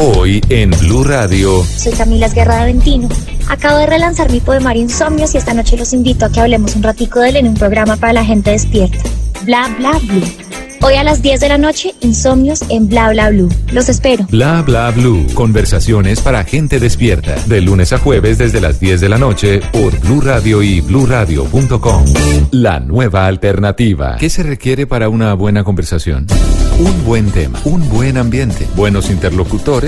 Hoy en Blue Radio. Soy Camila Guerra de Aventino. Acabo de relanzar mi poemario Insomnios y esta noche los invito a que hablemos un ratico de él en un programa para la gente despierta. Bla bla blue. Hoy a las 10 de la noche, Insomnios en Bla bla blue. Los espero. Bla bla blue. Conversaciones para gente despierta. De lunes a jueves desde las 10 de la noche por Blue Radio y bluradio.com. La nueva alternativa. ¿Qué se requiere para una buena conversación? Un buen tema, un buen ambiente, buenos interlocutores,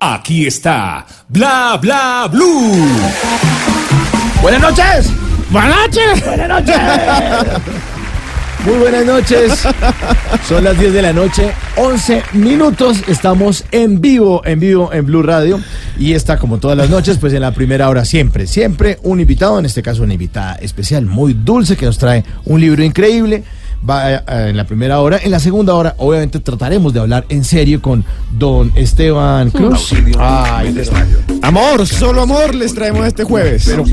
Aquí está Bla Bla Blue. Buenas noches. Buenas noches. Buenas noches. Muy buenas noches. Son las 10 de la noche, 11 minutos. Estamos en vivo, en vivo en Blue Radio. Y está como todas las noches, pues en la primera hora siempre, siempre un invitado, en este caso una invitada especial, muy dulce, que nos trae un libro increíble. Va eh, en la primera hora. En la segunda hora, obviamente, trataremos de hablar en serio con don Esteban Cruz. Ay, Amor, solo amor les traemos este jueves. pero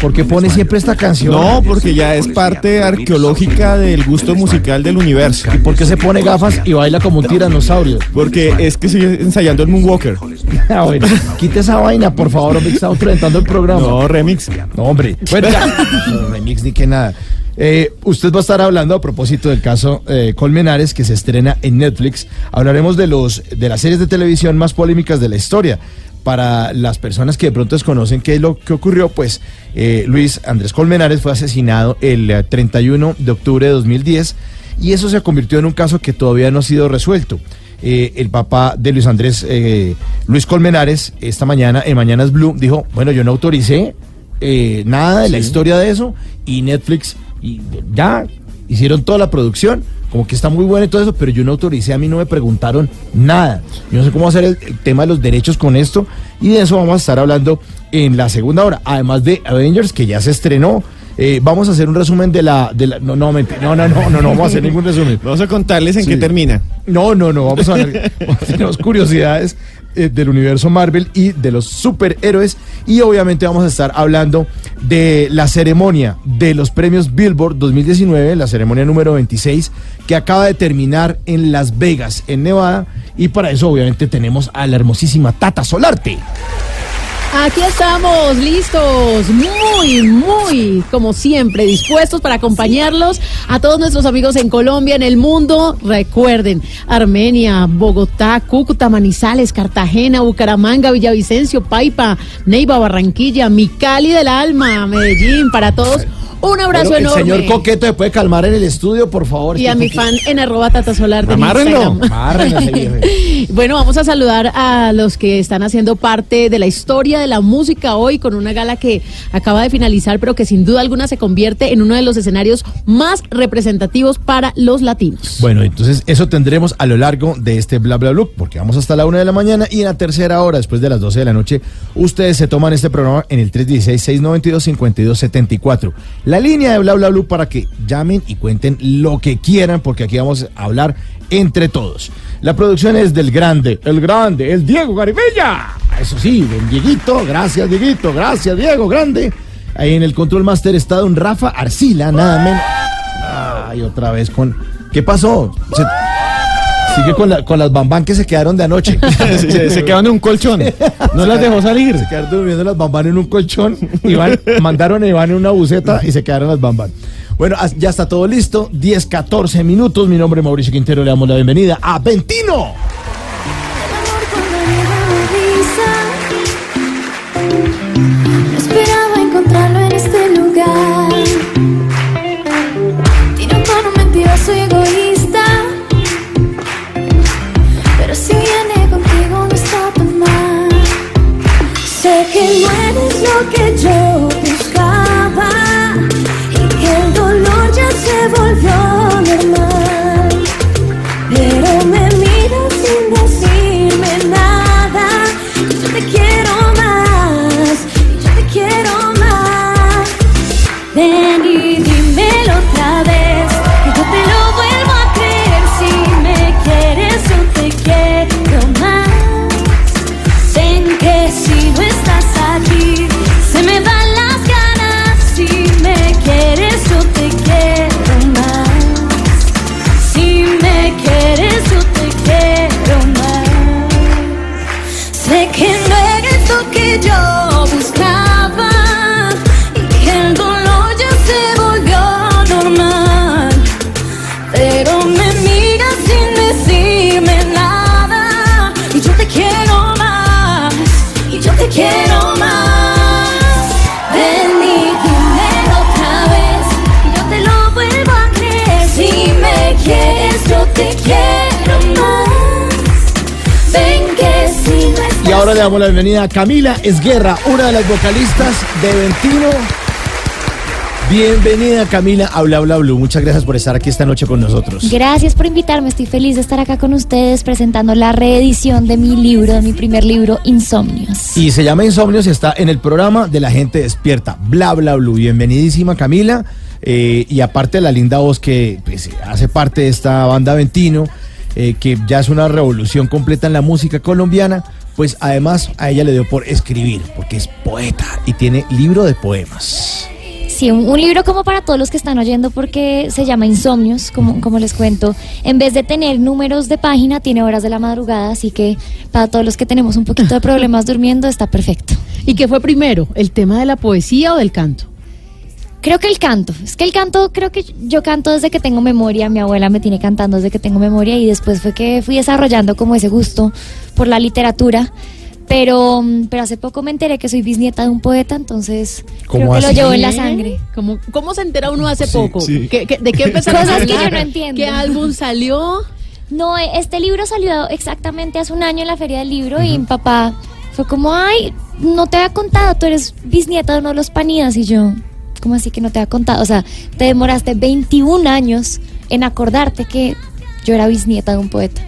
¿por qué pone siempre esta canción? no, porque ya es parte arqueológica del gusto musical del universo. ¿Y por qué se pone gafas y baila como un tiranosaurio? Porque es que sigue ensayando el Moonwalker. Ah, bueno, quite esa vaina, por favor, hombre, estamos presentando el programa. No, remix. No, hombre. Bueno, ya. No, remix ni que nada. Eh, usted va a estar hablando a propósito del caso eh, Colmenares que se estrena en Netflix. Hablaremos de los de las series de televisión más polémicas de la historia. Para las personas que de pronto desconocen qué es lo que ocurrió, pues eh, Luis Andrés Colmenares fue asesinado el eh, 31 de octubre de 2010 y eso se convirtió en un caso que todavía no ha sido resuelto. Eh, el papá de Luis Andrés, eh, Luis Colmenares, esta mañana en Mañanas Blue, dijo, bueno, yo no autoricé eh, nada de la historia de eso y Netflix y ya hicieron toda la producción, como que está muy buena y todo eso, pero yo no autoricé, a mí no me preguntaron nada. Yo no sé cómo hacer el, el tema de los derechos con esto y de eso vamos a estar hablando en la segunda hora, además de Avengers que ya se estrenó. Eh, vamos a hacer un resumen de la, de la no, no, mentira, no, no, no, no, no vamos a hacer ningún resumen. Vamos a contarles en Sí. qué termina. No, no, no, vamos a ver. Tenemos curiosidades eh, del universo Marvel y de los superhéroes. Y obviamente vamos a estar hablando de la ceremonia de los premios Billboard 2019, la ceremonia número 26, que acaba de terminar en Las Vegas, en Nevada. Y para eso, obviamente, tenemos a la hermosísima Tata Solarte. Aquí estamos, listos, muy, muy, como siempre, dispuestos para acompañarlos a todos nuestros amigos en Colombia, en el mundo. Recuerden, Armenia, Bogotá, Cúcuta, Manizales, Cartagena, Bucaramanga, Villavicencio, Paipa, Neiva, Barranquilla, mi Cali del alma, Medellín, para todos. Un abrazo Bueno, el enorme. señor Coqueto se puede calmar en el estudio, por favor. y a mi fan en arroba Tata Solar de Amárrenlo. Amárrenlo. Bueno, vamos a saludar a los que están haciendo parte de la historia de la música hoy con una gala que acaba de finalizar, pero que sin duda alguna se convierte en uno de los escenarios más representativos para los latinos. Bueno, entonces eso tendremos a lo largo de este bla bla porque vamos hasta la una de la mañana y en la tercera hora, después de las 12 de la noche, ustedes se toman este programa en el 316-692-5274. La línea de bla bla bla para que llamen y cuenten lo que quieran, porque aquí vamos a hablar entre todos. La producción es del grande, el grande, el Diego Garibella. Eso sí, del Dieguito, gracias Dieguito, gracias Diego, grande. Ahí en el control master está don Rafa Arcila, nada menos. Ay, otra vez con. ¿Qué pasó? Se- Sigue con, la- con las bambán que se quedaron de anoche. Se, se- se quedaron en un colchón. No las dejó salir. Se quedaron durmiendo las bambán en un colchón. Iván, mandaron a Iván en una buceta y se quedaron las bambán. Bueno, ya está todo listo. 10, 14 minutos. Mi nombre es Mauricio Quintero. Le damos la bienvenida a Ventino. Damos la bienvenida a Camila Esguerra, una de las vocalistas de Ventino. Bienvenida Camila a Bla Bla Blue. Muchas gracias por estar aquí esta noche con nosotros. Gracias por invitarme, estoy feliz de estar acá con ustedes presentando la reedición de mi libro, de mi primer libro, Insomnios. Y se llama Insomnios y está en el programa de la gente despierta. Bla Bla Blue. Bienvenidísima Camila. Eh, y aparte de la linda voz que pues, hace parte de esta banda Ventino, eh, que ya es una revolución completa en la música colombiana, pues además a ella le dio por escribir, porque es poeta y tiene libro de poemas. Sí, un, un libro como para todos los que están oyendo porque se llama Insomnios, como, como les cuento. En vez de tener números de página, tiene horas de la madrugada, así que para todos los que tenemos un poquito de problemas durmiendo, está perfecto. ¿Y qué fue primero, el tema de la poesía o del canto? Creo que el canto, es que el canto, creo que yo canto desde que tengo memoria, mi abuela me tiene cantando desde que tengo memoria y después fue que fui desarrollando como ese gusto por la literatura. Pero, pero hace poco me enteré que soy bisnieta de un poeta, entonces ¿Cómo creo que lo llevo en la sangre. ¿Cómo, cómo se entera uno hace Sí, poco? sí. ¿Qué- qué- de qué empezaron a Cosas que yo no entiendo. ¿Qué álbum salió? No, eh, este libro salió exactamente hace un año en la Feria del Libro y mi papá fue como, ay, no te había contado, tú eres bisnieta de uno de los Panidas y yo, ¿cómo así que no te había contado? O sea, te demoraste 21 años en acordarte que yo era bisnieta de un poeta.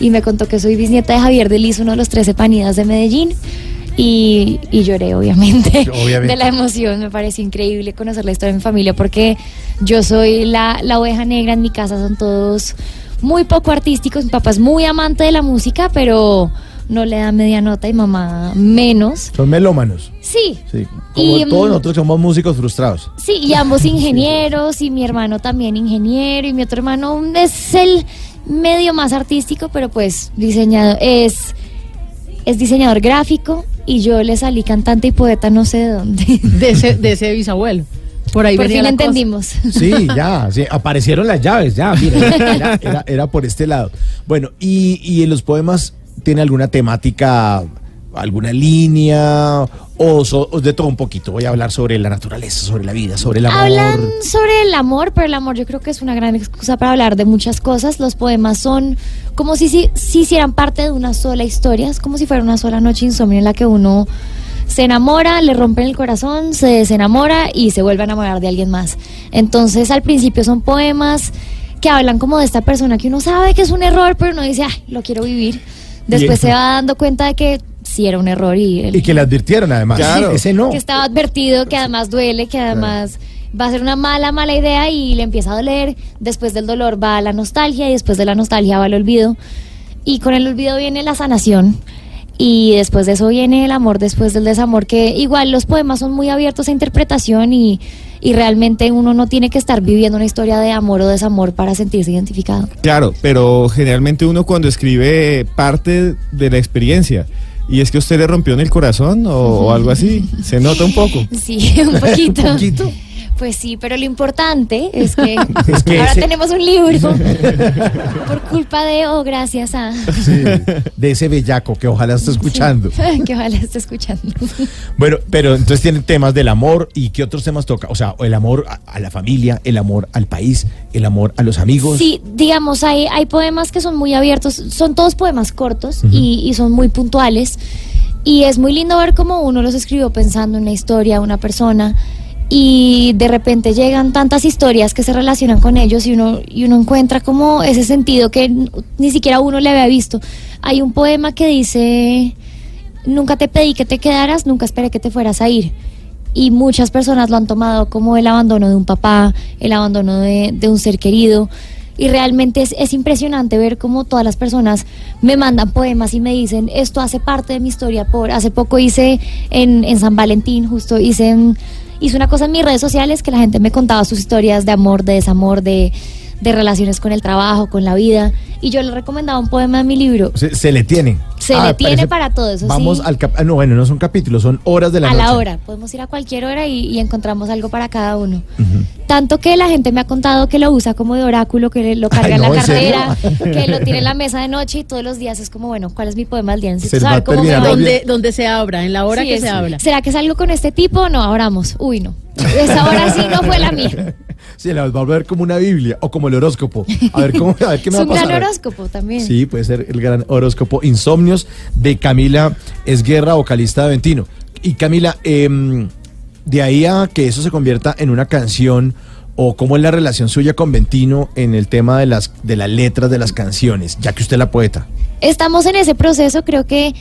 Y me contó que soy bisnieta de Javier Delis, uno de los 13 Panidas de Medellín. Y, y lloré, obviamente, Obviamente. de la emoción. Me pareció increíble conocer la historia de mi familia porque yo soy la, la oveja negra en mi casa, son todos muy poco artísticos. Mi papá es muy amante de la música, pero no le da media nota y mamá menos. Son melómanos. Sí, Sí, como Y, todos mm, nosotros somos músicos frustrados. Sí, y ambos ingenieros, y mi hermano también ingeniero, y mi otro hermano es el medio más artístico, pero pues diseñador, es, es diseñador gráfico, y yo le salí cantante y poeta no sé de dónde. De ese, de ese bisabuelo. Por ahí Por venía fin la cosa. entendimos. Sí, ya, sí, aparecieron las llaves, ya, mira, era, era- era por este lado. Bueno, y, y en los poemas tiene alguna temática, alguna línea, o, so- de todo un poquito. Voy a hablar sobre la naturaleza, sobre la vida, sobre el amor. Hablan sobre el amor, pero el amor yo creo que es una gran excusa para hablar de muchas cosas. Los poemas son como si, si, si hicieran parte de una sola historia, es como si fuera una sola noche insomnio en la que uno se enamora, le rompen el corazón, se desenamora y se vuelve a enamorar de alguien más. Entonces al principio son poemas que hablan como de esta persona que uno sabe que es un error, pero uno dice, ay, lo quiero vivir. Después se va dando cuenta de que sí era un error y, el- Y que le advirtieron además. Claro. Ese no. que estaba advertido, que además duele, que además va a ser una mala, mala idea y le empieza a doler. Después del dolor va la nostalgia y después de la nostalgia va el olvido. Y con el olvido viene la sanación. Y después de eso viene el amor, después del desamor, que igual los poemas son muy abiertos a interpretación y, y realmente uno no tiene que estar viviendo una historia de amor o desamor para sentirse identificado. Claro, pero generalmente uno cuando escribe parte de la experiencia. ¿Y es que usted le rompió en el corazón o, o algo así? Se nota un poco. Sí, un poquito. Un poquito. Pues sí, pero lo importante es que, Es que ahora ese- tenemos un libro por culpa de o gracias a Sí, de ese bellaco que ojalá esté escuchando. que ojalá esté escuchando. Bueno, pero entonces tienen temas del amor y qué otros temas toca. O sea, el amor a, a la familia, el amor al país, el amor a los amigos. Sí, digamos, hay, hay poemas que son muy abiertos, son todos poemas cortos y, y son muy puntuales. Y es muy lindo ver cómo uno los escribió pensando en una historia, una persona. Y de repente llegan tantas historias que se relacionan con ellos y uno, y uno encuentra como ese sentido que ni siquiera uno le había visto. Hay un poema que dice, nunca te pedí que te quedaras, nunca esperé que te fueras a ir. y muchas personas lo han tomado como el abandono de un papá, el abandono de, de un ser querido. Y realmente es, es impresionante ver cómo todas las personas me mandan poemas y me dicen, esto hace parte de mi historia. Por Hace poco hice en, en San Valentín, justo hice, en- hice una cosa en mis redes sociales que la gente me contaba sus historias de amor, de desamor, de, de relaciones con el trabajo, con la vida. Y yo les recomendaba un poema de mi libro. Se, se le tiene. Se Ah, le tiene parece- para todo eso. Vamos sí. al cap- ah, no, bueno, no son capítulos, son horas de la a noche. la hora. Podemos ir a cualquier hora y, y encontramos algo para cada uno. Tanto que la gente me ha contado que lo usa como de oráculo, que lo carga Ay, en no, la cartera, que lo tiene en la mesa de noche y todos los días es como, bueno, ¿cuál es mi poema del día? Necesito Se saber cómo me. Donde, donde se abra, en la hora Sí, que es- se habla. ¿Será que salgo con este tipo? No, abramos. Uy, no. Esa hora sí no fue la mía. Sí, la va a ver como una Biblia o como el horóscopo. A ver cómo, a ver qué me es va un a pasar. gran horóscopo también. Sí, puede ser el gran horóscopo Insomnios de Camila Esguerra, vocalista de Ventino. Y Camila, em, de ahí a que eso se convierta en una canción o cómo es la relación suya con Ventino en el tema de las de las letras de las canciones, ya que usted es la poeta. Estamos en ese proceso, creo que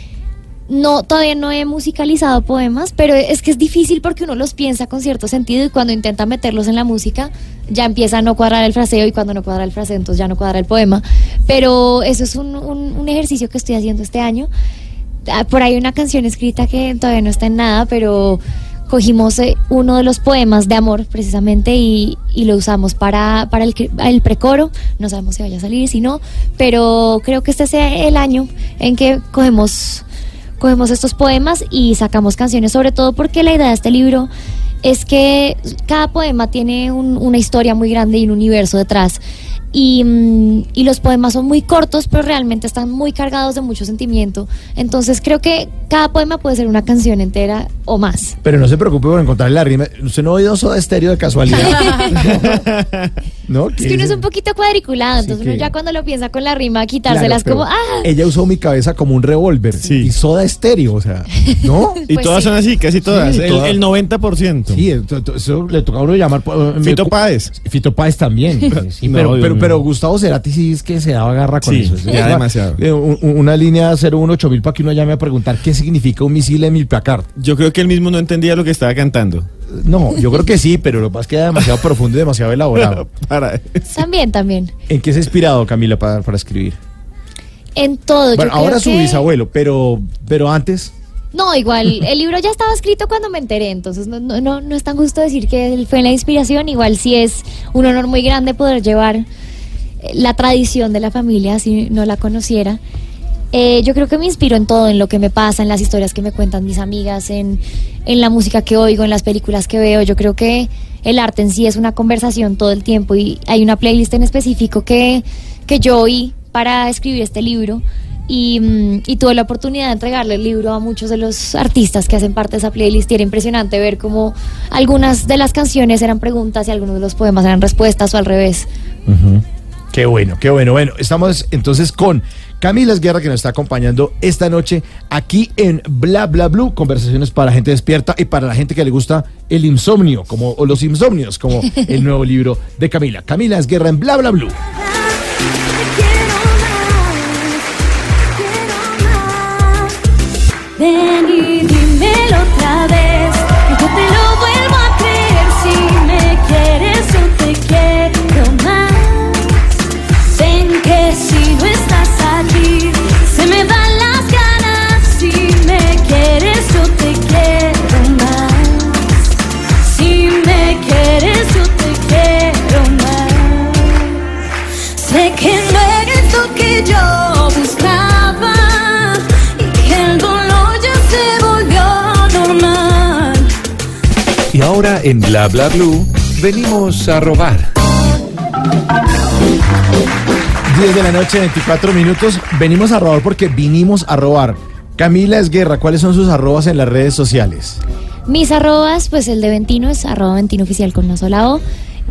no todavía no he musicalizado poemas, pero es que es difícil porque uno los piensa con cierto sentido y cuando intenta meterlos en la música ya empieza a no cuadrar el fraseo y cuando no cuadra el fraseo entonces ya no cuadra el poema. Pero eso es un, ejercicio que estoy haciendo este año. Ah, Por ahí una canción escrita que todavía no está en nada, pero cogimos eh, uno de los poemas de amor precisamente y, lo usamos para, para el, el precoro. No sabemos si vaya a salir, si no, pero creo que este sea el año en que cogemos, cogemos estos poemas y sacamos canciones, sobre todo porque la idea de este libro es que cada poema tiene un- una historia muy grande y un universo detrás. Y, mm, y los poemas son muy cortos, pero realmente están muy cargados de mucho sentimiento. Entonces creo que cada poema puede ser una canción entera o más. Pero no se preocupe por encontrar la rima. ¿Usted no ha oído Soda Estéreo de casualidad? ¿No? Es ¿Qué que uno es un poquito cuadriculado, entonces que- uno ya cuando lo piensa con la rima, quitárselas como, ah, Ella usó mi cabeza como un revólver. Y Soda Estéreo, o sea, ¿no? Y Pues todas sí. son así, casi todas. Sí, el, todas. el 90%. Sí, eso, eso le toca a uno llamar. eh, Fito me- Páez. Fito Páez también. Sí, No, pero, pero, pero Gustavo Cerati sí es que se daba garra con Sí, eso. ya una- demasiado. eh, un- un- una línea 018 mil para que uno llame a preguntar qué significa un misil en mil Packard. Yo creo que él mismo no entendía lo que estaba cantando. No, yo creo que sí, pero lo que pasa es que era demasiado profundo y demasiado elaborado. Para. también, también. ¿En qué se ha inspirado Camila para, para escribir? En todo. Bueno, yo ahora creo su que- bisabuelo, pero, pero antes. No, igual, el libro ya estaba escrito cuando me enteré, entonces no, no, no, no es tan justo decir que él fue la inspiración, igual sí es un honor muy grande poder llevar eh, la tradición de la familia, si no la conociera. Eh, yo creo que me inspiro en todo, en lo que me pasa, en las historias que me cuentan mis amigas, en, en la música que oigo, en las películas que veo. Yo creo que el arte en sí es una conversación todo el tiempo y hay una playlist en específico que, que yo oí para escribir este libro y, mm, y tuve la oportunidad de entregarle el libro a muchos de los artistas que hacen parte de esa playlist y era impresionante ver cómo algunas de las canciones eran preguntas y algunos de los poemas eran respuestas o al revés. Qué bueno, qué bueno. Bueno, estamos entonces con Camila Esguerra que nos está acompañando esta noche aquí en Bla Bla Blue, conversaciones para la gente despierta y para la gente que le gusta el insomnio, como o los insomnios, como el nuevo libro de Camila. Camila Esguerra en Bla Bla Blue. Ven y dímelo otra vez, ahora en Bla Bla Blue venimos a robar. 10 de la noche, 24 minutos. Venimos a robar porque vinimos a robar. Camila Esguerra, ¿cuáles son sus arrobas en las redes sociales? Mis arrobas, pues el de Ventino es arroba Ventino oficial con una sola O.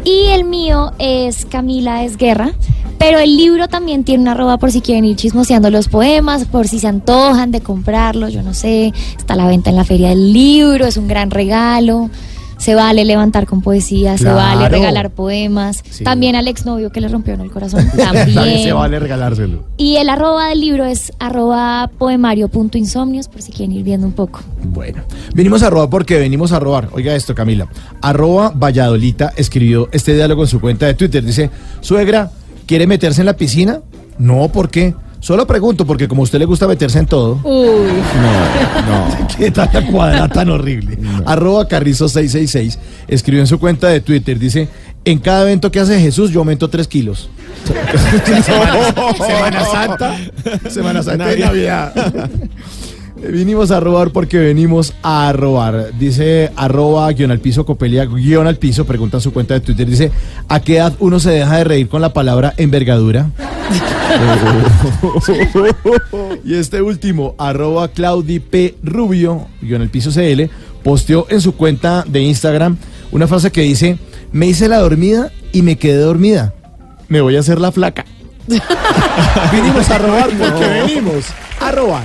Y el mío es Camila Esguerra. Pero el libro también tiene una arroba por si quieren ir chismoseando los poemas, por si se antojan de comprarlo, yo no sé. Está a la venta en la feria del libro, es un gran regalo. Se vale levantar con poesía, se vale regalar poemas. Sí. También al exnovio que le rompió en el corazón. También se vale regalárselo. Y el arroba del libro es arroba poemario.insomnios, por si quieren ir viendo un poco. Bueno, vinimos a robar porque venimos a robar. Oiga esto, Camila. Arroba Valladolita escribió este diálogo en su cuenta de Twitter. Dice, suegra, ¿quiere meterse en la piscina? No, ¿por qué? Solo pregunto porque como a usted le gusta meterse en todo. Uy. ¿Qué tal la cuadra tan horrible? Arroba Carrizo666 escribió en su cuenta de Twitter, dice, en cada evento que hace Jesús yo aumento 3 kilos. Semana, Semana Santa, Semana Santa y Navidad. Vinimos a robar porque venimos a robar. Dice arroba guion al piso, copelia guion al piso, pregunta en su cuenta de Twitter. Dice, ¿a qué edad uno se deja de reír con la palabra envergadura? y este último, arroba Claudi P. Rubio, guion al piso CL, posteó en su cuenta de Instagram una frase que dice, me hice la dormida y me quedé dormida. Me voy a hacer la flaca. vinimos a robar porque venimos a robar.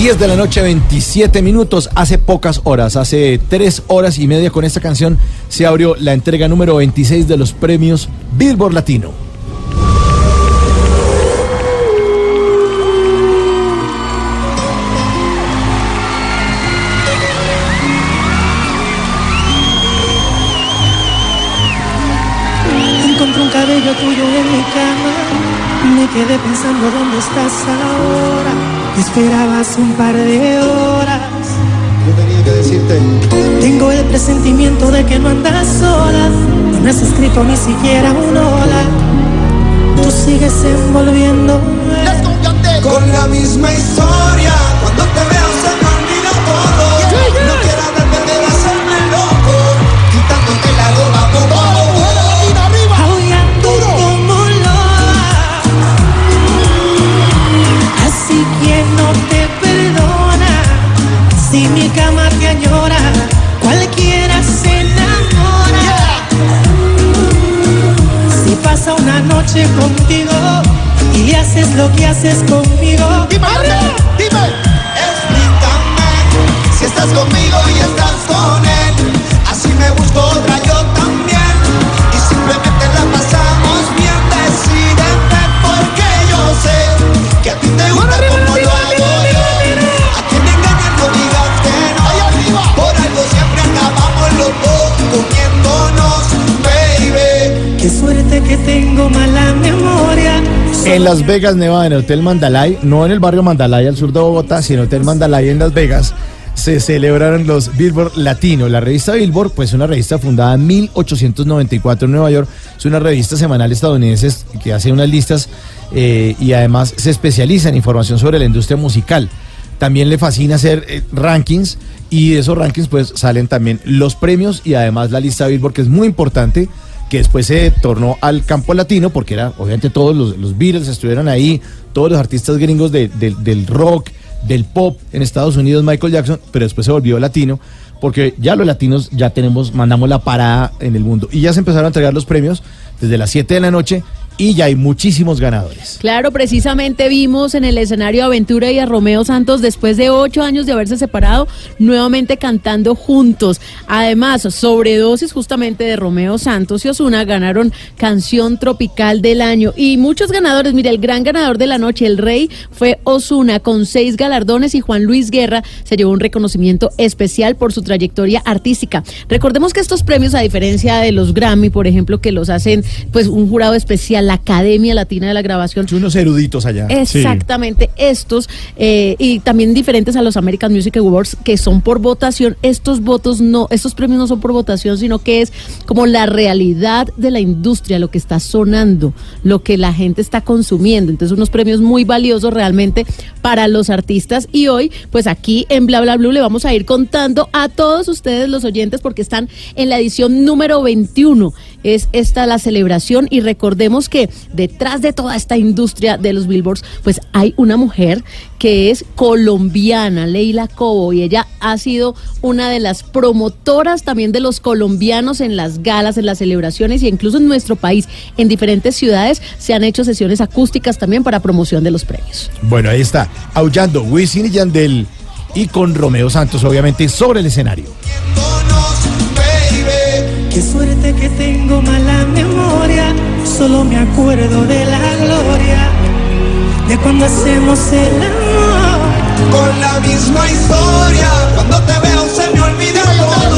Diez de la noche, 27 minutos. Hace pocas horas, hace tres horas y media con esta canción, se abrió la entrega número 26 de los premios Billboard Latino. Encontré un cabello tuyo en mi cama. Me quedé pensando dónde estás ahora. Esperabas un par de horas. Yo tenía que decirte. Tengo el presentimiento de que no andas sola. No me has escrito ni siquiera un hola. Tú sigues envolviéndome. Con la misma historia. Si mi cama te añora, cualquiera se enamora. Si pasa una noche contigo y haces lo que haces conmigo. Dime, dime, explícame si estás conmigo y estás con él. Así me busco otra yo también. Y simplemente la pasamos bien. Decídete porque yo sé que a ti te gusta Que tengo mala memoria. En Las Vegas, Nevada, en el Hotel Mandalay, no en el barrio Mandalay al sur de Bogotá, sino en el Hotel Mandalay en Las Vegas, se celebraron los Billboard Latino. La revista Billboard, pues una revista fundada en 1894 en Nueva York, es una revista semanal estadounidense que hace unas listas eh, y además se especializa en información sobre la industria musical. También le fascina hacer eh, rankings y de esos rankings pues salen también los premios y además la lista Billboard que es muy importante que después se tornó al campo latino, porque era, obviamente todos los, los Beatles estuvieron ahí, todos los artistas gringos de- de- del rock, del pop en Estados Unidos, Michael Jackson, pero después se volvió latino, porque ya los latinos ya tenemos, mandamos la parada en el mundo. Y ya se empezaron a entregar los premios desde las 7 de la noche y ya hay muchísimos ganadores. Claro, precisamente vimos en el escenario Aventura y a Romeo Santos después de ocho años de haberse separado, nuevamente cantando juntos. Además, sobredosis justamente de Romeo Santos y Osuna ganaron canción tropical del año. Y muchos ganadores, mire, el gran ganador de la noche, el rey, fue Osuna con seis galardones y Juan Luis Guerra se llevó un reconocimiento especial por su trayectoria artística. Recordemos que estos premios, a diferencia de los Grammy, por ejemplo, que los hacen pues un jurado especial, la Academia Latina de la Grabación. Unos eruditos allá. Exactamente, estos eh, y también diferentes a los American Music Awards que son por votación. Estos votos no, estos premios no son por votación, sino que es como la realidad de la industria, lo que está sonando, lo que la gente está consumiendo. Entonces, unos premios muy valiosos realmente para los artistas. Y hoy, pues aquí en Bla Bla Blue le vamos a ir contando a todos ustedes los oyentes porque están en la edición número 21. Es esta la celebración y recordemos que detrás de toda esta industria de los billboards, pues hay una mujer que es colombiana, Leila Cobo, y ella ha sido una de las promotoras también de los colombianos en las galas, en las celebraciones y incluso en nuestro país, en diferentes ciudades, se han hecho sesiones acústicas también para promoción de los premios. Bueno, ahí está, aullando Wisin y Yandel y con Romeo Santos, obviamente, sobre el escenario. Qué suerte que tengo mala memoria, solo me acuerdo de la gloria de cuando hacemos el amor. Con la misma historia, cuando te veo se me olvida todo.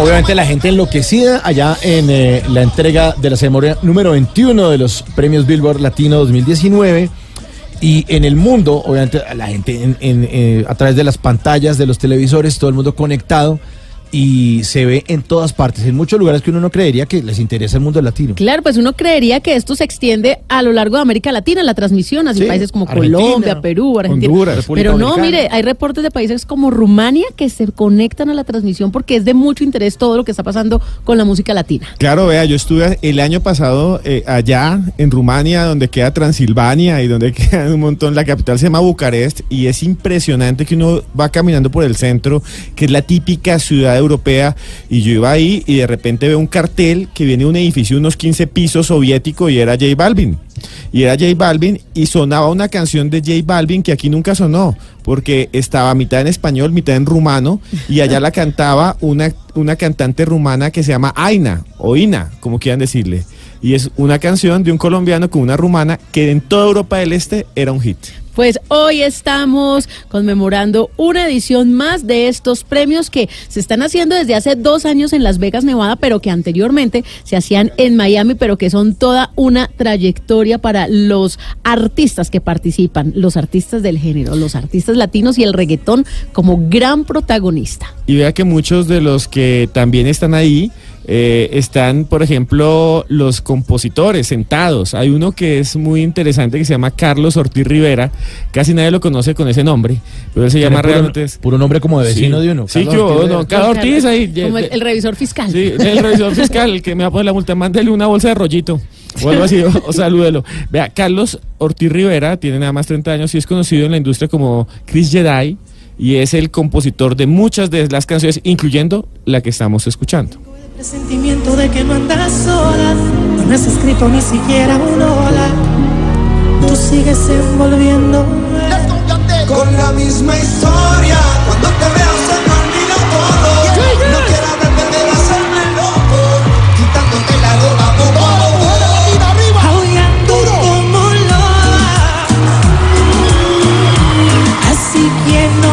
Obviamente la gente enloquecida allá en eh, la entrega de la ceremonia número 21 de los premios Billboard Latino 2019. Y en el mundo, obviamente, la gente en- en, eh, a través de las pantallas, de los televisores, todo el mundo conectado y se ve en todas partes, en muchos lugares que uno no creería que les interesa el mundo latino. Claro, pues uno creería que esto se extiende a lo largo de América Latina, la transmisión, así Sí, países como Argentina, Colombia, Perú, Argentina. Honduras, República Pero no, Dominicana. mire, hay reportes de países como Rumania que se conectan a la transmisión porque es de mucho interés todo lo que está pasando con la música latina. Claro, vea, yo estuve el año pasado eh, allá en Rumania, donde queda Transilvania y donde queda un montón. La capital se llama Bucarest y es impresionante que uno va caminando por el centro, que es la típica ciudad europea. Y yo iba ahí y de repente veo un cartel que viene de un edificio de unos 15 pisos soviético y era J Balvin. Y era J Balvin y sonaba una canción de J Balvin que aquí nunca sonó, porque estaba mitad en español, mitad en rumano, y allá la cantaba una, una cantante rumana que se llama Aina, o Ina, como quieran decirle. Y es una canción de un colombiano con una rumana que en toda Europa del Este era un hit. Pues hoy estamos conmemorando una edición más de estos premios que se están haciendo desde hace dos años en Las Vegas, Nevada, pero que anteriormente se hacían en Miami, pero que son toda una trayectoria para los artistas que participan, los artistas del género, los artistas latinos y el reggaetón como gran protagonista. Y vea que muchos de los que también están ahí eh, están, por ejemplo, los compositores sentados. Hay uno que es muy interesante que se llama Carlos Ortiz Rivera. Casi nadie lo conoce con ese nombre, pero él se llama Puro- realmente... es- Puro nombre como de vecino Sí. de uno. Sí, Carlos Ortiz no, ahí. Como el, el revisor fiscal. Sí, el revisor fiscal, el que me va a poner la multa, mándele una bolsa de rollito. O algo así, o, o salúdelo. Vea, Carlos Ortiz Rivera tiene nada más 30 años y es conocido en la industria como Chris Jedi y es el compositor de muchas de las canciones, incluyendo la que estamos escuchando. Presentimiento de que no andas sola, no me has escrito ni siquiera un hola. Tú sigues envolviéndome. Con la misma historia, cuando te veo se me olvida todo. No quiero hablar, prefiero hacerme loco, quitándote la ropa poco a poco. Aullando como. Así que no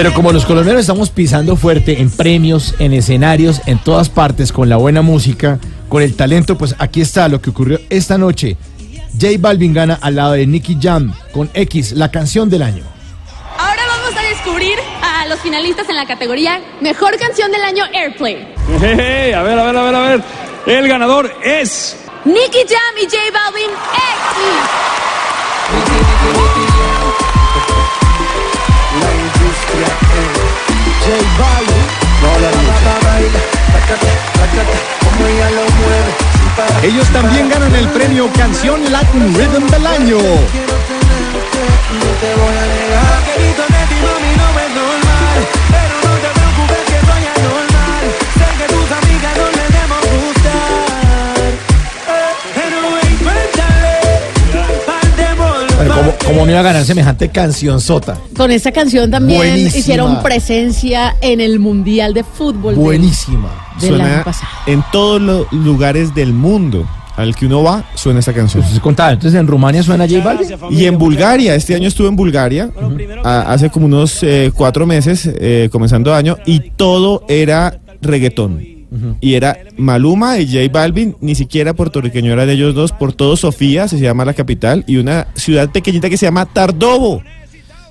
Pero como los colombianos estamos pisando fuerte en premios, en escenarios, en todas partes, con la buena música, con el talento, pues aquí está lo que ocurrió esta noche. J Balvin gana al lado de Nicky Jam con X, la canción del año. Ahora vamos a descubrir a los finalistas en la categoría Mejor Canción del Año Airplay. A ver, a ver, a ver, a ver. El ganador es. Nicky Jam y J Balvin X. Ellos también ganan el premio Canción Latin Rhythm del Año. No iba a ganar semejante canción sota. Con esta canción también Buenísima. hicieron presencia en el Mundial de Fútbol. Buenísima. Del año Suena pasado. en todos los lugares del mundo al que uno va, suena esta canción. Entonces contaba, entonces en Rumania suena J Balvin. Y en Bulgaria, este año estuve en Bulgaria, a- hace como unos eh, cuatro meses, eh, comenzando año, y todo era reggaetón. Y era Maluma y J Balvin, ni siquiera puertorriqueño era de ellos dos, por todo Sofía, se llama la capital, y una ciudad pequeñita que se llama Tardovo.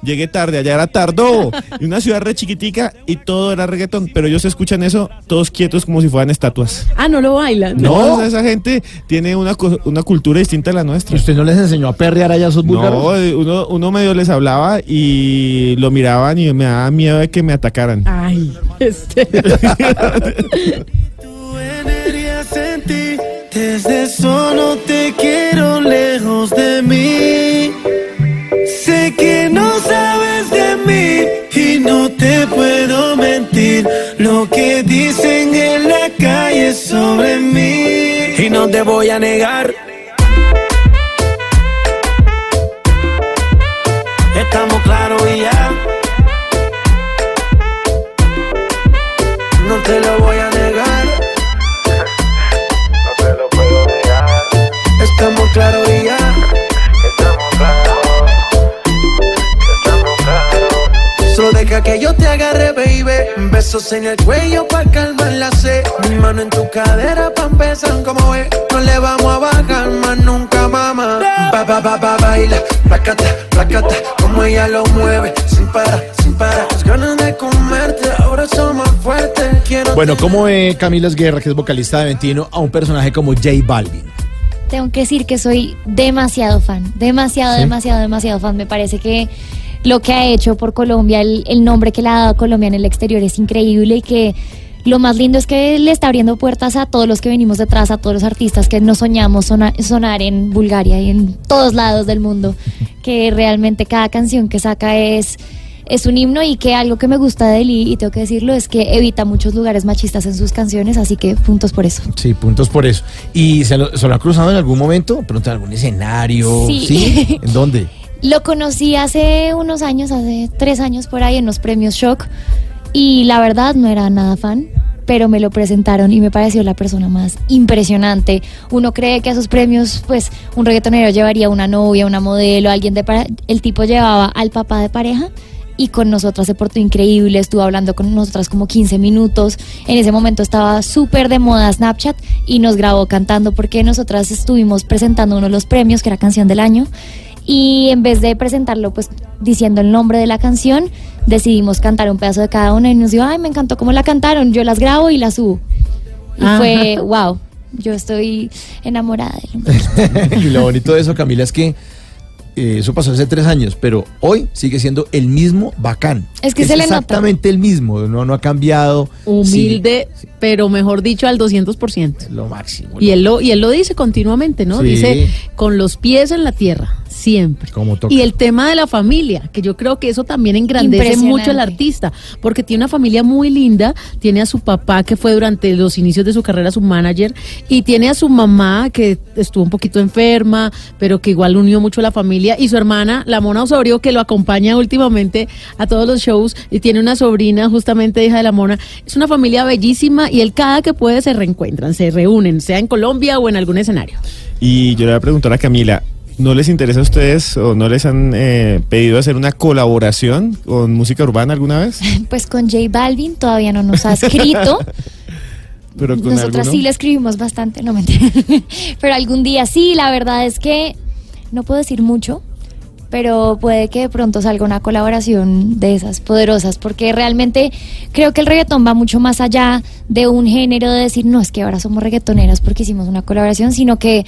Llegué tarde, allá era Tardovo, y una ciudad re chiquitica, y todo era reggaetón, pero ellos escuchan eso todos quietos como si fueran estatuas. Ah, no lo bailan. No, o sea, esa gente tiene una, una cultura distinta a la nuestra. ¿Y usted no les enseñó a perrear allá a esos búlgaros? No, eh, uno, uno medio les hablaba y lo miraban y me daba miedo de que me atacaran. Ay, este. energías en ti. Desde solo te quiero lejos de mí. Sé que no te puedo mentir. Lo que dicen en la calle sobre mí. Y no te voy a negar. Estamos claros y ya. No te lo voy a deja que yo te agarre, baby. Besos en el cuello pa' calmar la sed. Mi mano en tu cadera pa' empezar como es. No le vamos a bajar más nunca, mamá. Ba, ba, ba, ba, baila. Placata, placata. Como ella lo mueve. Sin parar, sin parar. Las ganas de comerte. Ahora son más fuertes. Quiero Bueno, ¿cómo ve Camila Guerra, que es vocalista de Ventino, a un personaje como J Balvin? Tengo que decir que soy demasiado fan, demasiado, ¿Sí? demasiado, demasiado fan. Me parece que lo que ha hecho por Colombia, el, el nombre que le ha dado Colombia en el exterior es increíble y que lo más lindo es que le está abriendo puertas a todos los que venimos detrás, a todos los artistas que nos soñamos sona- sonar en Bulgaria y en todos lados del mundo, que realmente cada canción que saca es... Es un himno y que algo que me gusta de él, y, tengo que decirlo, es que evita muchos lugares machistas en sus canciones, así que puntos por eso. Sí, puntos por eso. ¿Y se lo, se lo ha cruzado en algún momento? Pronto en algún escenario. Sí. ¿En dónde? Lo conocí hace unos años, hace tres años por ahí en los premios Shock y la verdad no era nada fan, pero me lo presentaron y me pareció la persona más impresionante. Uno cree que a esos premios pues un reggaetonero llevaría una novia, una modelo, alguien de para... El tipo llevaba al papá de pareja y con nosotras se portó increíble, estuvo hablando con nosotras como 15 minutos. En ese momento estaba súper de moda Snapchat y nos grabó cantando porque nosotras estuvimos presentando uno de los premios, que era canción del año. Y en vez de presentarlo pues diciendo el nombre de la canción, decidimos cantar un pedazo de cada una y nos dijo, ay, me encantó cómo la cantaron, yo las grabo y las subo. Y Ajá. fue, wow, yo estoy enamorada de él. y lo bonito de eso, Camila, es que eh, eso pasó hace tres años, pero hoy sigue siendo el mismo bacán. Es que se le nota. exactamente el mismo, no, no ha cambiado. Humilde, pero mejor dicho, al 200%. Lo máximo. Y él lo, y él lo dice continuamente, ¿no? Sí. Dice, con los pies en la tierra, siempre. Como toca. Y el tema de la familia, que yo creo que eso también engrandece mucho al artista, porque tiene una familia muy linda, tiene a su papá que fue durante los inicios de su carrera su manager, y tiene a su mamá que estuvo un poquito enferma, pero que igual unió mucho a la familia, y su hermana, la Mona Osorio, que lo acompaña últimamente a todos los shows, y tiene una sobrina justamente hija de la Mona. Es una familia bellísima y él cada que puede se reencuentran, se reúnen, sea en Colombia o en algún escenario. Y yo le voy a preguntar a Camila, ¿no les interesa a ustedes o no les han eh, pedido hacer una colaboración con música urbana alguna vez? Pues con J Balvin todavía no nos ha escrito. Pero con Nosotras alguno? sí le escribimos bastante, no mentira. pero algún día sí, la verdad es que no puedo decir mucho, pero puede que de pronto salga una colaboración de esas poderosas, porque realmente creo que el reggaetón va mucho más allá de un género de decir, no, es que ahora somos reggaetoneras porque hicimos una colaboración, sino que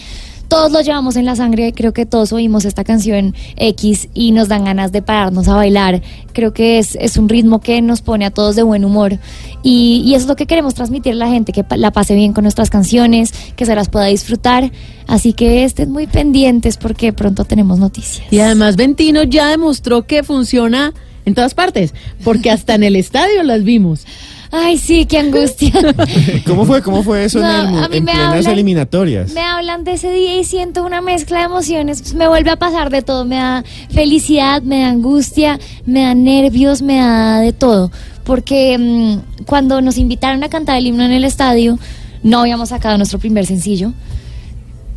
todos lo llevamos en la sangre, creo que todos oímos esta canción X y nos dan ganas de pararnos a bailar. Creo que es, es un ritmo que nos pone a todos de buen humor y, y eso es lo que queremos transmitir a la gente, que la pase bien con nuestras canciones, que se las pueda disfrutar. Así que estén muy pendientes porque pronto tenemos noticias. Y además Ventino ya demostró que funciona en todas partes, porque hasta en el estadio las vimos. Ay, sí, qué angustia. ¿Cómo fue? ¿Cómo fue eso No, en, el a mí en me plenas hablan- eliminatorias? Me hablan de ese día y siento una mezcla de emociones. Me vuelve a pasar de todo. Me da felicidad, me da angustia, me da nervios, me da de todo. Porque mm, cuando nos invitaron a cantar el himno en el estadio, no habíamos sacado nuestro primer sencillo.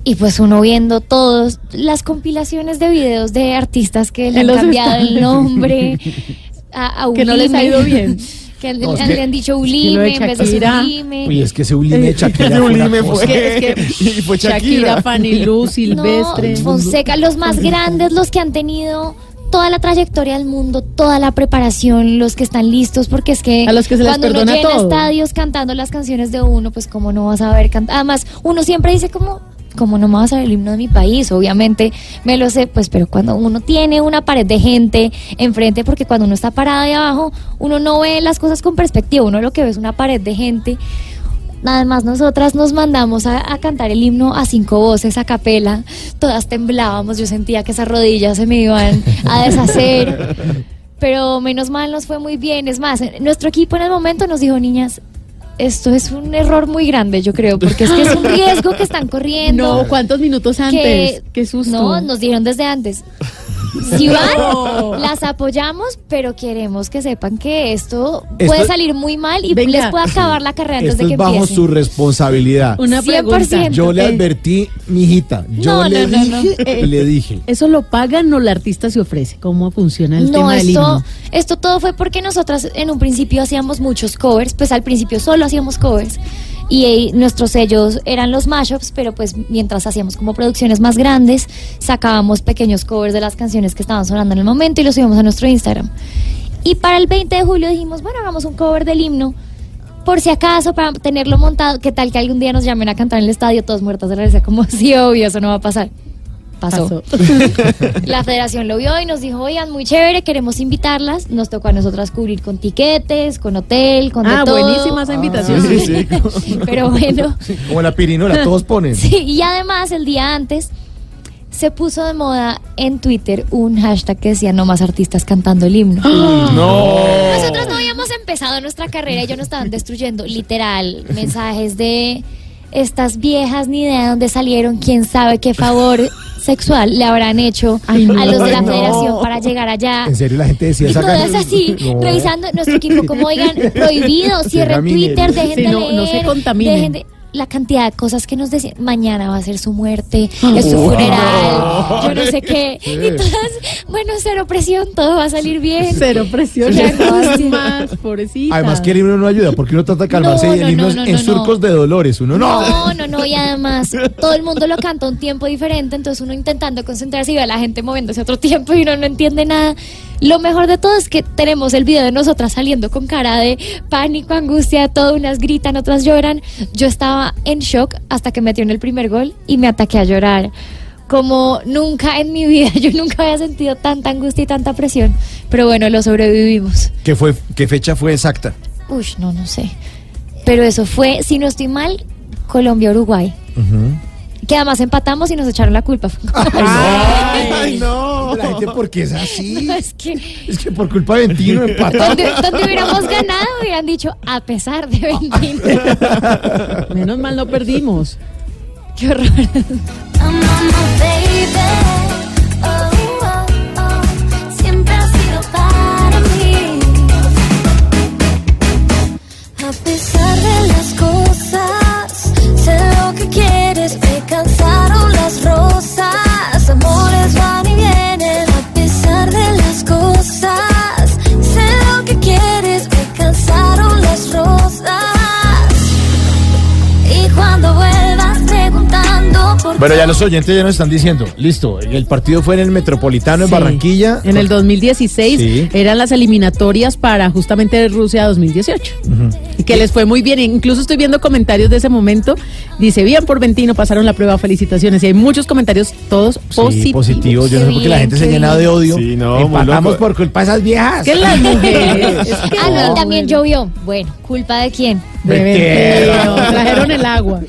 Y pues uno viendo todos las compilaciones de videos de artistas que le han cambiado el nombre a, a Que no les ha ido bien. Que le, No, es le que- han dicho Ulime en vez de Shakira. Sublime. Uy, es que ese Ulime de Shakira. Ulime fue- Es que, Y fue Shakira, Lu, Silvestre. No, Fonseca, los más grandes, los que han tenido toda la trayectoria del mundo, toda la preparación, los que están listos, porque es que A los que se les cuando uno perdona llena todo. estadios cantando las canciones de uno, pues como no vas a ver cantar. Además, uno siempre dice como, como no me vas a ver el himno de mi país, obviamente me lo sé, pues, pero cuando uno tiene una pared de gente enfrente, porque cuando uno está parado ahí abajo, uno no ve las cosas con perspectiva, uno lo que ve es una pared de gente. Además, nosotras nos mandamos a, a cantar el himno a cinco voces, a capela. Todas temblábamos, yo sentía que esas rodillas se me iban a deshacer. Pero menos mal nos fue muy bien. Es más, nuestro equipo en el momento nos dijo, niñas, esto es un error muy grande, yo creo, porque es que es un riesgo que están corriendo. No, ¿cuántos minutos antes? Qué susto. No, nos dijeron desde antes. Si van, No. las apoyamos, pero queremos que sepan que esto, Esto- puede salir muy mal y Venga. les puede acabar la carrera antes Esto de que es bajo empiece. su responsabilidad. Una 100%. pregunta. Yo le advertí, mijita. Yo No, le no, no, no. dije, Eh, le dije. ¿Eso lo pagan o el artista se ofrece? ¿Cómo funciona el No, tema del esto, himno? esto todo fue porque nosotras en un principio hacíamos muchos covers, pues al principio solo hacíamos covers y nuestros sellos eran los mashups, pero pues mientras hacíamos como producciones más grandes, sacábamos pequeños covers de las canciones que estaban sonando en el momento y los subíamos a nuestro Instagram. Y para el 20 de julio dijimos, bueno, hagamos un cover del himno. Por si acaso, para tenerlo montado, ¿qué tal que algún día nos llamen a cantar en el estadio todos muertos de la risa? Como, sí, obvio, eso no va a pasar. Pasó. La federación lo vio y nos dijo, oigan, muy chévere, queremos invitarlas. Nos tocó a nosotras cubrir con tiquetes, con hotel, con de Ah, todo. buenísima esa invitación. Sí, sí, Pero bueno, Como la pirinola, todos ponen. sí, y además el día antes se puso de moda en Twitter un hashtag que decía no más artistas cantando el himno. No. Nosotros no habíamos empezado nuestra carrera y ya nos estaban destruyendo, literal, mensajes de estas viejas ni idea de dónde salieron, quién sabe qué favor sexual le habrán hecho Ay, no. a los de la no. federación para llegar allá. En serio, la gente decía Y esa todas así, No. revisando nuestro equipo, como oigan, prohibido, cierren. Twitter, dejen Sí, de no- leer, no se contaminen. dejen de- la cantidad de cosas que nos decían, mañana va a ser su muerte, es su funeral, yo no sé qué, y todas, bueno, cero presión, todo va a salir bien. Cero presión. Más, pobrecita. Además que el himno no ayuda, porque uno trata de calmarse No, y el no, himno no, es no, en no, surcos de dolores. Uno no. No, no, no, y además todo el mundo lo canta a un tiempo diferente, entonces uno intentando concentrarse y ve a la gente moviéndose a otro tiempo y uno no entiende nada. Lo mejor de todo es que tenemos el video de nosotras saliendo con cara de pánico, angustia, todo, unas gritan, otras lloran. Yo estaba en shock hasta que metió en el primer gol y me ataqué a llorar. Como nunca en mi vida, yo nunca había sentido tanta angustia y tanta presión. Pero bueno, lo sobrevivimos. ¿Qué, fue, ¿Qué fecha fue exacta? Uy, no, no sé. Pero eso fue, si no estoy mal, Colombia-Uruguay. Que además empatamos y nos echaron la culpa. Ay, no. La gente, porque es así? es que Es que por culpa de Ventino empatamos. donde, donde hubiéramos ganado hubieran dicho a pesar de Ventino. Menos mal no perdimos. Qué horror. Quieres. Me cansaron las rosas. Bueno, ya los oyentes ya nos están diciendo, listo, el partido fue en el Metropolitano en. Barranquilla. En el 2016 Sí. eran las eliminatorias para justamente Rusia 2018. Y que les fue muy bien. Incluso estoy viendo comentarios de ese momento. Dice, bien por Ventino, pasaron la prueba, felicitaciones. Y hay muchos comentarios, todos Sí, positivos. positivos. Yo no sé por qué la gente se qué llena de odio. Sí, no, Empatamos por culpa de esas viejas. Que las mujeres. Es que Ah, no, también bueno. llovió. Bueno, ¿culpa de quién? De Ventino. Trajeron el agua.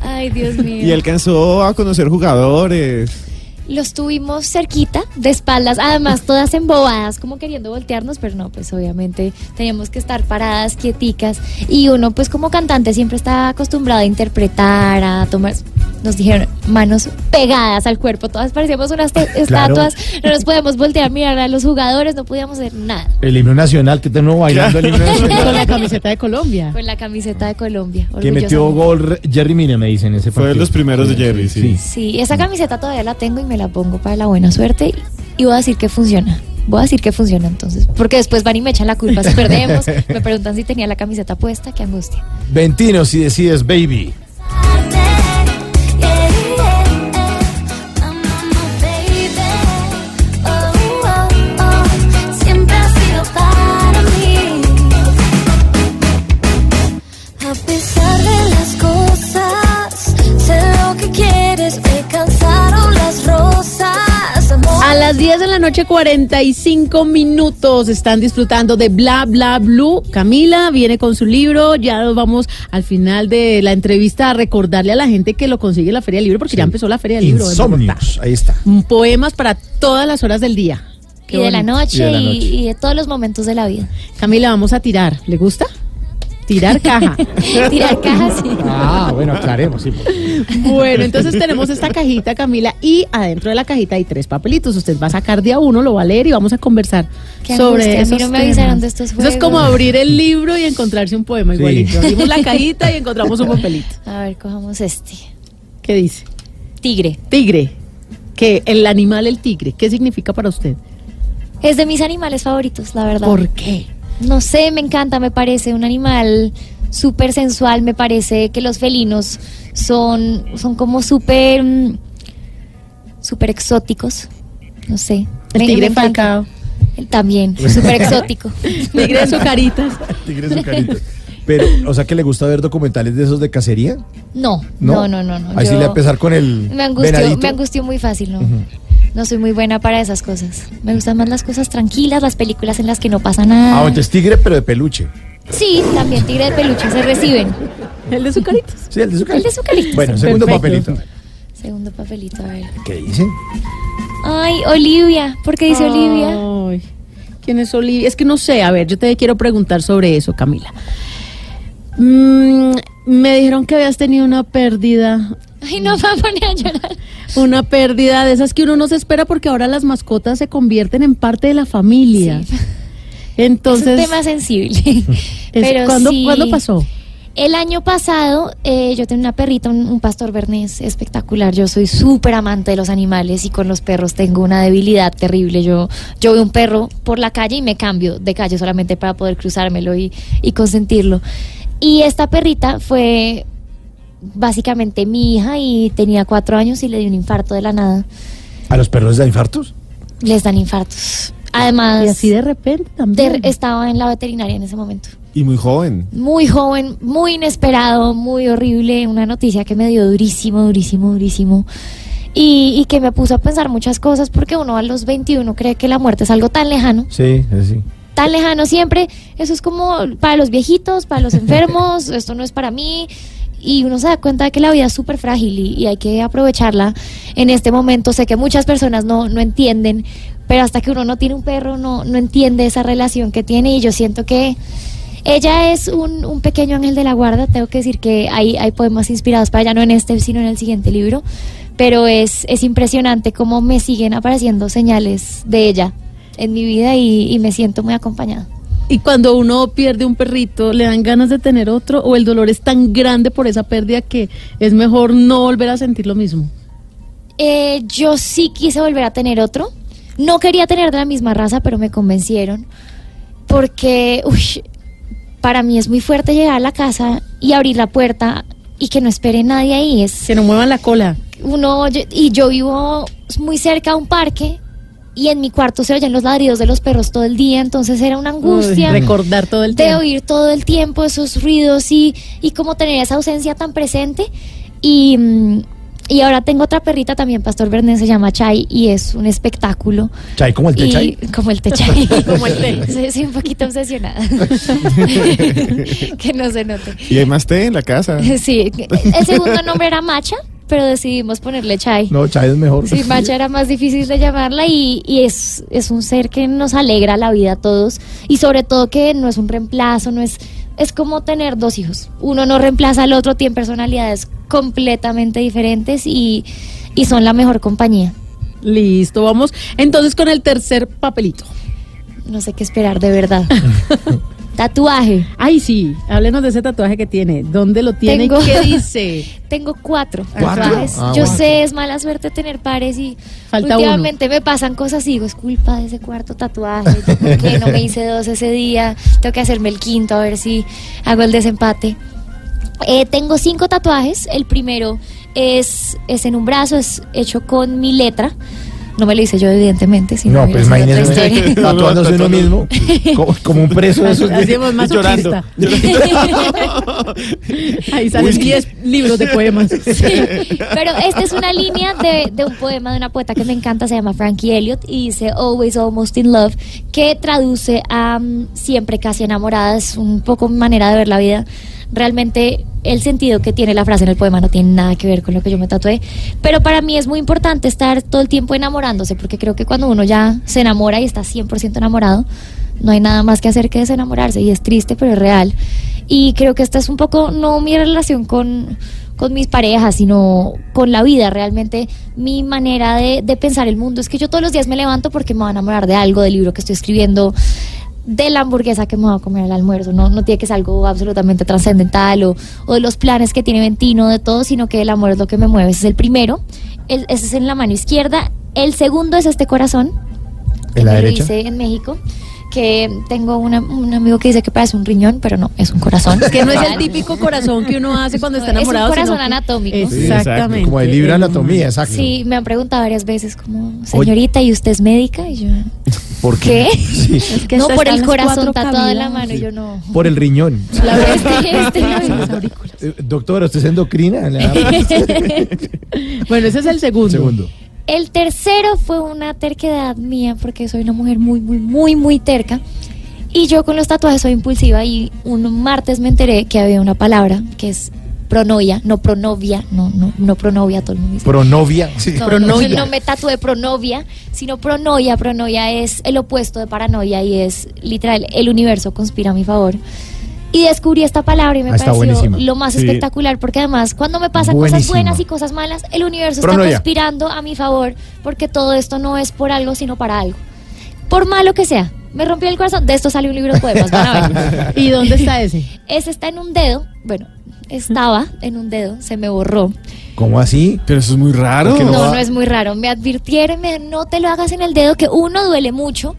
Ay, Dios mío. Y alcanzó a conocer jugadores. Los tuvimos cerquita, de espaldas, además todas embobadas, como queriendo voltearnos, pero no, pues obviamente teníamos que estar paradas, quieticas. Y uno, pues como cantante, siempre está acostumbrado a interpretar, a tomar. Nos dijeron manos pegadas al cuerpo, todas parecíamos unas estatuas, no nos podíamos voltear a mirar a los jugadores, no podíamos hacer nada. El himno nacional, que tenemos bailando el himno Con nacional. la camiseta de Colombia. Con la camiseta de Colombia. Que metió gol Jerry Mina, me dicen, ese Fue de partido. los primeros de Jerry, sí. Sí, esa camiseta todavía la tengo y me la pongo para la buena suerte y voy a decir que funciona. Voy a decir que funciona entonces, porque después van y me echan la culpa si perdemos, me preguntan si tenía la camiseta puesta, qué angustia. Ventino, si decides, baby. Noche, 45 minutos, están disfrutando de Bla Bla Blue. Camila viene con su libro, ya nos vamos al final de la entrevista a recordarle a la gente que lo consigue en la Feria del Libro, porque ya empezó la Feria del Libro. Insomnios, ahí está. Mm, Poemas para todas las horas del día. Qué y de la noche Y de la y, noche. y de todos los momentos de la vida. Camila, vamos a tirar. ¿Le gusta? Tirar caja. Tirar cajas, sí. Ah, bueno, aclaremos, sí. Bueno, entonces tenemos esta cajita, Camila, y adentro de la cajita hay tres papelitos. Usted va a sacar de a uno, lo va a leer y vamos a conversar Qué sobre angustia, a mí esos no me avisaron de estos Eso es como juegos. abrir el libro y encontrarse un poema Sí. igualito. Abrimos la cajita y encontramos un papelito. A ver, cojamos este. ¿Qué dice? Tigre. Tigre. Que el animal, el tigre, ¿qué significa para usted? Es de mis animales favoritos, la verdad. ¿Por qué? No sé, me encanta, me parece un animal súper sensual, me parece que los felinos son, son como súper mm, súper exóticos, no sé. El Me- tigre falcao. Él También, súper exótico. Tigre de sucaritas. Tigre Zucarito. Pero, o sea, que le gusta ver documentales de esos de cacería. No, no, no, no. no. Ahí sí yo- le va a empezar con el me angustió, venadito. me angustió muy fácil, ¿no? No soy muy buena para esas cosas. Me gustan más las cosas tranquilas, las películas en las que no pasa nada. Ah, entonces tigre, pero de peluche. Sí, también tigre de peluche, se reciben. El de sucaritas. Sí, el de Zucarito. El de Zucaritos. Bueno, segundo Perfecto. papelito. Segundo papelito, a ver. ¿Qué dicen? Ay, Olivia. ¿Por qué dice Olivia? Ay, ¿Quién es Olivia? Es que no sé, a ver, yo te quiero preguntar sobre eso, Camila. Mm, me dijeron que habías tenido una pérdida, Ay, no me va a llorar. una pérdida de esas que uno no se espera porque ahora las mascotas se convierten en parte de la familia. Entonces, es un tema sensible. Pero ¿cuándo, sí. ¿cuándo pasó? El año pasado eh, yo tenía una perrita, un, un pastor bernés espectacular. Yo soy súper amante de los animales y con los perros tengo una debilidad terrible. Yo, yo veo un perro por la calle y me cambio de calle solamente para poder cruzármelo y, y consentirlo. Y esta perrita fue básicamente mi hija y tenía cuatro años y le dio un infarto de la nada. ¿A los perros les da infartos? Les dan infartos. Además, Y así de repente también. de- estaba en la veterinaria en ese momento. Y muy joven. Muy joven, muy inesperado, muy horrible, una noticia que me dio durísimo, durísimo, durísimo. Y, y que me puso a pensar muchas cosas porque uno a los 21 cree que la muerte es algo tan lejano, Sí, sí. Tan lejano siempre. Eso es como para los viejitos, para los enfermos, esto no es para mí. Y uno se da cuenta de que la vida es súper frágil y, y hay que aprovecharla en este momento. Sé que muchas personas no, no entienden, pero hasta que uno no tiene un perro no, no entiende esa relación que tiene y yo siento que ella es un, un pequeño ángel de la guarda. Tengo que decir que hay, hay poemas inspirados para ella, no en este, sino en el siguiente libro. Pero es, es impresionante cómo me siguen apareciendo señales de ella en mi vida y, y me siento muy acompañada. Y cuando uno pierde un perrito, ¿le dan ganas de tener otro? ¿O el dolor es tan grande por esa pérdida que es mejor no volver a sentir lo mismo? Eh, yo sí quise volver a tener otro. No quería tener de la misma raza, pero me convencieron. Porque, uy, para mí es muy fuerte llegar a la casa y abrir la puerta y que no espere nadie ahí. Es Que no muevan la cola. uno yo- y yo vivo muy cerca a un parque y en mi cuarto se oyen los ladridos de los perros todo el día, entonces era una angustia. Uy, recordar todo el de tiempo. oír todo el tiempo esos ruidos y, y como tener esa ausencia tan presente. Y, mm, y ahora tengo otra perrita también, Pastor Bernés, se llama Chai y es un espectáculo. ¿Chay como el té Y- Chay? Como el té Chai. Como el té. Soy, soy un poquito obsesionada. que no se note. Y hay más té en la casa. Sí, el segundo nombre era Macha pero decidimos ponerle Chai. No, Chay es mejor. Sí, Macha era más difícil de llamarla y, y es, es un ser que nos alegra la vida a todos y sobre todo que no es un reemplazo, no es, es como tener dos hijos. Uno no reemplaza al otro, tienen personalidades completamente diferentes y, y son la mejor compañía. Listo, vamos entonces con el tercer papelito. No sé qué esperar, de verdad. Tatuaje. Ay, sí, háblenos de ese tatuaje que tiene. ¿Dónde lo tiene? Tengo- ¿Qué dice? Tengo cuatro, ¿Cuatro? tatuajes. Ah, Yo bueno. sé, es mala suerte tener pares y Falta últimamente me pasan cosas y digo, es culpa de ese cuarto tatuaje. ¿Por qué no me hice dos ese día? Tengo que hacerme el quinto a ver si hago el desempate. Eh, tengo cinco tatuajes. El primero es, es en un brazo, es hecho con mi letra. No me lo hice yo, evidentemente. Si No, pues imagínese tatuándose uno mismo como, como un preso de esos. más llorando. Ahí salen Whisky. 10 libros de poemas. Pero esta es una línea de, de un poema de una poeta que me encanta, se llama Frankie Elliot y dice Always Almost in Love, que traduce a mm, siempre casi enamorada, es un poco mi manera de ver la vida. Realmente el sentido que tiene la frase en el poema no tiene nada que ver con lo que yo me tatué, pero para mí es muy importante estar todo el tiempo enamorándose, porque creo que cuando uno ya se enamora y está 100% enamorado, no hay nada más que hacer que desenamorarse y es triste, pero es real. Y creo que esta es un poco, no mi relación con, con mis parejas, sino con la vida. Realmente mi manera de, de pensar el mundo es que yo todos los días me levanto porque me voy a enamorar de algo, del libro que estoy escribiendo, de la hamburguesa que me voy a comer al almuerzo. No, no tiene que ser algo absolutamente trascendental o, o de los planes que tiene Ventino, de todo, sino que el amor es lo que me mueve. Ese es el primero. El- ese es en la mano izquierda. El segundo es este corazón. que ¿En la me lo derecha? hice en México. Que tengo una- un amigo que dice que parece un riñón, pero no, es un corazón. Que no es el típico corazón que uno hace cuando está No, es un enamorado. corazón sino que- anatómico. Sí, exacto, Como de libre anatomía, exacto. Sí, me han preguntado varias veces como, señorita, ¿y usted es médica? Y yo, ¿Por ¿qué? Sí, que no, por el corazón tatuado en la mano, y yo no. por el riñón. La verdad, este, este no. Eh, Doctora, ¿usted es endocrina? Bueno, ese es el segundo. Segundo. El tercero fue una terquedad mía, porque soy una mujer muy, muy, muy, muy terca. Y yo con los tatuajes soy impulsiva y un martes me enteré que había una palabra que es pronoia, no pronovia, no, no, no pronovia, todo el mundo dice. Pronovia. Sí. No, no, yo no me tatué pronovia, sino pronoia. Pronoia es el opuesto de paranoia y es literal, el universo conspira a mi favor. Y descubrí esta palabra y me Ah, pareció buenísima. lo más Sí. espectacular porque además cuando me pasan cosas buenas y cosas malas, el universo Pronoia. está conspirando a mi favor porque todo esto no es por algo, sino para algo. Por malo que sea. Me rompió el corazón. De esto sale un libro de poemas. van a ver. ¿Y dónde está ese? Ese está en un dedo. Bueno, estaba en un dedo. Se me borró. ¿Cómo así? Pero eso es muy raro. ¿Por qué No, no es muy raro. Me advirtieron, me no te lo hagas en el dedo, que uno duele mucho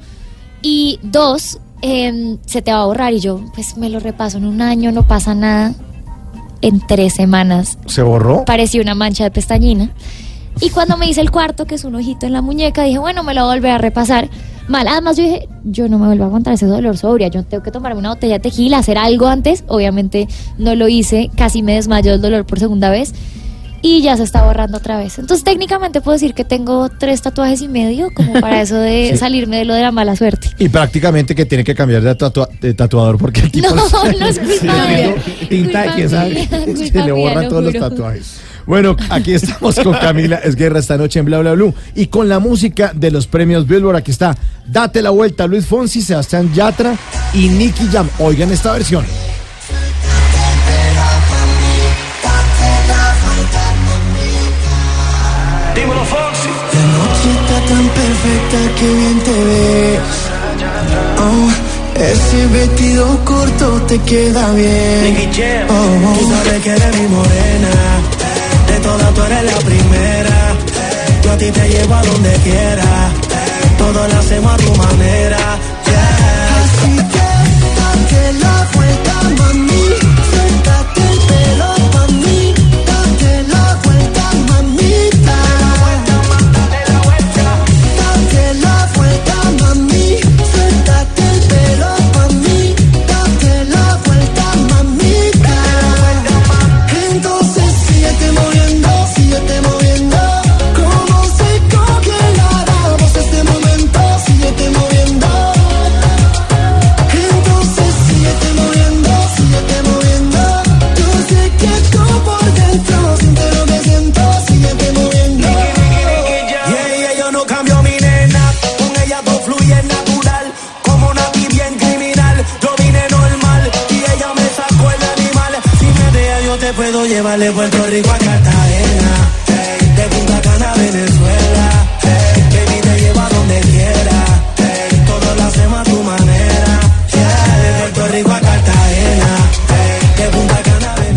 y dos, em, se te va a borrar. Y yo, pues me lo repaso en un año, no pasa nada. En tres semanas ¿Se borró? parecía una mancha de pestañina. Y cuando me hice el cuarto, que es un ojito en la muñeca, dije, bueno, me lo voy a volver a repasar. Mal, además yo dije, yo no me vuelvo a aguantar ese dolor sobria, yo tengo que tomarme una botella de tequila, hacer algo antes. Obviamente no lo hice, casi me desmayó el dolor por segunda vez y ya se está borrando otra vez. Entonces técnicamente puedo decir que tengo tres tatuajes y medio como para eso de Sí. salirme de lo de la mala suerte. Y prácticamente que tiene que cambiar de, tatua- de tatuador porque el tipo No, no es culpa de le lo todos los tatuajes. Bueno, aquí estamos con Camila Esguerra esta noche en Bla Bla Blue y con la música de los premios Billboard. Aquí está Date la vuelta, Luis Fonsi, Sebastián Yatra y Nicky Jam. Oigan esta versión. Tan perfecta que bien te ves. Oh, ese vestido corto te queda bien. Oh, oh. Tú sabes que eres mi morena. De todas tú eres la primera. Yo a ti te llevo a donde quiera. Todo lo hacemos a tu manera. Yeah. Así que date la vuelta, mami.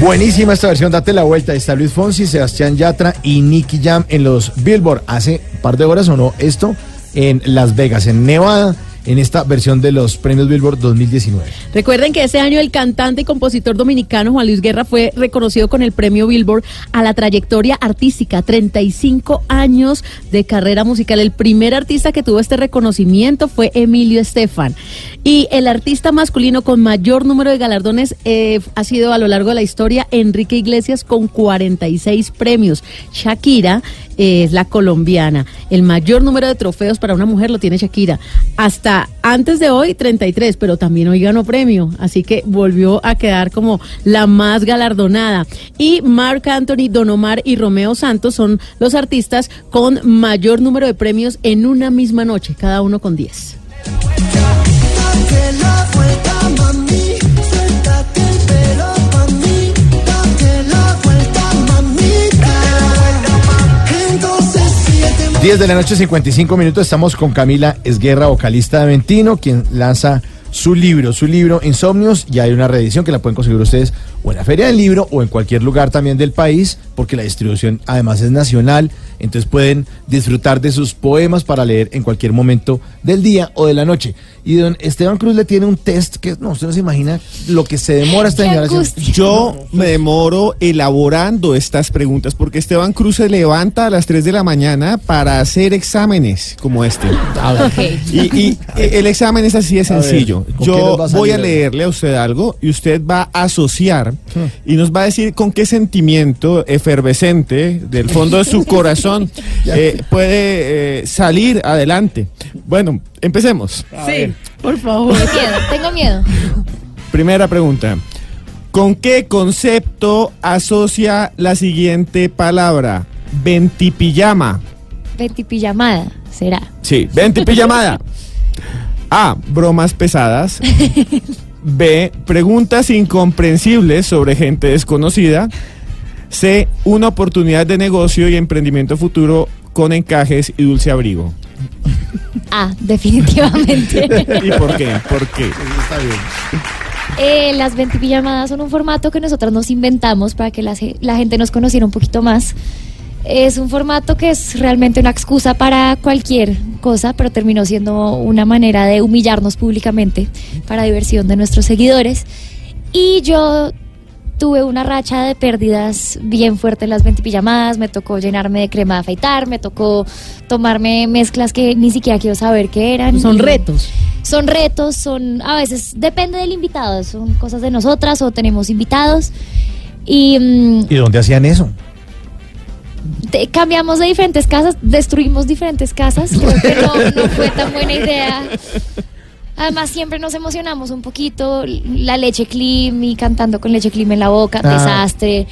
Buenísima esta versión, date la vuelta. Está Luis Fonsi, Sebastián Yatra y Nicky Jam en los Billboard. Hace un par de horas sonó esto en Las Vegas, en Nevada, en esta versión de los premios Billboard 2019. Recuerden que ese año el cantante y compositor dominicano Juan Luis Guerra fue reconocido con el premio Billboard a la trayectoria artística, 35 años de carrera musical. El primer artista que tuvo este reconocimiento fue Emilio Estefan. Y el artista masculino con mayor número de galardones eh, ha sido a lo largo de la historia Enrique Iglesias con 46 premios. Shakira es la colombiana. El mayor número de trofeos para una mujer lo tiene Shakira. Hasta antes de hoy 33, pero también hoy ganó premio, así que volvió a quedar como la más galardonada. Y Mark Anthony, Don Omar y Romeo Santos son los artistas con mayor número de premios en una misma noche, cada uno con 10. 10 de la noche, 55 minutos. Estamos con Camila Esguerra, vocalista de Ventino, quien lanza su libro, su libro Insomnios. Y hay una reedición que la pueden conseguir ustedes o en la Feria del Libro o en cualquier lugar también del país, porque la distribución además es nacional. Entonces pueden disfrutar de sus poemas para leer en cualquier momento del día o de la noche. Y don Esteban Cruz le tiene un test que no, usted no se imagina lo que se demora esta generación. Yo me demoro elaborando estas preguntas porque Esteban Cruz se levanta a las 3 de la mañana para hacer exámenes como este. Y, y, eh, el examen es así de A ver, sencillo. ¿con qué Yo a voy a leerle a usted algo y usted va a asociar y nos va a decir con qué sentimiento efervescente del fondo de su corazón eh, puede eh, salir adelante. Bueno, empecemos. Sí, por favor. Tengo miedo, tengo miedo. Primera pregunta. ¿Con qué concepto asocia la siguiente palabra? Ventipijama. Ventipijamada, será. Sí, ventipijamada. A. Bromas pesadas. B. Preguntas incomprensibles sobre gente desconocida. C. Una oportunidad de negocio y emprendimiento futuro con encajes y dulce abrigo. Ah, definitivamente. ¿Y por qué? ¿Por qué? Eh, las ventipijamadas son un formato que nosotros nos inventamos para que la, la gente nos conociera un poquito más. Es un formato que es realmente una excusa para cualquier cosa, pero terminó siendo una manera de humillarnos públicamente para diversión de nuestros seguidores. Y yo tuve una racha de pérdidas bien fuerte en las ventipijamadas, me tocó llenarme de crema de afeitar, me tocó tomarme mezclas que ni siquiera quiero saber qué eran. Son Y- retos. son retos, son a veces depende del invitado, son cosas de nosotras o tenemos invitados y mm, ¿Y dónde hacían eso? te- cambiamos de diferentes casas, destruimos diferentes casas, creo que no, no fue tan buena idea. Además siempre nos emocionamos un poquito, la leche clean y cantando con leche clean en la boca, Ah. desastre.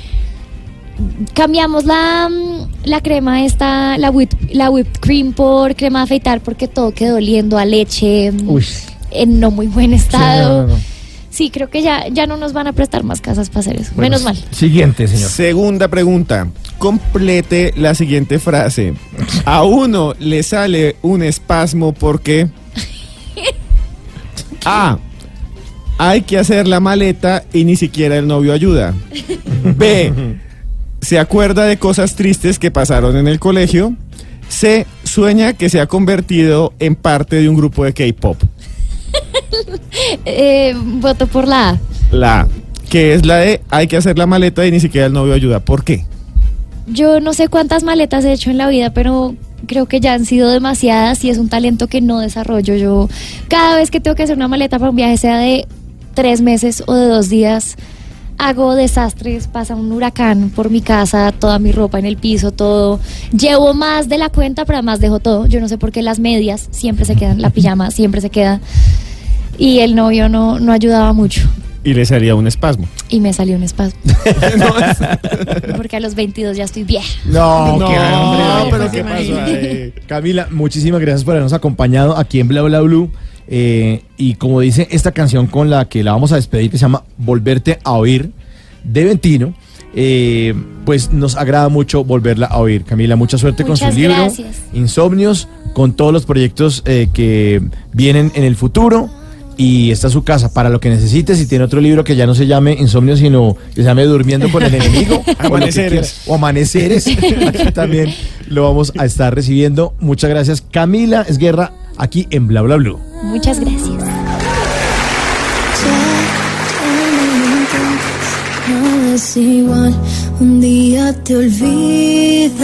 Cambiamos la, mm, la crema esta, la whipped, la whipped cream por crema de afeitar porque todo quedó oliendo a leche mm, Uy. en no muy buen estado. no, no, no. Sí, creo que ya, ya no nos van a prestar más casas para hacer eso. Bueno, Menos mal. Siguiente, señor. Segunda pregunta. Complete la siguiente frase. A uno le sale un espasmo porque A. Hay que hacer la maleta y ni siquiera el novio ayuda. B. Se acuerda de cosas tristes que pasaron en el colegio. C. Sueña que se ha convertido en parte de un grupo de K-pop. Eh, voto por la A. La A, que es la de hay que hacer la maleta y ni siquiera el novio ayuda. ¿Por qué? Yo no sé cuántas maletas he hecho en la vida, pero creo que ya han sido demasiadas y es un talento que no desarrollo. Yo cada vez que tengo que hacer una maleta para un viaje, sea de tres meses o de dos días, hago desastres, pasa un huracán por mi casa, toda mi ropa en el piso, todo. Llevo más de la cuenta, pero además dejo todo. Yo no sé por qué las medias siempre se quedan, la pijama siempre se queda. Y el novio no, no ayudaba mucho. Y le salía un espasmo. Y me salió un espasmo. Porque a los 22 ya estoy vieja. No, No, qué hambre, pero ¿qué pasó ahí? Camila, muchísimas gracias por habernos acompañado aquí en Bla Bla Blue. Eh, y como dice esta canción con la que la vamos a despedir, que se llama Volverte a Oír, de Ventino, eh, pues nos agrada mucho volverla a oír. Camila, mucha suerte con su libro, gracias. Insomnios, con todos los proyectos eh, que vienen en el futuro. Y está su casa para lo que necesites. Y tiene otro libro que ya no se llame Insomnio, sino que se llame Durmiendo con el enemigo. Amaneceres. O amaneceres. Aquí también lo vamos a estar recibiendo. Muchas gracias, Camila Esguerra, aquí en Bla Bla Blue. Muchas gracias. No es igual, un día te olvidaré.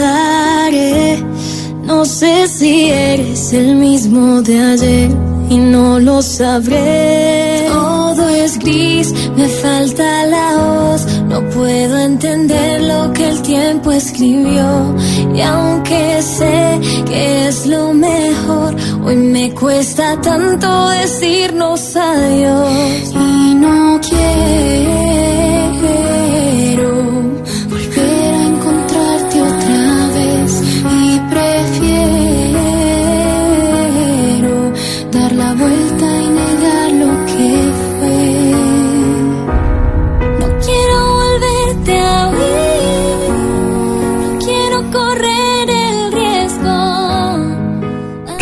No sé si eres el mismo de ayer y no lo sabré. Todo es gris, me falta la voz. No puedo entender lo que el tiempo escribió. Y aunque sé que es lo mejor, hoy me cuesta tanto decirnos adiós. Y no quiero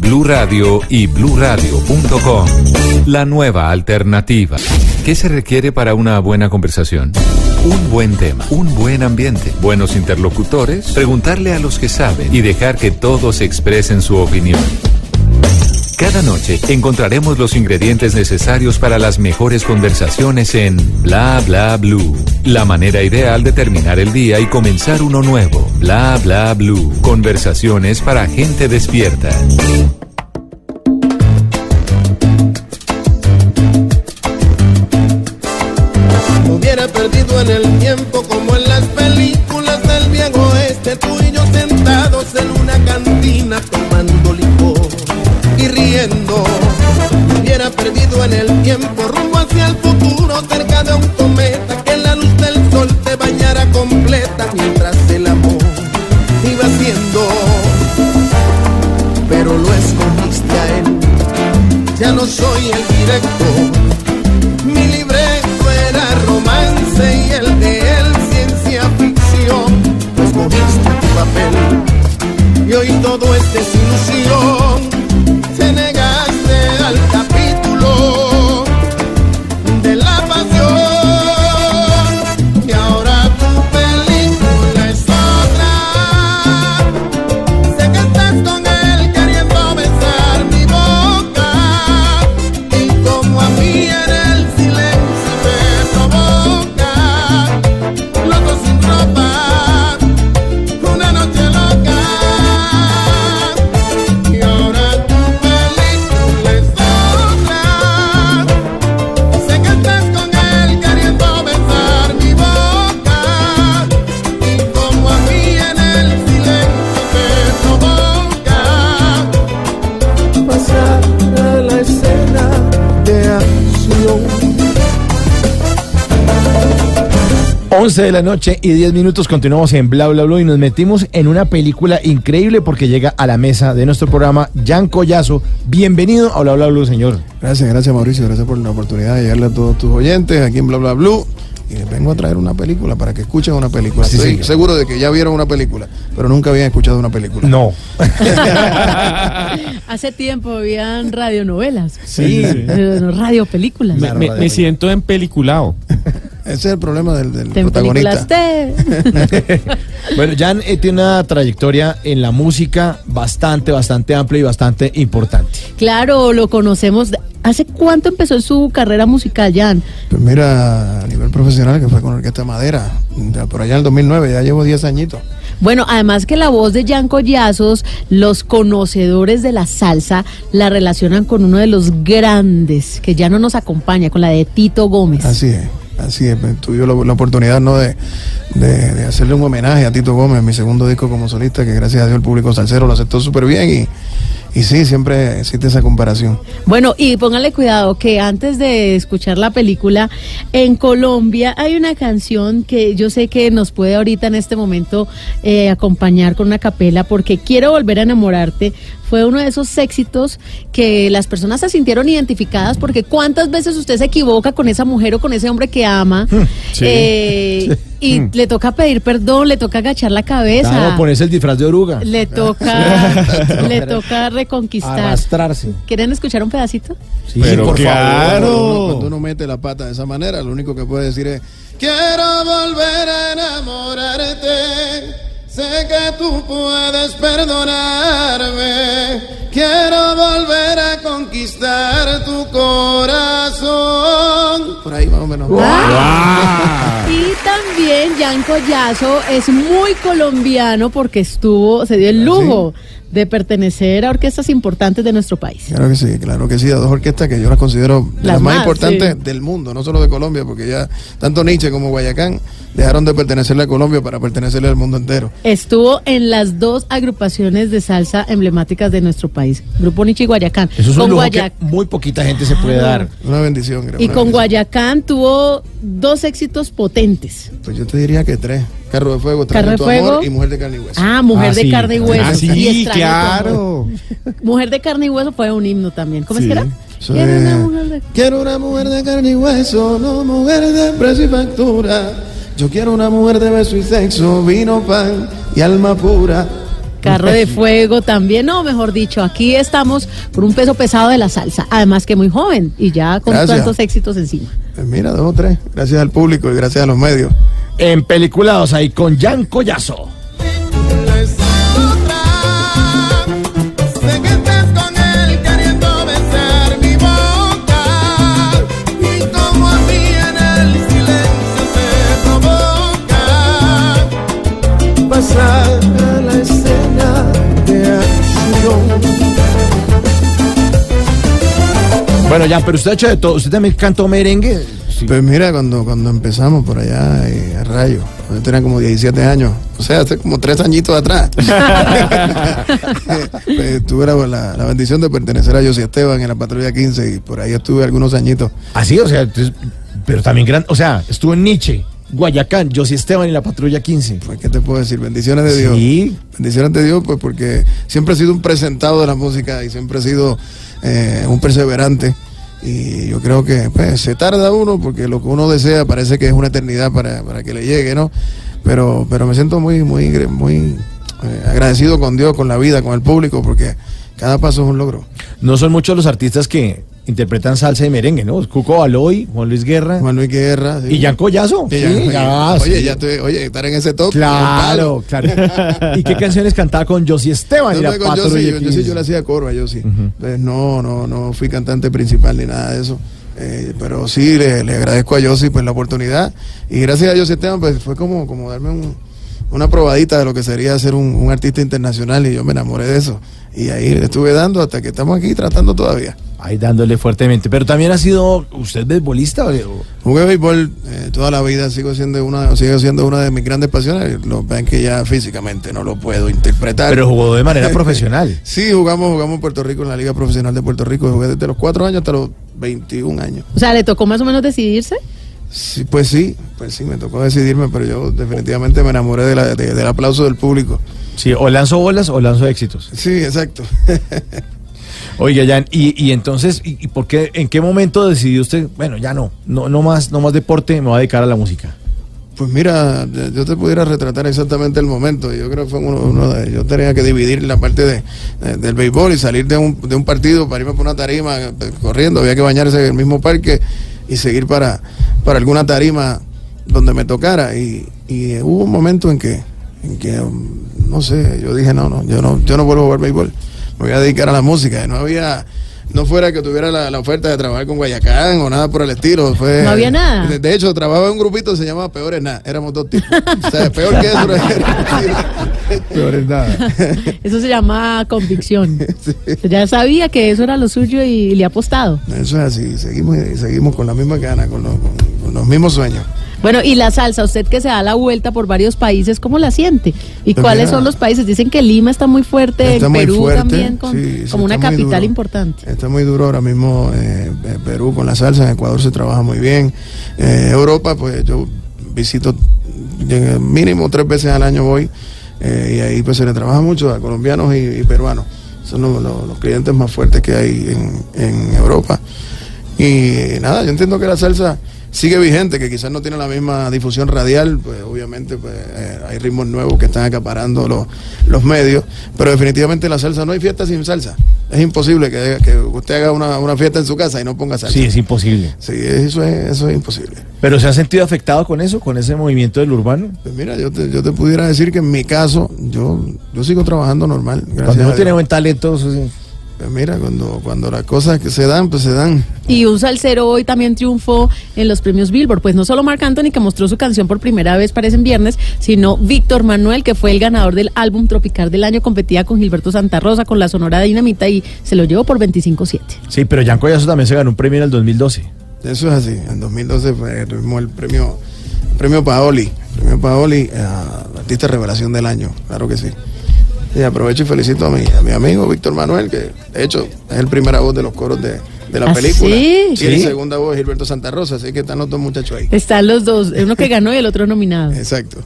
Blue Radio y bluradio.com. La nueva alternativa. ¿Qué se requiere para una buena conversación? Un buen tema, un buen ambiente, buenos interlocutores, preguntarle a los que saben y dejar que todos expresen su opinión. Cada noche encontraremos los ingredientes necesarios para las mejores conversaciones en Bla Bla Blue. La manera ideal de terminar el día y comenzar uno nuevo. Bla Bla Blue. Conversaciones para gente despierta. Hubiera perdido en el tiempo como en las películas del viejo oeste, tú Perdido en el tiempo rumbo hacia el futuro cerca de un cometa que la luz del sol te bañara completa mientras el amor iba siendo. Pero lo escogiste a él, ya no soy el directo. Mi libreto era romance y el de él ciencia ficción. Tú escogiste tu papel y hoy todo es 11 de la noche y 10 minutos continuamos en Bla Bla Bla y nos metimos en una película increíble porque llega a la mesa de nuestro programa Jan Collazo. Bienvenido a Bla Bla Bla, señor. Gracias, gracias Mauricio, gracias por la oportunidad de llegarle a todos tus oyentes aquí en Bla Bla Blue. Y les vengo a traer una película para que escuchen una película. Sí, Estoy señor. seguro de que ya vieron una película, pero nunca habían escuchado una película. No. Hace tiempo habían radionovelas. Sí. Eh, radiopelículas. Me, me- me siento empeliculado. Ese es el problema del, del Te protagonista. Bueno, Jan eh, tiene una trayectoria en la música bastante, bastante amplia y bastante importante. Claro, lo conocemos. ¿Hace cuánto empezó su carrera musical, Jan? Pues mira, a nivel profesional, que fue con Orquesta Madera, ya por allá en el 2009, ya llevo 10 añitos. Bueno, además que la voz de Jan Collazos, los conocedores de la salsa la relacionan con uno de los grandes que ya no nos acompaña, con la de Tito Gómez. Así es. Así es. pues, Tuve la, oportunidad ¿no? de, de- hacerle un homenaje a Tito Gómez, mi segundo disco como solista, que gracias a Dios el público salsero lo aceptó súper bien y, y sí, siempre existe esa comparación. Bueno, y pónganle cuidado que antes de escuchar la película, en Colombia hay una canción que yo sé que nos puede ahorita en este momento eh, acompañar con una capela, porque Quiero volver a enamorarte fue uno de esos éxitos que las personas se sintieron identificadas, porque cuántas veces usted se equivoca con esa mujer o con ese hombre que ama sí. eh, y Mm. le toca pedir perdón, le toca agachar la cabeza. Claro, ponerse el disfraz de oruga. Le toca, le toca reconquistar. Arrastrarse. ¿Quieren escuchar un pedacito? Sí, Pero por claro. favor. Cuando uno, cuando uno mete la pata de esa manera, lo único que puede decir es, quiero volver a enamorarte. Sé que tú puedes perdonarme. Quiero volver a conquistar tu corazón. Por ahí más o menos. Y también Jan Collazo es muy colombiano porque estuvo, se dio el lujo de pertenecer a orquestas importantes de nuestro país. Claro que sí, claro que sí, a dos orquestas que yo las considero de Las las más, más, importantes sí. del mundo, no solo de Colombia, porque ya tanto Nietzsche como Guayacán dejaron de pertenecerle a Colombia para pertenecerle al mundo entero. Estuvo en las dos agrupaciones de salsa emblemáticas de nuestro país, Grupo Nietzsche y Guayacán. Eso es un Con lujo Guaya- que muy poquita gente se puede dar. Una bendición, creo. Y con bendición. Guayacán tuvo dos éxitos potentes. Pues yo te diría que tres. Carro de Fuego, Carro de tu Fuego. amor y Mujer de carne y hueso. Ah, Mujer Ah, de sí. carne y hueso. Ah, sí, y claro. Mujer de carne y hueso fue un himno también. ¿Cómo es que Sí. era? Quiero una mujer de- Quiero una mujer de carne y hueso, no mujer de precio y factura. Yo quiero una mujer de beso y sexo, vino, pan y alma pura. Carro de fuego también, no, mejor dicho, aquí estamos por un peso pesado de la salsa, además que muy joven y ya con Gracias. tantos éxitos encima. Pues mira, dos o tres. Gracias al público y gracias a los medios. En peliculados ahí con Jan Collazo. Bueno, Jan, pero usted ha hecho de todo. ¿Usted también cantó merengue? Pues mira, cuando, cuando empezamos por allá eh, a Rayo, yo tenía como 17 años, o sea, hace como tres añitos atrás. Pues, tuve la, la- la bendición de pertenecer a José Esteban en la patrulla 15 y por ahí estuve algunos añitos. Así, o sea, entonces, pero también gran, o sea, estuvo en Nietzsche, Guayacán, José Esteban y la patrulla 15. Pues, ¿qué te puedo decir? Bendiciones de Dios. Sí. Bendiciones de Dios, pues porque siempre he sido un presentado de la música y siempre he sido eh, un perseverante. Y yo creo que pues, se tarda uno porque lo que uno desea parece que es una eternidad para, para que le llegue, ¿no? Pero, pero me siento muy, muy, muy eh, agradecido con Dios, con la vida, con el público, porque cada paso es un logro. No son muchos los artistas que interpretan salsa y merengue, ¿no? Cuco Aloy, Juan Luis Guerra. Juan Luis Guerra. sí. Y Jan Collazo. Y Sí, ya- ya, oye, ya estoy- oye, estar en ese top. Claro, claro. ¿Y qué canciones cantaba con José Esteban y No, la no, con Yossi, yo, 15? yo le hacía coro a Yossi. Entonces, no, no, no fui cantante principal ni nada de eso. Eh, pero sí, le, le agradezco a Yossi pues, la oportunidad. Y gracias a Yossi Esteban, pues fue como, como darme un- una probadita de lo que sería ser un, un artista internacional. Y yo me enamoré de eso. Y ahí le estuve dando hasta que estamos aquí tratando todavía. Ahí dándole fuertemente. Pero también ha sido usted beisbolista. o- Jugué béisbol eh, toda la vida, sigo siendo una, sigo siendo una de mis grandes pasiones. Lo ven que ya físicamente no lo puedo interpretar. Pero jugó de manera profesional. Sí, jugamos, jugamos en Puerto Rico en la Liga Profesional de Puerto Rico. Jugué desde los 4 años hasta los 21 años. O sea, ¿le tocó más o menos decidirse? Sí, pues sí, pues sí, me tocó decidirme, pero yo definitivamente me enamoré de la- de- del aplauso del público. Sí, o lanzo bolas o lanzo éxitos. Sí, exacto. Oiga, Jan, y, y entonces, y, y por qué, ¿en qué momento decidió usted, bueno, ya no, no, no más, no más deporte, me voy a dedicar a la música? Pues mira, yo te pudiera retratar exactamente el momento. Yo creo que fue uno, uno de, yo tenía que dividir la parte de, de- del béisbol y salir de un, de un partido para irme por una tarima eh, corriendo. Había que bañarse en el mismo parque y seguir para, para alguna tarima donde me tocara. Y, y hubo un momento en que, en que, um, no sé, yo dije, no, no, yo no, yo no vuelvo a jugar béisbol. Me voy a dedicar a la música. Y no había, no fuera que tuviera la, la oferta de trabajar con Guayacán o nada por el estilo. Fue, No había nada. De, de hecho, trabajaba en un grupito que se llamaba Peores Nada. Éramos dos tipos. O sea, peor que eso. Peor es nada. Eso se llama convicción. Ya sabía que eso era lo suyo y le ha apostado. Eso es así. Seguimos, seguimos con la misma gana, con, lo- con- con los mismos sueños. Bueno, y la salsa, usted que se da la vuelta por varios países, ¿cómo la siente? ¿Y Pues cuáles mira, son los países? Dicen que Lima está muy fuerte, Está muy Perú fuerte, también, con- sí, como una capital duro. importante. Está muy duro ahora mismo eh, eh, Perú con la salsa, en Ecuador se trabaja muy bien. Eh, Europa, pues yo visito mínimo tres veces al año voy eh, y ahí pues se le trabaja mucho a colombianos y, y peruanos. Son los, los- los clientes más fuertes que hay en, en Europa. Y nada, yo entiendo que la salsa sigue vigente, que quizás no tiene la misma difusión radial, pues obviamente pues, eh, hay ritmos nuevos que están acaparando los, los medios, pero definitivamente la salsa no hay fiesta sin salsa. Es imposible que, que usted haga una, una fiesta en su casa y no ponga salsa. Sí, es imposible. Sí, eso es, eso es imposible. ¿Pero se ha sentido afectado con eso, con ese movimiento del urbano? Pues mira, yo te, yo te pudiera decir que en mi caso, yo, yo sigo trabajando normal. Cuando uno tiene buen talento, eso sí. Pues mira, cuando, cuando las cosas que se dan, pues se dan. Y un salsero hoy también triunfó en los premios Billboard. Pues no solo Marc Anthony, que mostró su canción por primera vez, parece en viernes, sino Víctor Manuel, que fue el ganador del álbum Tropical del año, competía con Gilberto Santa Rosa, con la Sonora Dinamita y se lo llevó por 25-7. Sí, pero Jan Collazo también se ganó un premio en el 2012. Eso es así. En 2012 fue, el premio, el premio Paoli, el premio Paoli a artista revelación del año, claro que sí. Y aprovecho y felicito a mi, a mi amigo Víctor Manuel, que de hecho es el primera voz de los coros de, de la ¿Ah, película. sí? Y Sí. el segunda voz es Gilberto Santa Rosa, así que están los dos muchachos ahí. Están los dos, uno que ganó y el otro nominado. Exacto.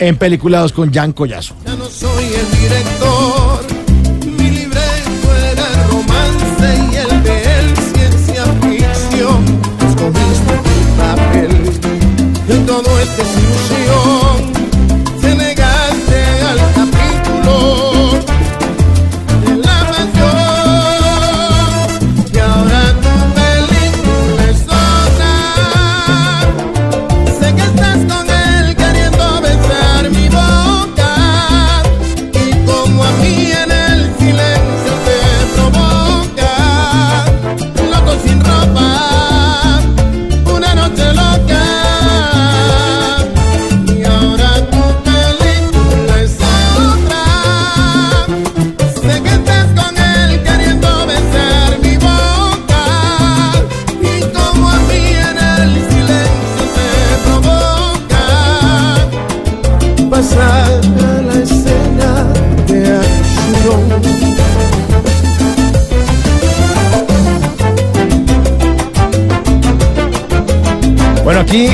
En Peliculados con Jan Collazo. Ya no soy el director, mi libreto era el romance y el de él ciencia ficción. Escogiste tu papel y en todo es desilusión. Bueno, aquí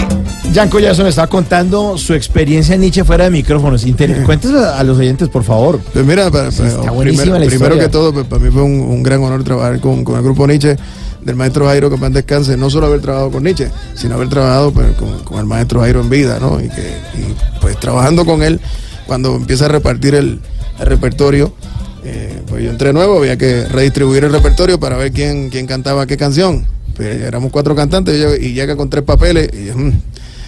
Jan Collazo nos está contando su experiencia en Nietzsche fuera de micrófonos. Cuéntese a los oyentes, por favor. Pues mira, para- para- está primero, la primero que todo, pues, para mí fue un, un gran honor trabajar con, con el grupo Nietzsche del maestro Jairo, que más descanse, no solo haber trabajado con Nietzsche, sino haber trabajado pues, con, con el maestro Jairo en vida, ¿no? Y que y, pues trabajando con él, cuando empieza a repartir el, el repertorio, eh, pues yo entré nuevo, había que redistribuir el repertorio para ver quién, quién cantaba qué canción. Pues éramos cuatro cantantes y, llega con tres papeles y "Mm,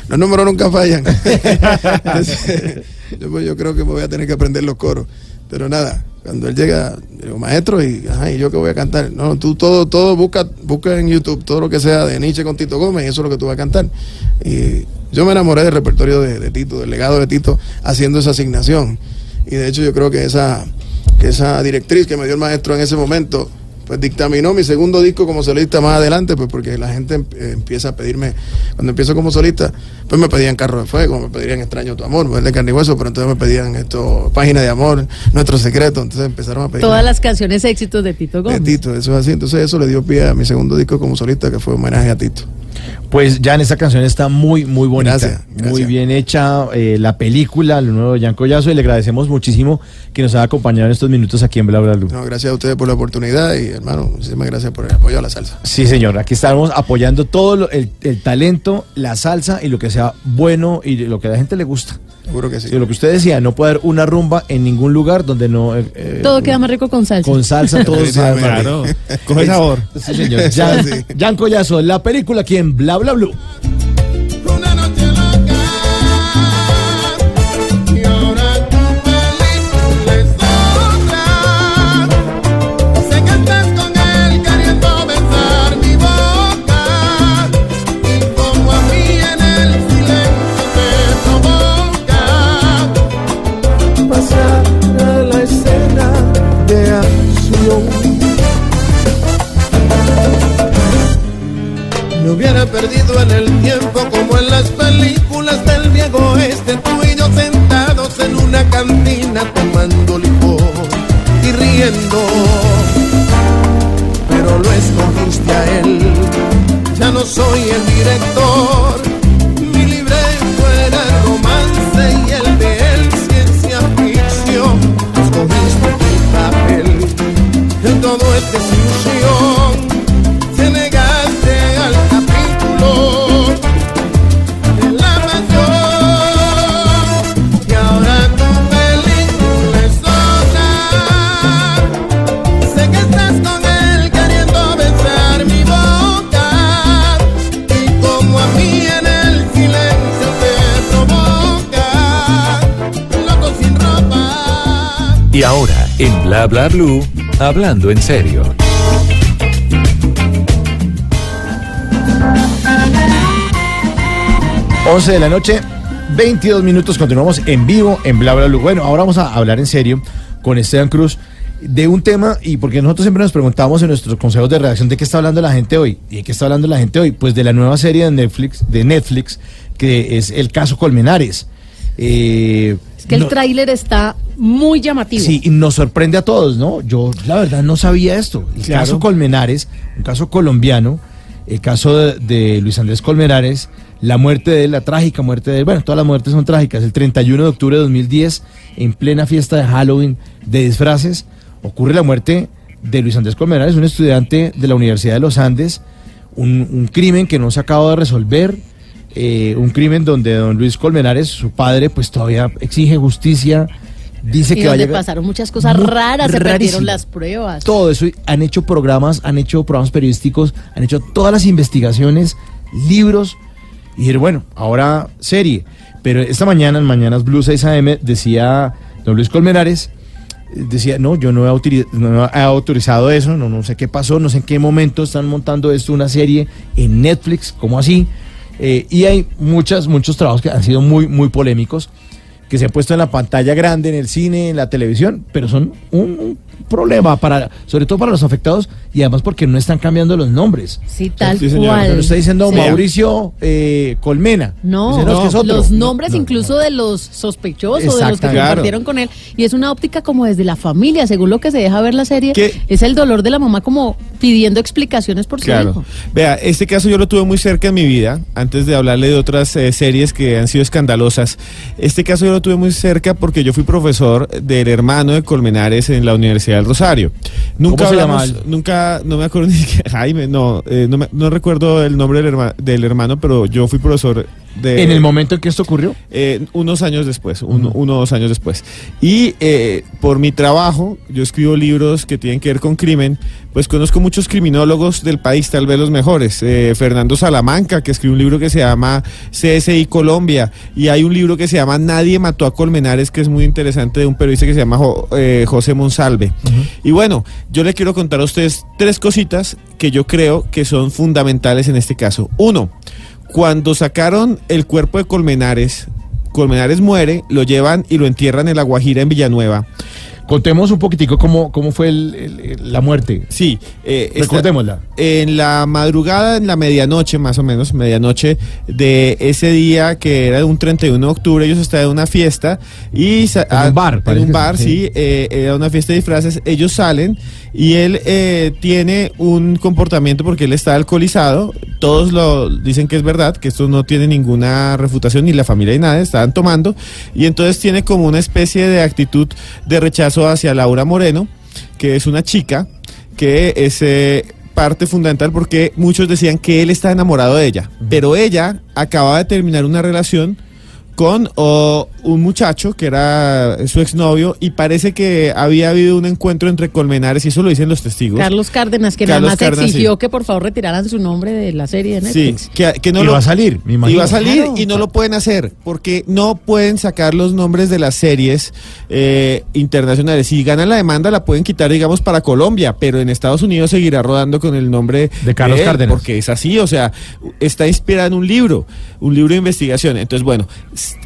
los números nunca fallan. Yo, pues, yo creo que me voy a tener que aprender los coros. Pero nada, cuando él llega, digo, maestro, y, ajá, ¿y yo qué voy a cantar? No, tú todo, todo busca, busca en YouTube todo lo que sea de Nietzsche con Tito Gómez, y eso es lo que tú vas a cantar. Y yo me enamoré del repertorio de, de Tito, del legado de Tito, haciendo esa asignación. Y de hecho yo creo que esa, que esa directriz que me dio el maestro en ese momento, pues dictaminó mi segundo disco como solista más adelante, pues porque la gente em- eh, empieza a pedirme, cuando empiezo como solista, pues me pedían Carro de Fuego, me pedían Extraño tu amor, pues de carne y hueso, pero entonces me pedían esto, Página de Amor, Nuestro Secreto, entonces empezaron a pedir Todas las canciones éxitos de Tito de Gómez. Tito, eso es así, entonces eso le dio pie a mi segundo disco como solista, que fue homenaje a Tito. Pues Jan, esta canción está muy, muy bonita. Gracias, gracias. Muy bien hecha. eh, la película, lo nuevo de Jan Collazo, y le agradecemos muchísimo que nos haya acompañado en estos minutos aquí en Bla Bla Blue. No, gracias a ustedes por la oportunidad y hermano, muchísimas gracias por el apoyo a la salsa. Sí, señor. Aquí estamos apoyando todo lo- el, el talento, la salsa y lo que sea bueno y lo que a la gente le gusta. Seguro que sí. lo que usted decía, no puede haber una rumba en ningún lugar donde no. eh, eh, Todo queda más rico con salsa. Con salsa, todo sabe más Claro. Coge sabor. Sí, señor. Jan, Sí. Jan Collazo, la película aquí en Bla Bla Blue. Una noche perdido en el tiempo como en las películas del viejo este, tú y yo sentados en una cantina tomando licor y riendo. Pero lo escogiste a él, ya no soy el director. Mi libreto era romance y el de él ciencia ficción. Escogiste tu papel, en todo este en Bla Bla Blue, hablando en serio. 11 de la noche, 22 minutos, continuamos en vivo en Bla Bla Blue. Bueno, ahora vamos a hablar en serio con Esteban Cruz de un tema, y porque nosotros siempre nos preguntamos en nuestros consejos de redacción de qué está hablando la gente hoy. ¿Y de qué está hablando la gente hoy? Pues de la nueva serie de Netflix, de Netflix que es el caso Colmenares. Eh, Es que el no- tráiler está muy llamativo. Sí, y nos sorprende a todos, ¿no? Yo, la verdad, no sabía esto. El Claro. caso Colmenares, un caso colombiano, el caso de, de Luis Andrés Colmenares, la muerte de él, la trágica muerte de él, bueno, todas las muertes son trágicas. El 31 de octubre de 2010, en plena fiesta de Halloween de disfraces, ocurre la muerte de Luis Andrés Colmenares, un estudiante de la Universidad de los Andes, un, un crimen que no se acaba de resolver, eh, un crimen donde don Luis Colmenares, su padre, pues todavía exige justicia, dice y que va a donde pasaron muchas cosas raras, se perdieron las pruebas. Todo eso, han hecho programas, han hecho programas periodísticos, han hecho todas las investigaciones, libros, y bueno, ahora serie. Pero esta mañana, en Mañanas Blue 6 AM, decía don Luis Colmenares, decía, no, yo no he, no he autorizado eso, no, no sé qué pasó, no sé en qué momento están montando esto, una serie en Netflix, ¿cómo así? Eh, y hay muchas, muchos trabajos que han sido muy, muy polémicos, que se han puesto en la pantalla grande, en el cine, en la televisión, pero son un, un problema para, sobre todo para los afectados y además porque no están cambiando los nombres. Sí, tal Sí, cual. Pero está diciendo Sí. Mauricio eh, Colmena. No, Dice, los No, nombres no, incluso de los sospechosos, de los que compartieron con él. Y es una óptica como desde la familia, según lo que se deja ver la serie. ¿Qué? Es el dolor de la mamá como pidiendo explicaciones por su hijo. Vea, este caso yo lo tuve muy cerca en mi vida, antes de hablarle de otras eh, series que han sido escandalosas. Este caso yo lo tuve muy cerca porque yo fui profesor del hermano de Colmenares en la Universidad del Rosario. Nunca nunca, no me acuerdo ni que, Jaime, no, eh, no, me- no recuerdo el nombre del, herma- del hermano, pero yo fui profesor de... En el momento en que esto ocurrió. Eh, unos años después, un- uno o dos años después. Y eh, por mi trabajo, yo escribo libros que tienen que ver con crimen, pues conozco muchos criminólogos del país, tal vez los mejores. Eh, Fernando Salamanca, que escribió un libro que se llama CSI Colombia, y hay un libro que se llama Nadie mató a Colmenares, que es muy interesante, de un periodista que se llama Jo- José Monsalve. Y bueno, yo le quiero contar a ustedes tres cositas que yo creo que son fundamentales en este caso. Uno, cuando sacaron el cuerpo de Colmenares, Colmenares muere, lo llevan y lo entierran en La Guajira, en Villanueva. Contemos un poquitico cómo, cómo fue el- el- el- la muerte. Sí, eh, esta- Recordémosla. En la madrugada, en la medianoche, más o menos, medianoche de ese día que era un 31 de octubre, ellos estaban en una fiesta y... En un bar, En un bar, sí. sí, eh, era una fiesta de disfraces. Ellos salen y él eh, tiene un comportamiento porque él está alcoholizado. Todos lo dicen que es verdad, que esto no tiene ninguna refutación, ni la familia ni nada, estaban tomando. Y entonces tiene como una especie de actitud de rechazo hacia Laura Moreno, que es una chica que es eh, parte fundamental porque muchos decían que él está enamorado de ella, pero ella acababa de terminar una relación con oh, un muchacho que era su exnovio y parece que había habido un encuentro entre Colmenares y eso lo dicen los testigos. Carlos Cárdenas, que Carlos nada más Cárdenas, exigió sí. que por favor retiraran su nombre de la serie de Sí, Netflix. que, que no Y lo va a salir, me imagino. Y va a salir Claro. y no lo pueden hacer porque no pueden sacar los nombres de las series eh, internacionales. Si ganan la demanda la pueden quitar, digamos, para Colombia, pero en Estados Unidos seguirá rodando con el nombre De Carlos él, Cárdenas. Porque es así, o sea, está inspirada en un libro, un libro de investigación. Entonces, bueno,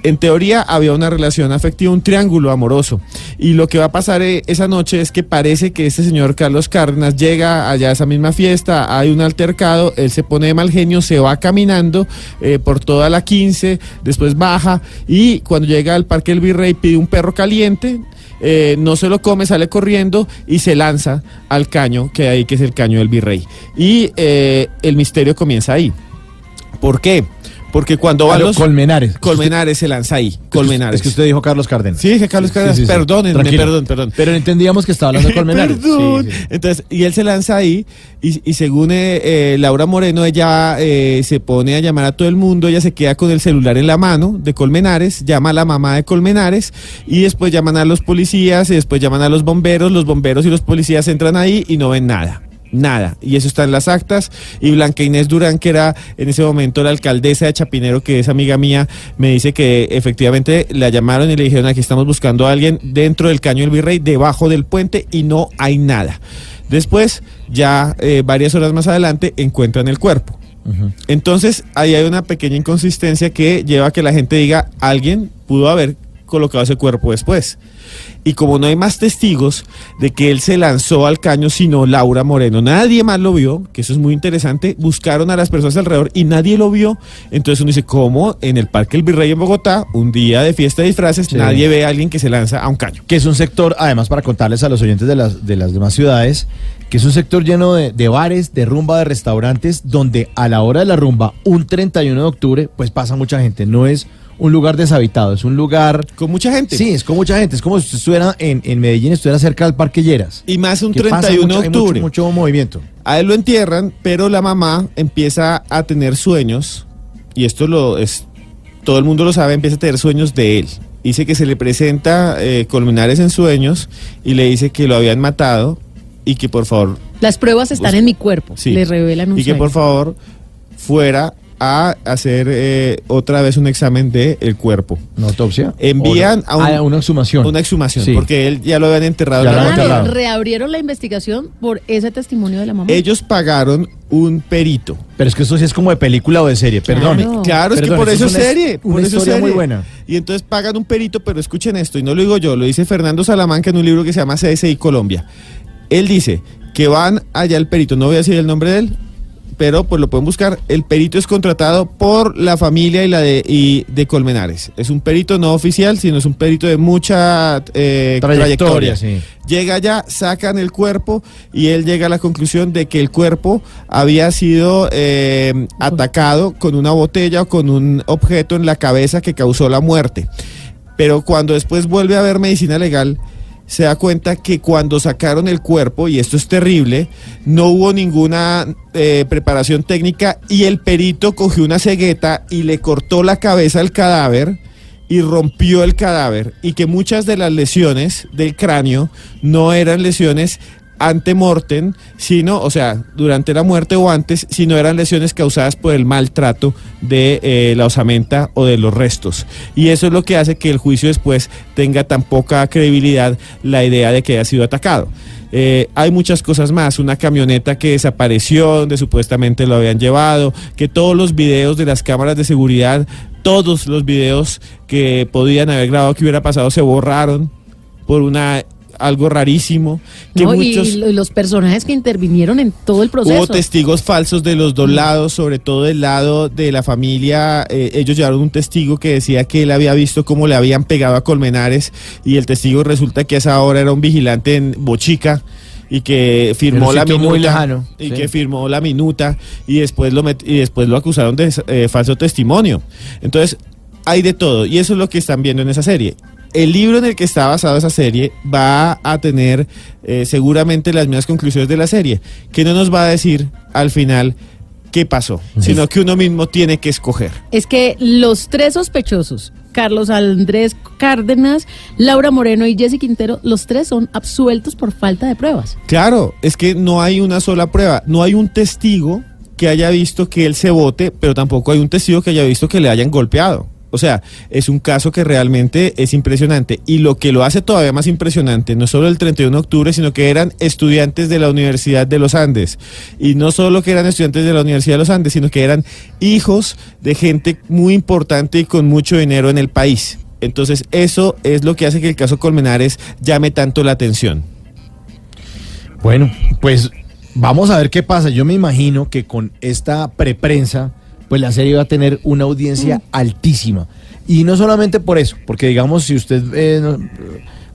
en teoría había una relación afectiva, un triángulo amoroso. Y lo que va a pasar eh, esa noche es que parece que este señor Carlos Cárdenas llega allá a esa misma fiesta, hay un altercado, él se pone de mal genio, se va caminando eh, por toda la 15, después baja y cuando llega al Parque El Virrey pide un perro caliente eh, no se lo come, sale corriendo y se lanza al caño que hay que es el caño del virrey. Y el misterio comienza ahí. ¿Por qué? Porque cuando A van lo los Colmenares. Colmenares se lanza ahí. Colmenares. Es que usted dijo Carlos Cárdenas. Sí, dije Carlos Cárdenas. Perdónenme, Tranquilo. perdón, perdón. Pero entendíamos que estaba hablando de Colmenares. Perdón. Sí, sí. Entonces, y él se lanza ahí y, y según eh, eh, Laura Moreno, ella eh, se pone a llamar a todo el mundo, ella se queda con el celular en la mano de Colmenares, llama a la mamá de Colmenares y después llaman a los policías y después llaman a los bomberos, los bomberos y los policías entran ahí y no ven nada. Nada, y eso está en las actas. Y Blanca Inés Durán, que era en ese momento la alcaldesa de Chapinero, que es amiga mía, me dice que efectivamente la llamaron y le dijeron: aquí estamos buscando a alguien dentro del caño del virrey, debajo del puente, y no hay nada. Después, ya eh, varias horas más adelante, encuentran el cuerpo. Entonces, ahí hay una pequeña inconsistencia que lleva a que la gente diga, alguien pudo haber colocado ese cuerpo después. Y como no hay más testigos de que él se lanzó al caño, sino Laura Moreno, nadie más lo vio, que eso es muy interesante, buscaron a las personas alrededor y nadie lo vio. Entonces uno dice, ¿cómo en el Parque El Virrey en Bogotá, un día de fiesta de disfraces, Sí. nadie ve a alguien que se lanza a un caño? Que es un sector, además para contarles a los oyentes de las, de las demás ciudades, que es un sector lleno de, de bares, de rumba, de restaurantes, donde a la hora de la rumba, un 31 de octubre, pues pasa mucha gente. No es un lugar deshabitado, es un lugar... Con mucha gente. Sí, es con mucha gente. Es como si usted estuviera en, en Medellín, estuviera cerca del Parque Lleras. Y más un Que pasa 31 mucho- de hay mucho- octubre. mucho movimiento. A él lo entierran, pero la mamá empieza a tener sueños, y esto lo es, todo el mundo lo sabe, empieza a tener sueños de él. Dice que se le presenta eh, Colmenares en sueños y le dice que lo habían matado y que por favor, Las pruebas están en mi cuerpo. sí, Le revelan un y que por favor fuera a hacer eh, otra vez un examen de el cuerpo. ¿Una autopsia? Envían no. a un- Ah, una exhumación. Una exhumación, Sí. porque él ya lo habían enterrado. Ya en lo la habían enterrado. Reabrieron la investigación por ese testimonio de la mamá. Ellos pagaron un perito. Pero es que esto sí es como de película o de serie, perdón. Claro. Claro, es que por eso es serie. Una por eso es historia muy serie. buena. Y entonces pagan un perito, pero escuchen esto, y no lo digo yo, lo dice Fernando Salamanca en un libro que se llama CSI Colombia. Él dice que van allá el perito, no voy a decir el nombre de él, pero pues lo pueden buscar. El perito es contratado por la familia y la de, y de Colmenares. Es un perito no oficial, sino es un perito de mucha eh, Trayectoria, trayectoria. sí. Llega allá, sacan el cuerpo y él llega a la conclusión de que el cuerpo había sido eh, atacado con una botella o con un objeto en la cabeza que causó la muerte. Pero cuando después vuelve a ver medicina legal, se da cuenta que cuando sacaron el cuerpo, y esto es terrible, no hubo ninguna eh, preparación técnica y el perito cogió una cegueta y le cortó la cabeza al cadáver y rompió el cadáver y que muchas de las lesiones del cráneo no eran lesiones antemortem, sino, o sea, durante la muerte o antes, sino eran lesiones causadas por el maltrato de eh, la osamenta o de los restos. Y eso es lo que hace que el juicio después tenga tan poca credibilidad la idea de que haya sido atacado. Eh, hay muchas cosas más, una camioneta que desapareció, donde supuestamente lo habían llevado, que todos los videos de las cámaras de seguridad, todos los videos que podían haber grabado que hubiera pasado se borraron por una algo rarísimo, que No, muchos y los personajes que intervinieron en todo el proceso. Hubo testigos falsos de los dos lados, sobre todo del lado de la familia. eh, ellos llevaron un testigo que decía que él había visto cómo le habían pegado a Colmenares y el testigo resulta que a esa hora era un vigilante en Bochica y que firmó la minuta muy lejano, y sí. que firmó la minuta y después lo met- y después lo acusaron de eh, falso testimonio. Entonces, hay de todo y eso es lo que están viendo en esa serie. El libro en el que está basado esa serie va a tener eh, seguramente las mismas conclusiones de la serie, que no nos va a decir al final qué pasó, sino que uno mismo tiene que escoger. Es que los tres sospechosos, Carlos Andrés Cárdenas, Laura Moreno y Jesse Quintero, los tres son absueltos por falta de pruebas. Claro, es que no hay una sola prueba, no hay un testigo que haya visto que él se vote, pero tampoco hay un testigo que haya visto que le hayan golpeado. O sea, es un caso que realmente es impresionante. Y lo que lo hace todavía más impresionante, no solo el 31 de octubre, sino que eran estudiantes de la Universidad de los Andes. Y no solo que eran estudiantes de la Universidad de los Andes, sino que eran hijos de gente muy importante y con mucho dinero en el país. Entonces, eso es lo que hace que el caso Colmenares llame tanto la atención. Bueno, pues vamos a ver qué pasa. Yo me imagino que con esta preprensa, pues la serie va a tener una audiencia altísima. Y no solamente por eso, porque digamos, si usted eh, no-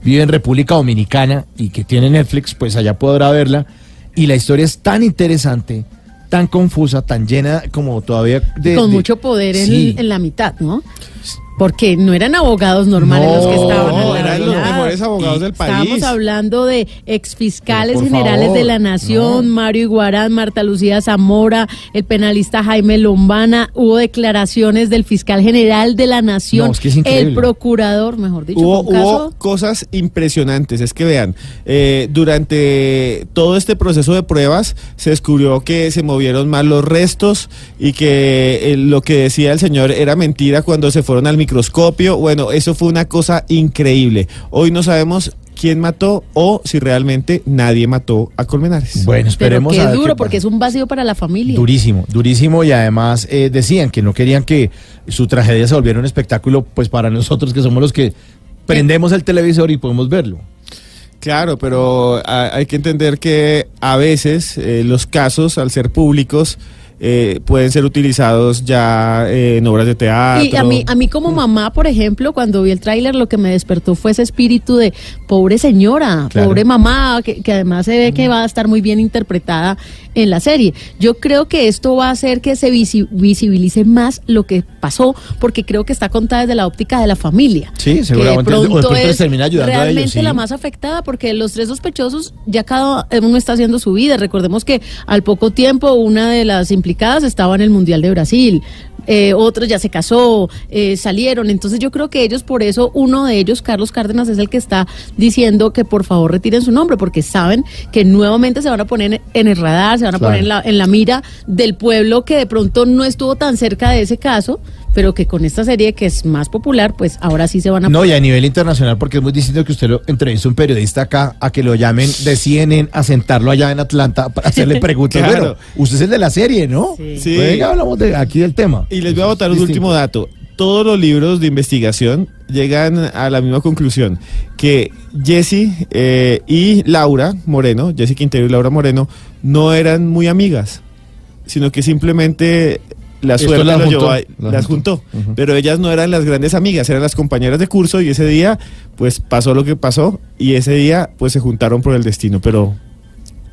vive en República Dominicana y que tiene Netflix, pues allá podrá verla. Y la historia es tan interesante, tan confusa, tan llena como todavía de... con de- mucho poder en, en la mitad, ¿no? Porque no eran abogados normales No, los que estaban. no, eran los mejores abogados del Estábamos país. hablando de exfiscales generales favor, de la Nación, Mario Iguarán, Marta Lucía Zamora, el penalista Jaime Lombana. Hubo declaraciones del fiscal general de la Nación, No, es que es increíble. el procurador, mejor dicho, Hubo, caso cosas impresionantes. Es que vean, eh, durante todo este proceso de pruebas se descubrió que se movieron mal los restos y que eh, lo que decía el señor era mentira cuando se fueron al microscopio. Bueno, eso fue una cosa increíble. Hoy no sabemos quién mató o si realmente nadie mató a Colmenares. Bueno, Pero esperemos qué a ver duro, qué porque es un vacío para la familia. Durísimo, durísimo y además eh, decían que no querían que su tragedia se volviera un espectáculo pues para nosotros que somos los que prendemos el televisor y podemos verlo. Claro, pero ha- hay que entender que a veces eh, los casos, al ser públicos, eh, pueden ser utilizados ya eh, en obras de teatro. Y a mí, a mí como mamá, por ejemplo, cuando vi el tráiler, lo que me despertó fue ese espíritu de pobre señora, Claro. pobre mamá, que, que además se ve que va a estar muy bien interpretada en la serie. Yo creo que esto va a hacer que se visi- visibilice más lo que pasó, porque creo que está contada desde la óptica de la familia. Sí, que seguramente. o de pronto es termina ayudando a ellos. realmente sí. la más afectada porque los tres sospechosos ya cada uno está haciendo su vida. Recordemos que al poco tiempo una de las implicadas estaba en el Mundial de Brasil. Eh, otro ya se casó, eh, salieron. Entonces yo creo que ellos, por eso uno de ellos, Carlos Cárdenas, es el que está diciendo que por favor retiren su nombre, porque saben que nuevamente se van a poner en el radar, se van a Claro. poner en la, en la mira del pueblo que de pronto no estuvo tan cerca de ese caso, pero que con esta serie que es más popular, pues ahora sí se van a No, y a nivel internacional, porque es muy distinto que usted lo entreviste a un periodista acá, a que lo llamen de CNN a sentarlo allá en Atlanta para hacerle preguntas. Claro. Bueno, usted es el de la serie, ¿no? Sí. Venga, hablamos de, aquí del tema. Y les voy a botar un Distinto. último dato. Todos los libros de investigación llegan a la misma conclusión, que Jesse eh, y Laura Moreno, Jesse Quintero y Laura Moreno, no eran muy amigas, sino que simplemente la suerte las las, juntó, llevó a- las las juntó. Pero ellas no eran las grandes amigas, eran las compañeras de curso y ese día pues pasó lo que pasó y ese día pues se juntaron por el destino, pero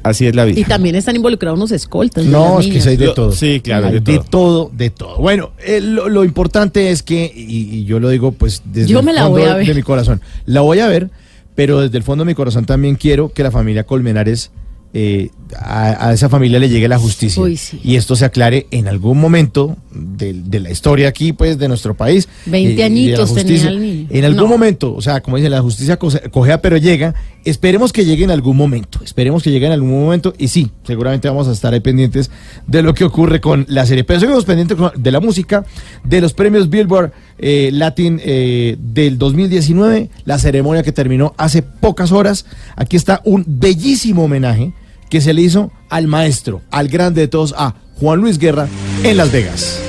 así es la vida. Y también están involucrados unos escoltas. No, es que niñas. hay de Lo- todo. sí, claro, Hay de de todo. todo, de todo. Bueno, eh, lo, lo importante es que, y, y yo lo digo pues desde Yo el me la fondo voy a ver. de mi corazón, la voy a ver, pero desde el fondo de mi corazón también quiero que la familia Colmenares, eh, a, a esa familia le llegue la justicia. Uy, sí. Y esto se aclare en algún momento de, de la historia aquí, pues, de nuestro país. 20 eh, añitos tenía el niño. En algún No. momento, o sea, como dicen, la justicia cojea pero llega. Esperemos que llegue en algún momento. Esperemos que llegue en algún momento. Y sí, seguramente vamos a estar ahí pendientes de lo que ocurre con la serie. Pero seguimos pendientes de la música, de los premios Billboard eh, Latin eh, del 2019, la ceremonia que terminó hace pocas horas. Aquí está un bellísimo homenaje que se le hizo al maestro, al grande de todos, a Juan Luis Guerra en Las Vegas.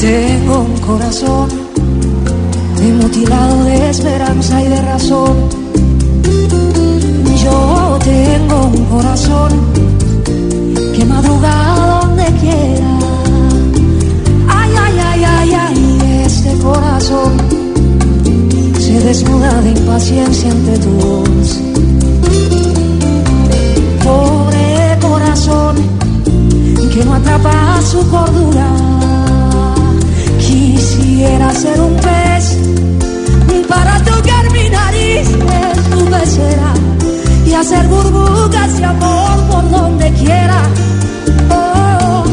Tengo un corazón mutilado de esperanza y de razón. Yo tengo un corazón que madruga donde quiera. Ay, ay, ay, ay, ay, este corazón desnuda de impaciencia ante tu voz. Pobre corazón que no atrapa su cordura. Quisiera ser un pez para tocar mi nariz en tu pecera y hacer burbujas de amor por donde quiera. Oh,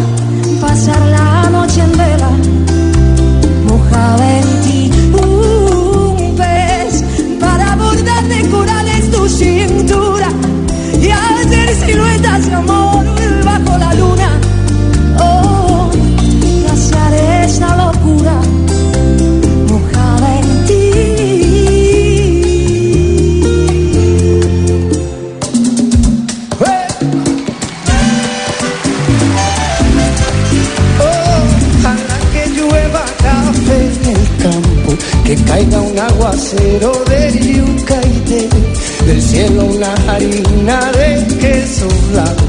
pasar la noche en vela, mojada en siluetas de amor bajo la luna. Oh, hacer esta locura mojada en ti. Ojalá que llueva café en el campo, que caiga un aguacero de yuca y té, del cielo una harina de queso blanco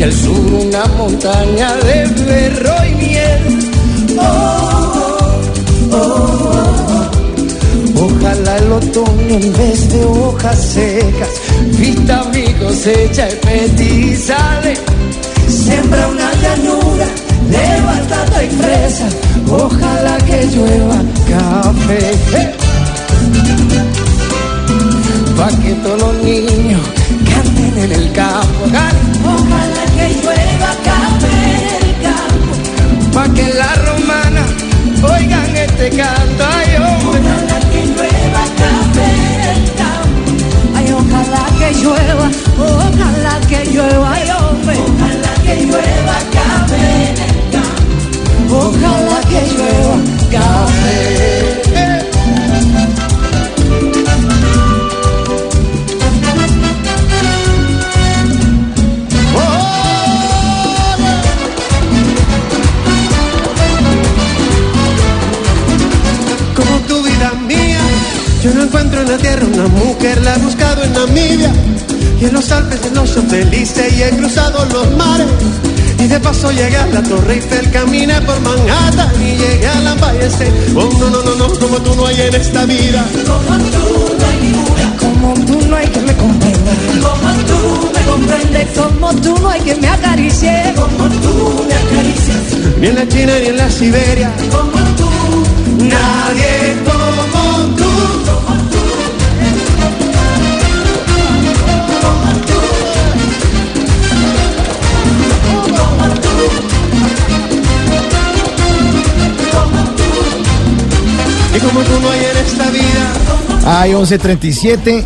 y al sur una montaña de berro y miel. Oh, oh, oh, oh, otoño en vez de hojas secas. Vista mi cosecha y petizale. Siembra una llanura de batata y fresa. Ojalá que llueva café. Pa' que todos los niños canten en el campo. Ojalá que llueva café en el campo. Pa' que la romana oigan este canto. Ay, hombre. Ojalá que llueva café en el campo. Ay, ojalá que llueva, ojalá que llueva, ay, hombre. Ojalá que llueva café en el campo. Ojalá que llueva café. Champs-Élysées y he cruzado los mares. Y de paso llegué a la Torre Eiffel, caminé por Manhattan y llegué a la State. Oh, no, no, no, no, como tú no hay en esta vida. Como tú no hay ninguna. Como tú no hay que me comprenda, Como tú me comprendes. como tú no hay que me acaricie, Como tú me acaricias. Ni en la China ni en la Siberia. Como tú. Nadie como tú no hay en esta vida. Hay 1137.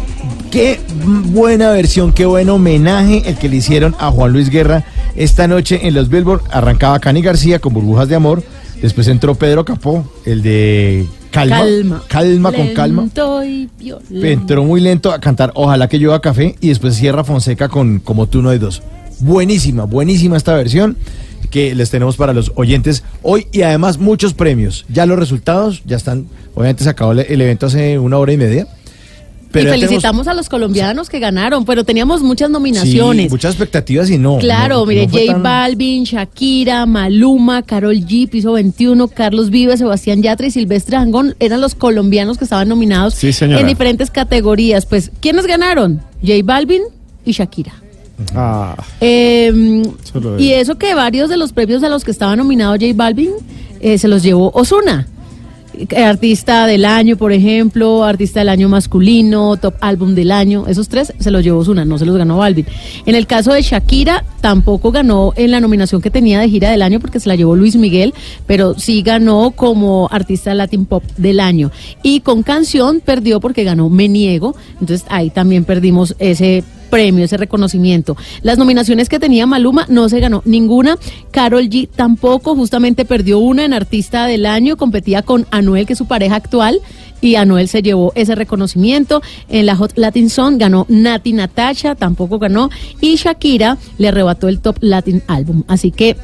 Qué buena versión, qué buen homenaje el que le hicieron a Juan Luis Guerra esta noche en los Billboard. Arrancaba Cani García con Burbujas de Amor. Después entró Pedro Capó, el de Calma. Calma. Calma con calma. Y. Entró muy lento a cantar Ojalá que llueva café y después cierra Fonseca con Como tú no hay dos. Buenísima, buenísima esta versión que les tenemos para los oyentes hoy y además muchos premios. Ya los resultados ya están, obviamente se acabó el- evento hace una hora y media. y tenemos- felicitamos a los colombianos que ganaron, pero teníamos muchas Sí, nominaciones. muchas expectativas y no. Claro, no- mire, no J tan- Balvin, Shakira, Maluma, Carol G, Piso 21, Carlos Vive, Sebastián Yatra y Silvestre Angón eran los colombianos que estaban nominados Sí, en diferentes categorías. Pues, ¿quiénes ganaron? J Balvin y Shakira. Ah, Eh, Solo y eso que varios de los premios a los que estaba nominado J Balvin eh, se los llevó Osuna. Artista del año, por ejemplo, artista del año masculino, top álbum del año, esos tres se los llevó Osuna, no se los ganó Balvin. En el caso de Shakira, tampoco ganó en la nominación que tenía de gira del año porque se la llevó Luis Miguel, pero sí ganó como artista Latin Pop del año. Y con canción perdió porque ganó Me Niego, entonces ahí también perdimos ese premio, ese reconocimiento. Las nominaciones que tenía Maluma no se ganó ninguna. Carol G tampoco, justamente perdió una en Artista del Año, competía con Anuel, que es su pareja actual, y Anuel se llevó ese reconocimiento. En la Hot Latin Song ganó Nati Natasha, tampoco ganó, y Shakira le arrebató el Top Latin Album. Así que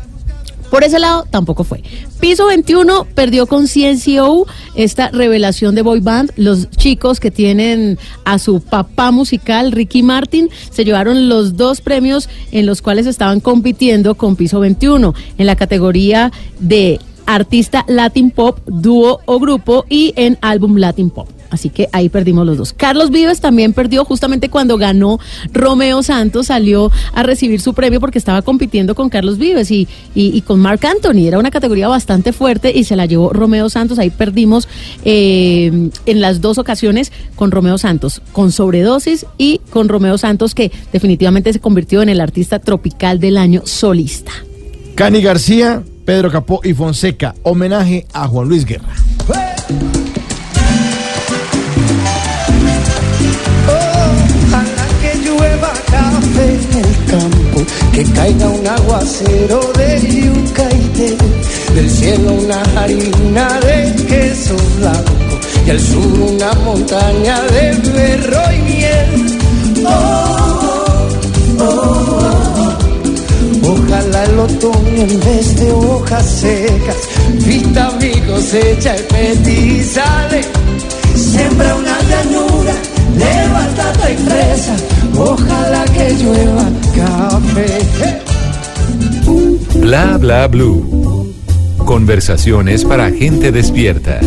por ese lado, tampoco fue. Piso 21 perdió con CNCO esta revelación de boy band. Los chicos que tienen a su papá musical, Ricky Martin, se llevaron los dos premios en los cuales estaban compitiendo con Piso 21 en la categoría de artista Latin Pop, dúo o grupo y en álbum Latin Pop. Así que ahí perdimos los dos. Carlos Vives también perdió justamente cuando ganó Romeo Santos, salió a recibir su premio porque estaba compitiendo con Carlos Vives y, y, y con Mark Anthony. Era una categoría bastante fuerte y se la llevó Romeo Santos. Ahí perdimos eh, en las dos ocasiones con Romeo Santos, con sobredosis y con Romeo Santos que definitivamente se convirtió en el artista tropical del año solista. Cani García, Pedro Capó y Fonseca. Homenaje a Juan Luis Guerra. Que caiga un aguacero de yuca y té, del cielo una harina de queso blanco y al sur una montaña de berro y miel. Oh, oh, oh, oh. Ojalá el otoño en vez de hojas secas vista mi cosecha y petizale. Siembra una llanura de batata y fresa. Ojalá que llueva café. Bla bla blue. Conversaciones para gente despierta.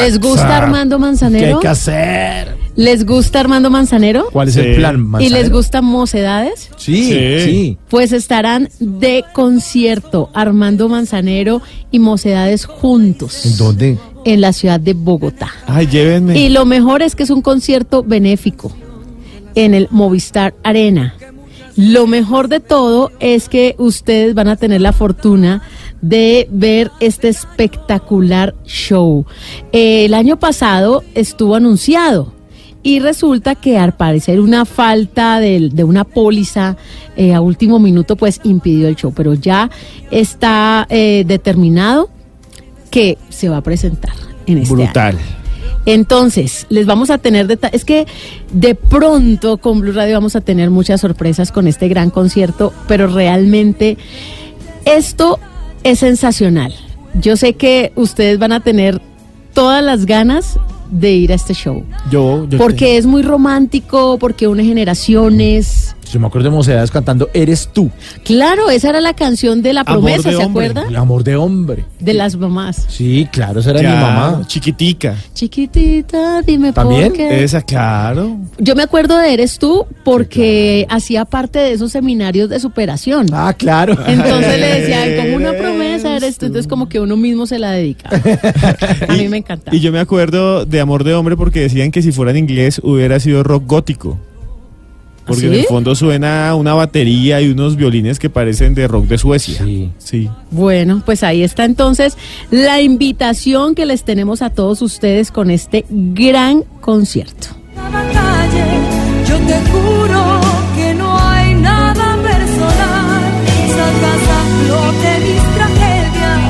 ¿Les gusta Armando Manzanero? ¿Qué hay que hacer? ¿Les gusta Armando Manzanero? ¿Cuál es Sí. el plan, ¿Y Manzanero? les gustan Mocedades? Sí, Sí. sí. Pues estarán de concierto Armando Manzanero y Mocedades juntos ¿En dónde? en la ciudad de Bogotá. Ay, llévenme. Y lo mejor es que es un concierto benéfico en el Movistar Arena. Lo mejor de todo es que ustedes van a tener la fortuna de ver este espectacular show. El año pasado estuvo anunciado y resulta que al parecer una falta de, de una póliza eh, a último minuto pues impidió el show, pero ya está eh, determinado que se va a presentar en este año. Brutal. Entonces, les vamos a tener detalles. Es que de pronto con Blue Radio vamos a tener muchas sorpresas con este gran concierto, pero realmente esto es sensacional. Yo sé que ustedes van a tener todas las ganas de ir a este show. Yo, yo Porque es muy romántico, porque une generaciones. Yo me acuerdo de Mocedades cantando Eres tú. Claro, esa era la canción de la Amor promesa, de ¿se hombre. acuerda? El amor de hombre. De las mamás. Sí, claro, esa era Ya, mi mamá. Chiquitica. Chiquitita, dime ¿También? por qué. Esa, claro. Yo me acuerdo de Eres tú porque hacía parte de esos seminarios de superación. Ah, claro. Entonces le decían, como una promesa eres tú, entonces como que uno mismo se la dedica. A mí me encanta. Y yo me acuerdo de Amor de Hombre porque decían que si fuera en inglés hubiera sido rock gótico. Porque en ¿Sí? el fondo suena una batería y unos violines que parecen de rock de Suecia. Sí. Sí. Bueno, pues ahí está entonces la invitación que les tenemos a todos ustedes con este gran concierto. yo te juro que no hay nada personal. Sacas a flote mis tragedias,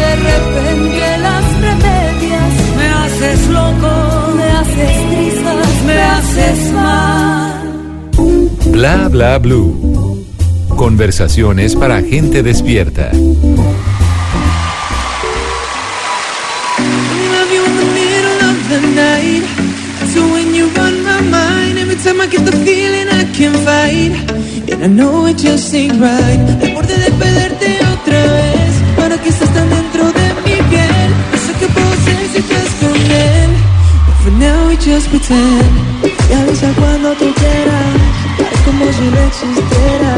de repente las remedias. Me haces loco, me haces trizas, me haces mal. Bla bla blue. Conversaciones para gente despierta. And I know it just ain't right. Al borde de perderte otra vez. Para que estás tan dentro de mi piel. No sé qué puedo hacer si estás con él. But for now we just pretend. Y avisa cuando tú quieras. Como si no existiera.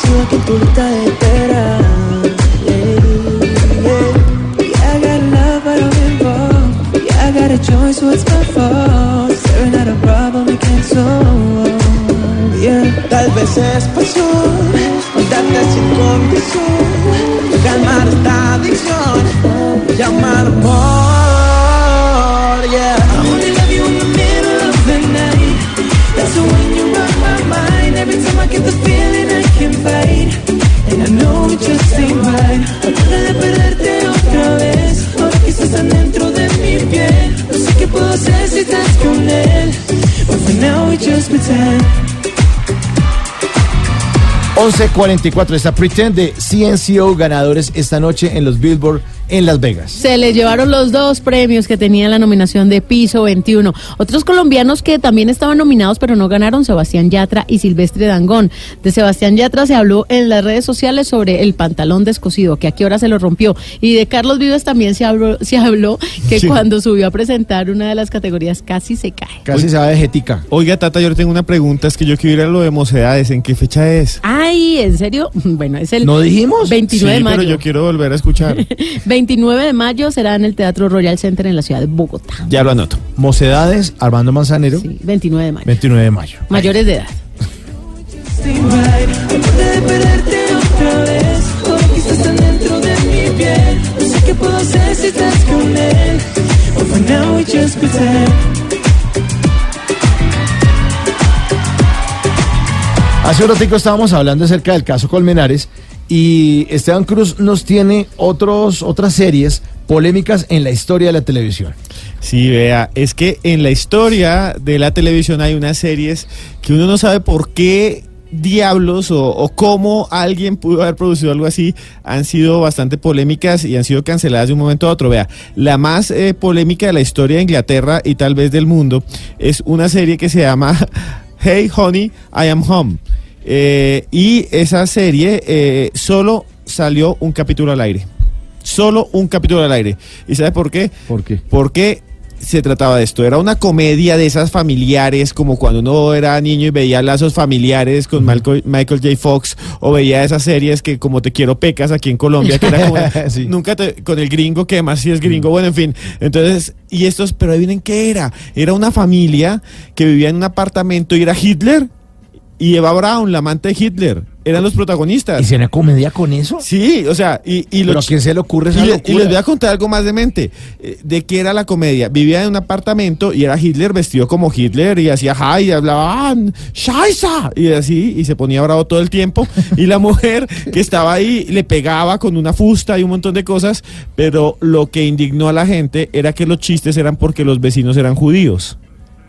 Sigo aquí en tu lista espera. Yeah, I got love, but I'm involved. Yeah, I got a choice, what's my fault? Staring at a problem we can't solve. Yeah, tal vez es pasión, darte sin condición, calmar esta adicción, llamar amor. Yeah, the feeling I can't fight. And I know it just ain't right. Tratar de perderte otra vez. Ahora que estás tan dentro de mi piel. No sé qué puedo hacer si estás con él. But for now we just pretend. 11.44 está Pretend de CNCO ganadores esta noche en los Billboard en Las Vegas. Se les llevaron los dos premios que tenían la nominación de Piso 21. Otros colombianos que también estaban nominados pero no ganaron, Sebastián Yatra y Silvestre Dangón. De Sebastián Yatra se habló en las redes sociales sobre el pantalón descosido, que a qué hora se lo rompió. Y de Carlos Vives también se habló, se habló que Sí. cuando subió a presentar una de las categorías casi se cae. Casi se va de jetica. Oiga, Tata, yo le tengo una pregunta. Es que yo quiero ir a lo de mocedades. ¿En qué fecha es? Ay, ¿en serio? Bueno, es el ¿No dijimos? 29 de sí, mayo. pero yo quiero volver a escuchar. 29 de mayo será en el Teatro Royal Center en la ciudad de Bogotá. ya lo anoto. Mocedades, Armando Manzanero, Sí, 29 de mayo. 29 de mayo. Mayores de edad. Hace un ratico estábamos hablando acerca del caso Colmenares y Esteban Cruz nos tiene otros, otras series polémicas en la historia de la televisión. Sí, vea, es que en la historia de la televisión hay unas series que uno no sabe por qué diablos o, cómo alguien pudo haber producido algo así, han sido bastante polémicas y han sido canceladas de un momento a otro. Vea, la más eh, polémica de la historia de Inglaterra y tal vez del mundo es una serie que se llama Hey Honey, I Am Home. Eh, y esa serie eh, solo salió un capítulo al aire. Solo un capítulo al aire. ¿Y sabe por qué? ¿Por qué? Porque se trataba de esto. Era una comedia de esas familiares, como cuando uno era niño y veía lazos familiares con Malco- Michael J. Fox, o veía esas series que como Te Quiero Pecas aquí en Colombia, que era como, Sí. nunca te- con el gringo, que además sí es gringo, bueno, en fin. Entonces, y estos, pero adivinen qué era. Era una familia que vivía en un apartamento y era Hitler y Eva Braun, la amante de Hitler. Eran los protagonistas. ¿Y una comedia con eso? Sí, o sea, y, y ¿Pero lo a quién se le ocurre y, le- y les voy a contar algo más de mente. eh, ¿De qué era la comedia? Vivía en un apartamento y era Hitler vestido como Hitler y hacía hi y hablaba "Ah, Scheiße", y así y se ponía bravo todo el tiempo. Y la mujer que estaba ahí le pegaba con una fusta y un montón de cosas. Pero lo que indignó a la gente era que los chistes eran porque los vecinos eran judíos.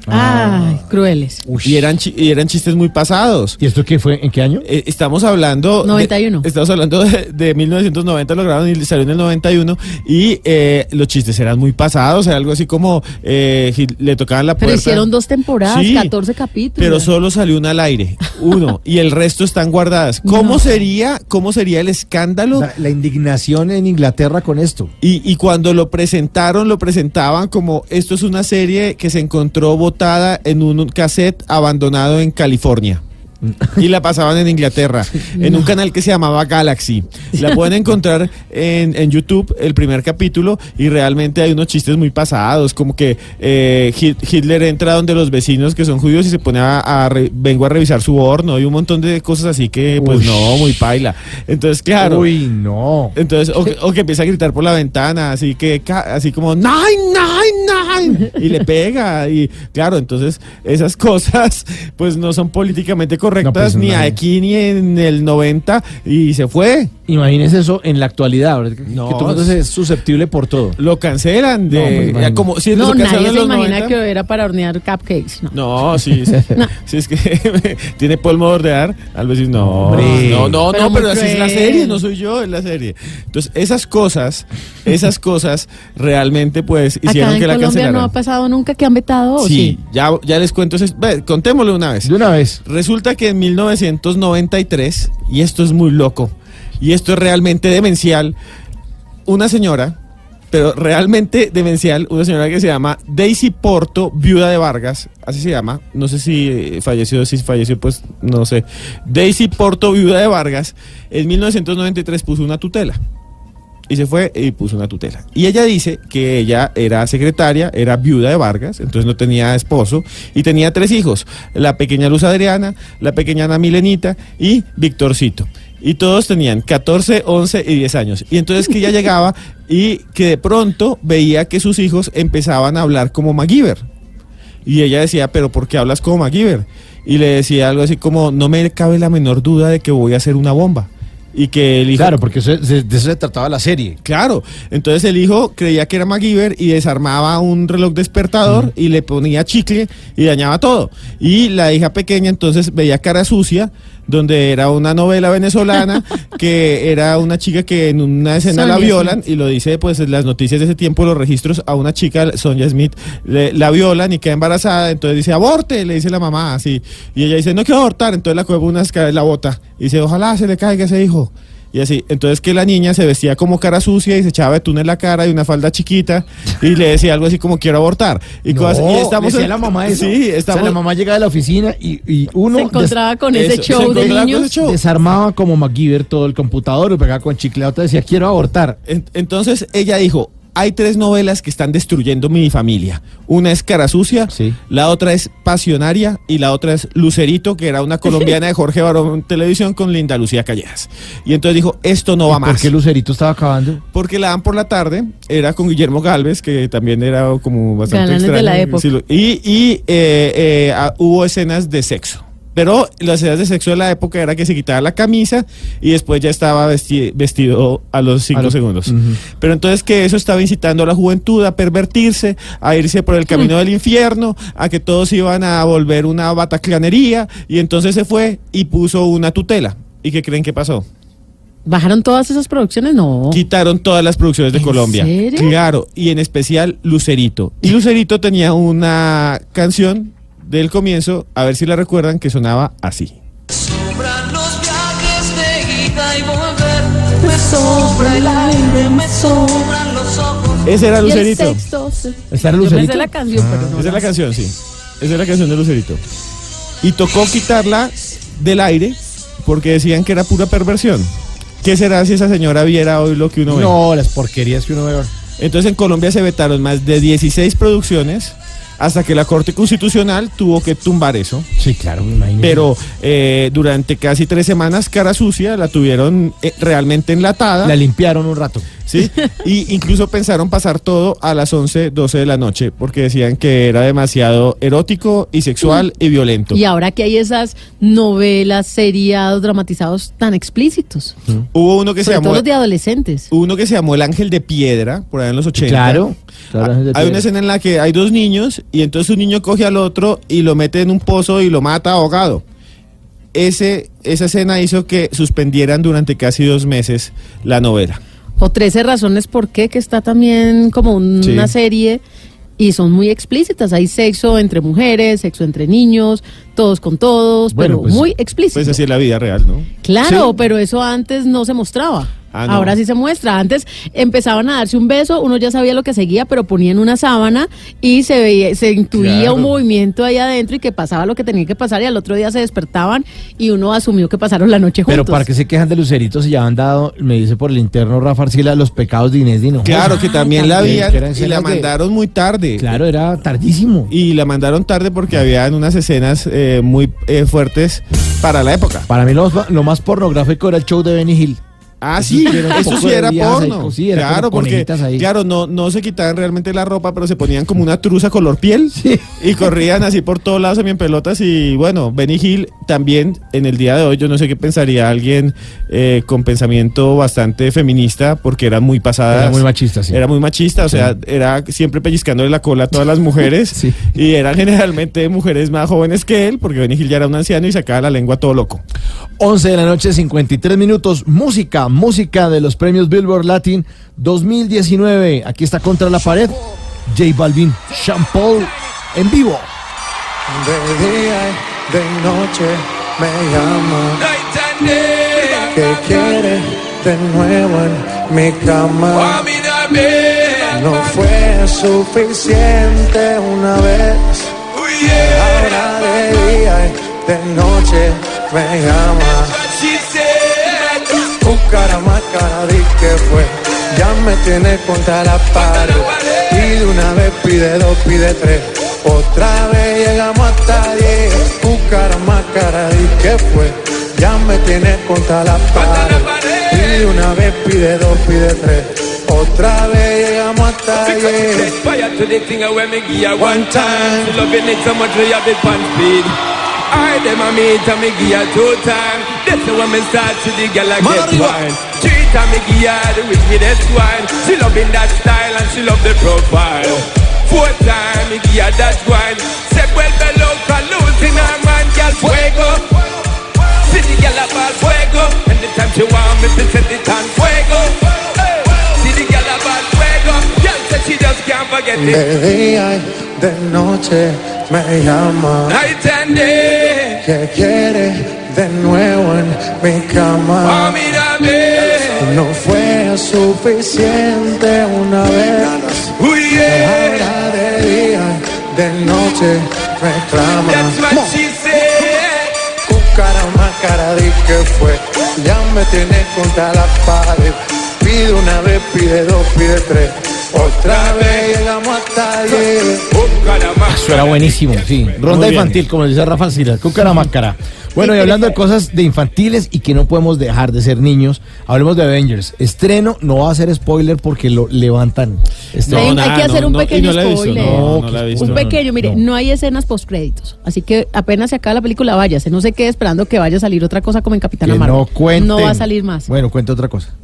Ay, crueles. Y eran, chi- y eran chistes muy pasados. ¿Y esto qué fue? ¿En qué año? Eh, estamos hablando. de- 91. estamos hablando de, de 1990, lo grabaron y salió en el 91. Y eh, los chistes eran muy pasados. Era algo así como eh, le tocaban la Pero puerta. hicieron dos temporadas, Sí, 14 capítulos. Pero solo salió una al aire, uno, y el resto están guardadas. ¿Cómo No. sería, cómo sería el escándalo? La, la indignación en Inglaterra con esto. Y, y cuando lo presentaron, lo presentaban como esto es una serie que se encontró botada en un cassette abandonado en California. Y la pasaban en Inglaterra, en un canal que se llamaba Galaxy. La pueden encontrar en, en YouTube, el primer capítulo, y realmente hay unos chistes muy pasados, como que eh, Hit- Hitler entra donde los vecinos que son judíos y se pone a, a re- vengo a revisar su horno y un montón de cosas así que, pues Uy. no, muy paila. Entonces, claro. Uy, no. Entonces, o que, o que empieza a gritar por la ventana, así que, así como, nine, nine, nine, y le pega, y claro, entonces, esas cosas, pues no son políticamente correctas, No, pues, ni no. aquí ni en el 90, y se fue. Imagínese eso en la actualidad, ¿verdad? Que- No, que todo el mundo es susceptible por todo. Lo cancelan, No, de, imagino. como si no, nadie se imagina 90. que era para hornear cupcakes. No. No, sí, sí, No. sí, es que tiene polvo de ordear, al veces no, Hombre. no, no, Pero no, pero así es la serie, no soy yo, es la serie. Entonces, esas cosas, esas cosas realmente pues hicieron Acá en que la Colombia cancelaran. no ha pasado nunca que han vetado. ¿o Sí, sí? ya, ya les cuento, ese- ve, contémoslo una vez. De una vez. Resulta que en 1993, y esto es muy loco, y esto es realmente demencial, una señora, pero realmente demencial, una señora que se llama Daisy Porto, viuda de Vargas, así se llama, no sé si eh, falleció, si falleció, pues no sé. Daisy Porto, viuda de Vargas, en 1993 puso una tutela. Y se fue y puso una tutela. Y ella dice que ella era secretaria, era viuda de Vargas, entonces no tenía esposo, y tenía tres hijos, la pequeña Luz Adriana, la pequeña Ana Milenita y Victorcito. Y todos tenían 14, 11 y 10 años. Y entonces que ella llegaba y que de pronto veía que sus hijos empezaban a hablar como MacGyver. Y ella decía, pero ¿por qué hablas como MacGyver? Y le decía algo así como, no me cabe la menor duda de que voy a hacer una bomba. Y que el hijo... Claro, porque eso- de de eso se trataba la serie. Claro, entonces el hijo creía que era MacGyver y desarmaba un reloj despertador y le ponía chicle y dañaba todo. Y la hija pequeña entonces veía cara sucia, donde era una novela venezolana que era una chica que en una escena la violan y lo dice pues en las noticias de ese tiempo, los registros a una chica, Sonia Smith, le- la violan y queda embarazada, entonces dice aborte, le dice la mamá así. Y ella dice no quiero abortar, entonces la coge una la bota. Y dice ojalá se le caiga ese hijo. Y así, entonces que la niña se vestía como cara sucia y se echaba betún en la cara y una falda chiquita y le decía algo así como quiero abortar. Y, No, cosas- y estamos decía en- la mamá eso. Sí, O sea, estamos la mamá llegaba de la oficina y, y uno Se encontraba con ese se show de niños. show. desarmaba como MacGyver todo el computador y pegaba con chicle. La otra decía, quiero abortar. En- Entonces ella dijo, hay tres novelas que están destruyendo mi familia. Una es Cara Sucia, Sí. la otra es Pasionaria y la otra es Lucerito, que era una colombiana de Jorge Barón Televisión con Linda Lucía Callejas. Y entonces dijo, esto no va ¿Y más. ¿Por qué Lucerito estaba acabando? Porque la dan por la tarde, era con Guillermo Galvez, que también era como bastante Galanes de extraño. la época. Y y eh, eh, hubo escenas de sexo. Pero las escenas de sexo de la época era que se quitaba la camisa y después ya estaba vesti- vestido a los cinco A lo- segundos. Ujú. Pero entonces que eso estaba incitando a la juventud a pervertirse, a irse por el camino del infierno, a que todos iban a volver una bataclanería y entonces se fue y puso una tutela. ¿Y qué creen que pasó? ¿Bajaron todas esas producciones? No. Quitaron todas las producciones de ¿En Colombia. serio? Claro, y en especial Lucerito. Y Lucerito tenía una canción del comienzo, a ver si la recuerdan, que sonaba así. Sobran los viajes de ida y volver. me sobra el aire, me sobran los ojos. Ese era Y el Lucerito. sexto. se- ¿Está el Yo me sé Lucerito? la canción, pero no. Esa es la canción, sí. Esa es la canción de Lucerito. Y tocó quitarla del aire porque decían que era pura perversión. ¿Qué será si esa señora viera hoy lo que uno ve? No, las porquerías que uno ve. ahora. Entonces en Colombia se vetaron más de 16 producciones hasta que la Corte Constitucional tuvo que tumbar eso. Sí, claro, imagínese. Pero eh, durante casi tres semanas, cara sucia, la tuvieron eh, realmente enlatada. La limpiaron un rato. Sí, y incluso pensaron pasar todo a las 11, 12 de la noche, porque decían que era demasiado erótico y sexual y violento. Y ahora que hay esas novelas, seriados, dramatizados tan explícitos. Hubo uno que se llamó los de adolescentes. hubo uno que se llamó El Ángel de Piedra, por ahí en los 80. Claro, claro, Ah, Hay Piedra. una escena en la que hay dos niños y entonces un niño coge al otro y lo mete en un pozo y lo mata ahogado. Ese, esa escena hizo que suspendieran durante casi dos meses la novela. O 13 razones por qué, que está también como un- Sí. una serie y son muy explícitas. Hay sexo entre mujeres, sexo entre niños, todos con todos, Bueno, pero pues- muy explícito. Pues así es la vida real, ¿no? Claro, Sí. pero eso antes no se mostraba. Ah, no. Ahora sí se muestra. Antes empezaban a darse un beso, uno ya sabía lo que seguía, pero ponían una sábana y se veía, se intuía Claro. un movimiento ahí adentro y que pasaba lo que tenía que pasar y al otro día se despertaban y uno asumió que pasaron la noche juntos. Pero para que se quejan de Lucerito si ya han dado, me dice por el interno Rafa Arcila, los pecados de Inés Dino. Claro, que también la también, habían que eran y la de- mandaron muy tarde. Claro, era tardísimo. Y la mandaron tarde porque habían unas escenas eh, muy eh, fuertes para la época. Para mí lo, más- lo más pornográfico era el show de Benny Hill. Ah, sí, sí eso sí era porno. sí, era claro, porque ahí. claro, no, no se quitaban realmente la ropa, pero se ponían como una truza color piel y corrían así por todos lados en pelotas y bueno, Benny Hill también en el día de hoy yo no sé qué pensaría alguien eh, con pensamiento bastante feminista porque eran muy pasadas. Era muy machista, sí. Era muy machista, o sea, era siempre pellizcándole la cola a todas las mujeres y eran generalmente mujeres más jóvenes que él porque Benny Hill ya era un anciano y sacaba la lengua todo loco. 11 de la noche, 53 minutos. Música, música de los premios Billboard Latin 2019. Aquí está contra la pared. J Balvin, Sean Paul en vivo. De día y de noche me llama. Que quiere de nuevo en mi cama. No fue suficiente una vez. Ahora de día y de noche me llama. Buscara más cara di que fue. Ya me tiene contra la pared. Pide una vez, pide dos, pide tres. Otra vez llegamos hasta diez. Buscara más cara di que fue. Ya me tiene contra la pared. Pide una vez, pide dos, pide tres. Otra vez llegamos hasta diez. Fire to the thing when me give one time. Loving it so much we have it on speed. I them a meet and me give her two time. That's when me start to the girl I get wine. Three time me give her the wickedest wine. She loving that style and she love the profile. Four time me give her that wine. Se vuelve loca, losing her man, girl fuego. See the girl a ball fuego. Anytime she want me to set it on fuego. Can't forget it. De día y de noche me llama. Night and day. Que quiere de nuevo en mi Oh, cama. mírame. No fue suficiente una vez. Uy, yeah. Ahora de día y de noche reclama. That's what she said. Cucara más cara di que fue. Ya me tiene contra la pared. Pide una vez, pide dos, pide tres. Otra vez llegamos hasta diez. Eso era buenísimo, sí. Ronda infantil, como dice Rafa Sila, Cúcara Máscara. Bueno, y hablando de cosas de infantiles y que no podemos dejar de ser niños, hablemos de Avengers. Estreno, no va a ser spoiler porque lo levantan. Este- hay, hay que hacer un pequeño spoiler. No, no la he visto, un no, pequeño, no, mire, no. no. hay escenas postcréditos. Así que apenas se acaba la película, váyase. No se quede esperando que vaya a salir otra cosa como en Capitana Que Marvel. no cuenten. No va a salir más. Bueno, cuenta otra cosa.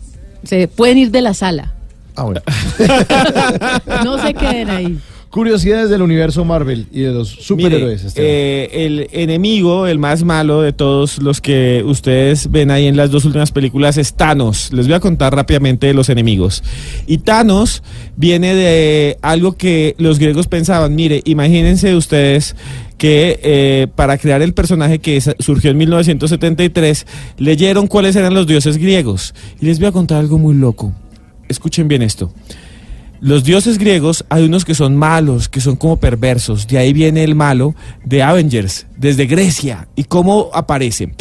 Se pueden ir de la sala. Ah, bueno. No se queden ahí. Curiosidades del universo Marvel y de los superhéroes. Mire, eh, el enemigo, el más malo de todos los que ustedes ven ahí en las dos últimas películas es Thanos. Les voy a contar rápidamente de los enemigos. Y Thanos viene de algo que los griegos pensaban. Mire, imagínense ustedes que eh, para crear el personaje que surgió en 1973, leyeron cuáles eran los dioses griegos. Y les voy a contar algo muy loco. Escuchen bien esto. Los dioses griegos hay unos que son malos, que son como perversos. De ahí viene el malo de Avengers, desde Grecia. ¿Y cómo aparece?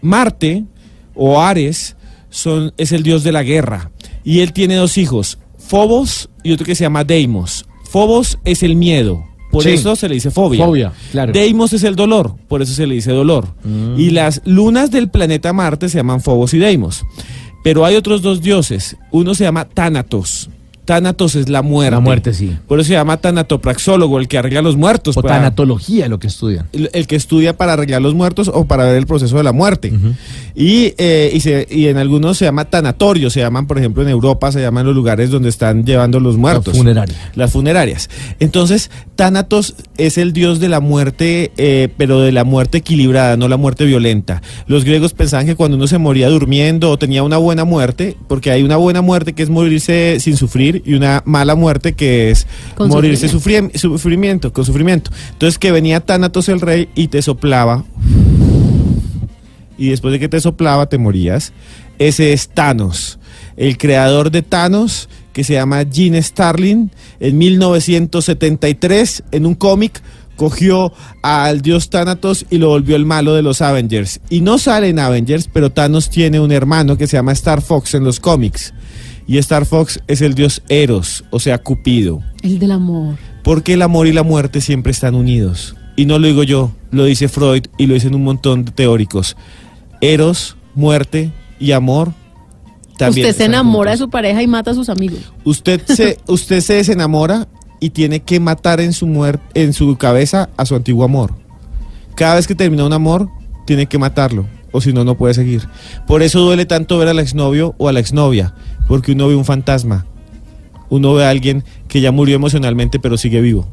Marte o Ares son, es el dios de la guerra. Y él tiene dos hijos, Phobos y otro que se llama Deimos. Phobos es el miedo. Por Sí. eso se le dice fobia. Fobia, claro. Deimos es el dolor, por eso se le dice dolor. Mm. Y las lunas del planeta Marte se llaman Phobos y Deimos. Pero hay otros dos dioses. Uno se llama Tánatos. Tánatos es la muerte. La muerte, sí. Por eso se llama tanatopraxólogo, el que arregla los muertos. O para- tanatología, lo que estudian. el, el que estudia para arreglar los muertos o para ver el proceso de la muerte. Y, eh, y, se- y en algunos se llama tanatorio, se llaman, por ejemplo, en Europa se llaman los lugares donde están llevando los muertos. funeraria. Las funerarias. Entonces, Tánatos es el dios de la muerte, eh, pero de la muerte equilibrada, no la muerte violenta. Los griegos pensaban que cuando uno se moría durmiendo o tenía una buena muerte, porque hay una buena muerte que es morirse sin sufrir y una mala muerte que es Con morirse sufri- sufrimiento, con sufrimiento. Entonces que venía Tánatos el rey y te soplaba y después de que te soplaba te morías. Ese es Thanos, el creador de Thanos que se llama Gene Starlin en 1973 en un cómic cogió al dios Thanatos y lo volvió el malo de los Avengers. Y no sale en Avengers, pero Thanos tiene un hermano que se llama Star Fox en los cómics. Y Star Fox es el dios Eros, o sea, Cupido. El del amor. Porque el amor y la muerte siempre están unidos. Y no lo digo yo, lo dice Freud y lo dicen un montón de teóricos. Eros, muerte y amor también. Usted se enamora de su pareja y mata a sus amigos. Usted se, usted se desenamora y tiene que matar en su muer- en su cabeza a su antiguo amor. Cada vez que termina un amor, tiene que matarlo, o si no, no puede seguir. Por eso duele tanto ver al exnovio o a la exnovia, porque uno ve un fantasma. Uno ve a alguien que ya murió emocionalmente, pero sigue vivo.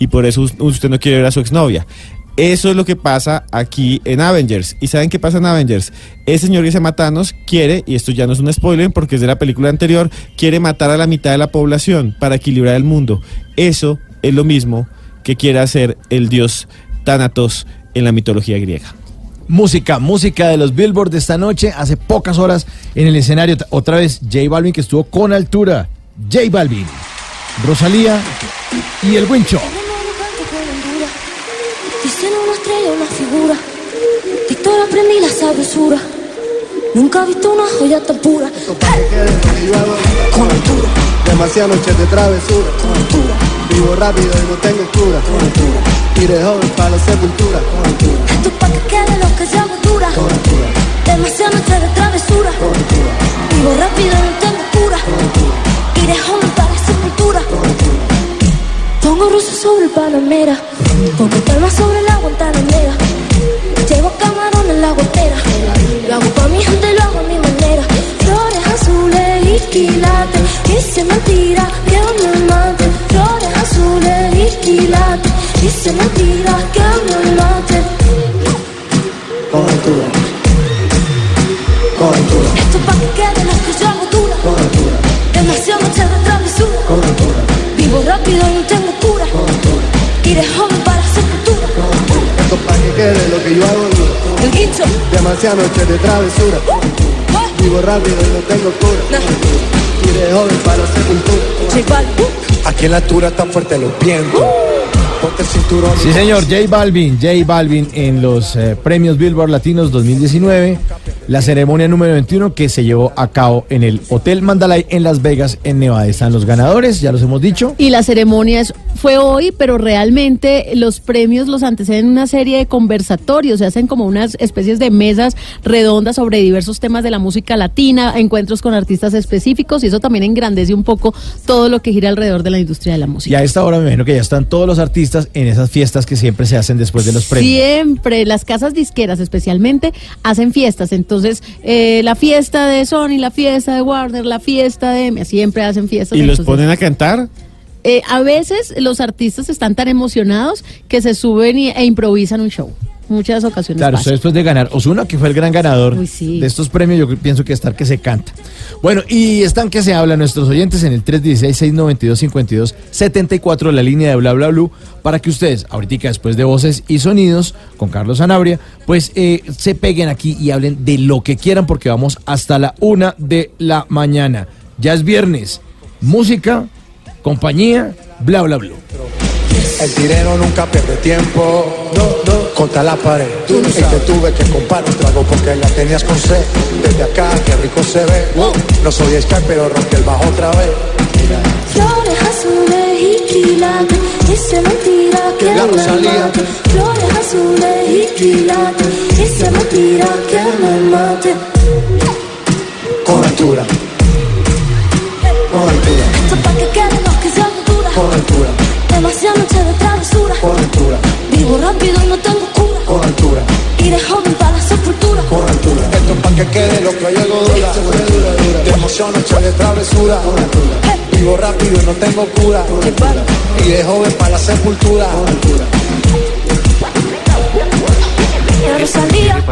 Y por eso us- usted no quiere ver a su exnovia. Eso es lo que pasa aquí en Avengers. ¿Y saben qué pasa en Avengers? Ese señor que se llama quiere, y esto ya no es un spoiler porque es de la película anterior, quiere matar a la mitad de la población para equilibrar el mundo. Eso es lo mismo que quiere hacer el dios Thanatos en la mitología griega. Música, música de los Billboard de esta noche, hace pocas horas en el escenario. Otra vez J Balvin que estuvo con altura. J Balvin, Rosalía y el Wincho. Dicen una estrella, una figura. Víctor aprendí la sabrosura. Nunca he visto una joya tan pura. Con altura. Demasiadas noches de travesura. Con altura. Vivo rápido y no tengo cura. Con altura. Tire joven para la sepultura. Con altura. Esto es pa' que quede lo que se dura. Con altura. Demasiadas noches de travesura. Con altura. Vivo rápido y no tengo cura. Iré joven para la sepultura. Pongo rosas sobre el panamera. Pongo palmas sobre el agua en Tanamera. Llevo camarón en la guantera. Lo hago pa' mi gente, lo hago a mi manera. Flores azules y quilates. Dice mentira que me mate. Flores azules y quilates. Dice mentira que me mate. Con altura. Esto es pa' que quede lo que yo hago dura. Demasiado noche de travesura. Vivo rápido y no tengo Iré joven para sepultura. Esto es pa' que quede lo que yo hago duro. El guincho. Demasiadas noches de travesura. Vivo rápido y no tengo cura. Tire joven para sepultura. Aquí en la altura están fuertes los vientos. Ponte el cinturón. Sí, señor, J Balvin, J Balvin en los eh, premios Billboard Latinos 2019, la ceremonia número 21 que se llevó a cabo en el Hotel Mandalay en Las Vegas, en Nevada. Están los ganadores, ya los hemos dicho. Y la ceremonia es- fue hoy, pero realmente los premios los anteceden una serie de conversatorios, se hacen como unas especies de mesas redondas sobre diversos temas de la música latina, encuentros con artistas específicos y eso también engrandece un poco todo lo que gira alrededor de la industria de la Y música. a esta hora me imagino que ya están todos los artistas en esas fiestas que siempre se hacen después de los premios. Siempre, las casas disqueras especialmente, hacen fiestas. Entonces, eh, la fiesta de Sony, la fiesta de Warner, la fiesta de... M, Siempre hacen fiestas. ¿Y los entonces- ponen a cantar? Eh, a veces los artistas están tan emocionados que se suben y- e improvisan un show. Muchas ocasiones Claro, usted después de ganar Osuna, que fue el gran ganador Uy, sí. de estos premios, yo pienso que estar que se canta. Bueno, y están que se hablan nuestros oyentes en el 316-692-5274, la línea de bla bla blue, para que ustedes, ahorita después de voces y sonidos, con Carlos Sanabria, pues eh, se peguen aquí y hablen de lo que quieran, porque vamos hasta la una de la mañana. Ya es viernes. Música, compañía, bla bla blue. El tirero nunca pierde tiempo. No, no, contra la pared. Tú y te tuve que comprar un trago porque la tenías con sed. Desde acá, qué rico se ve. No soy Sky, pero rompí el bajo otra vez. Mira. Flores azules y quilates, dice mentira que La me Rosalía. mate. Flores azules y quilates, dice mentira que me mate. Con altura. Con altura. Dura. Con altura. Demasiada noche de travesura. Altura. Vivo rápido y no tengo cura. Con altura. Y de joven para la sepultura. Con altura. Esto es pa' que quede lo que yo hago dura. De emoción, noche de travesura. Altura. Vivo rápido y no tengo cura. Con altura. Y de joven para la sepultura. Altura.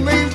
Me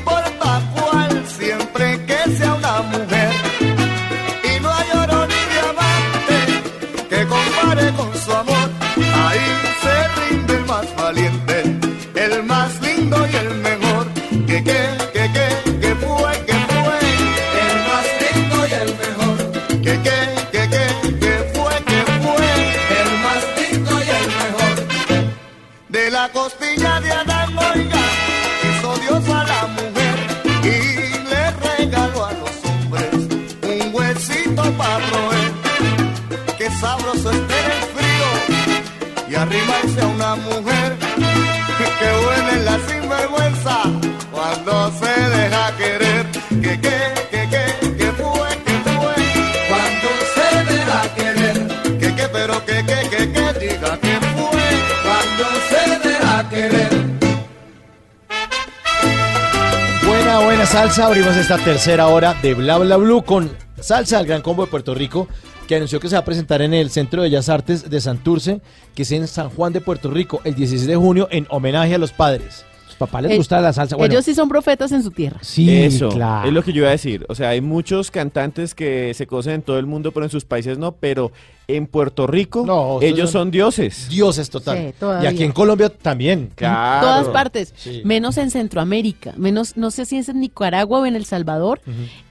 Abrimos esta tercera hora de Bla Bla Blue con salsa del Gran Combo de Puerto Rico, que anunció que se va a presentar en el Centro de Bellas Artes de Santurce, que es en San Juan de Puerto Rico, el 16 de junio, en homenaje a los padres. ¿Sus papás les Eh, gusta la salsa? Bueno, Ellos sí son profetas en su tierra. sí, Eso, claro. es lo que yo iba a decir. O sea, hay muchos cantantes que se conocen en todo el mundo, pero en sus países no. Pero en Puerto Rico, No, ellos son son dioses. Dioses total. Sí, y aquí en Colombia también. Claro. En todas partes, Sí. menos en Centroamérica, menos, no sé si es en Nicaragua o en El Salvador,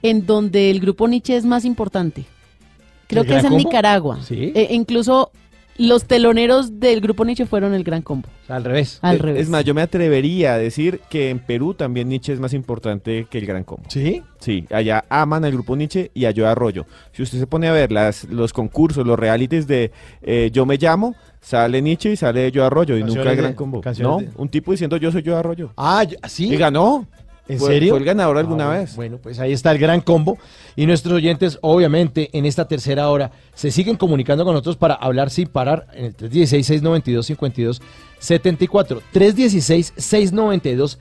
en donde el grupo Nietzsche es más importante. Creo ¿El que es en Combo? Nicaragua. Sí. Eh, incluso los teloneros del grupo Nietzsche fueron el gran combo. Al revés. Al Es- revés. Es más, yo me atrevería a decir que en Perú también Nietzsche es más importante que el Gran Combo. ¿Sí? Sí, allá aman al grupo Nietzsche y a Yo Arroyo. Si usted se pone a ver las, los concursos, los realities de eh, Yo Me Llamo, sale Nietzsche y sale Yo Arroyo y Canciones nunca el Gran Combo. No, de- un tipo diciendo Yo Soy Yo Arroyo. Ah, ¿sí? Y ganó. ¿En Fue- serio? Fue el ganador alguna Ah, bueno, vez. Bueno, pues ahí está el gran combo. Y nuestros oyentes, obviamente, en esta tercera hora, se siguen comunicando con nosotros para hablar sin parar en el 316-692-5274. 316-692-5274.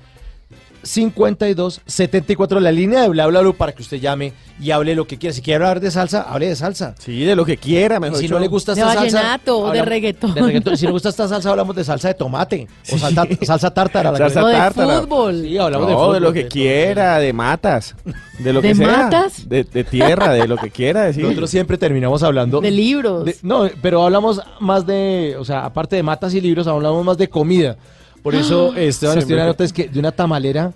La línea de bla bla bla para que usted llame y hable lo que quiera. Si quiere hablar de salsa, hable de salsa. Sí, de lo que quiera, Y mejor si dicho. no le gusta De esta salsa. vallenato o de hablamos- reggaetón. de reggaetón. Si no le gusta esta salsa, hablamos de salsa de tomate. O salsa, salsa tártara. la que- Salsa O de tártara. fútbol. Sí, hablamos No, de fútbol. de lo que de- quiera, de matas, de lo ¿De que sea. matas? De, de tierra, de lo que quiera decir. Nosotros siempre terminamos hablando De libros. de- no, pero hablamos más de, o sea, aparte de matas y libros, hablamos más de comida. Por eso. Esteban nos Siempre. tiene una nota es que de una tamalera.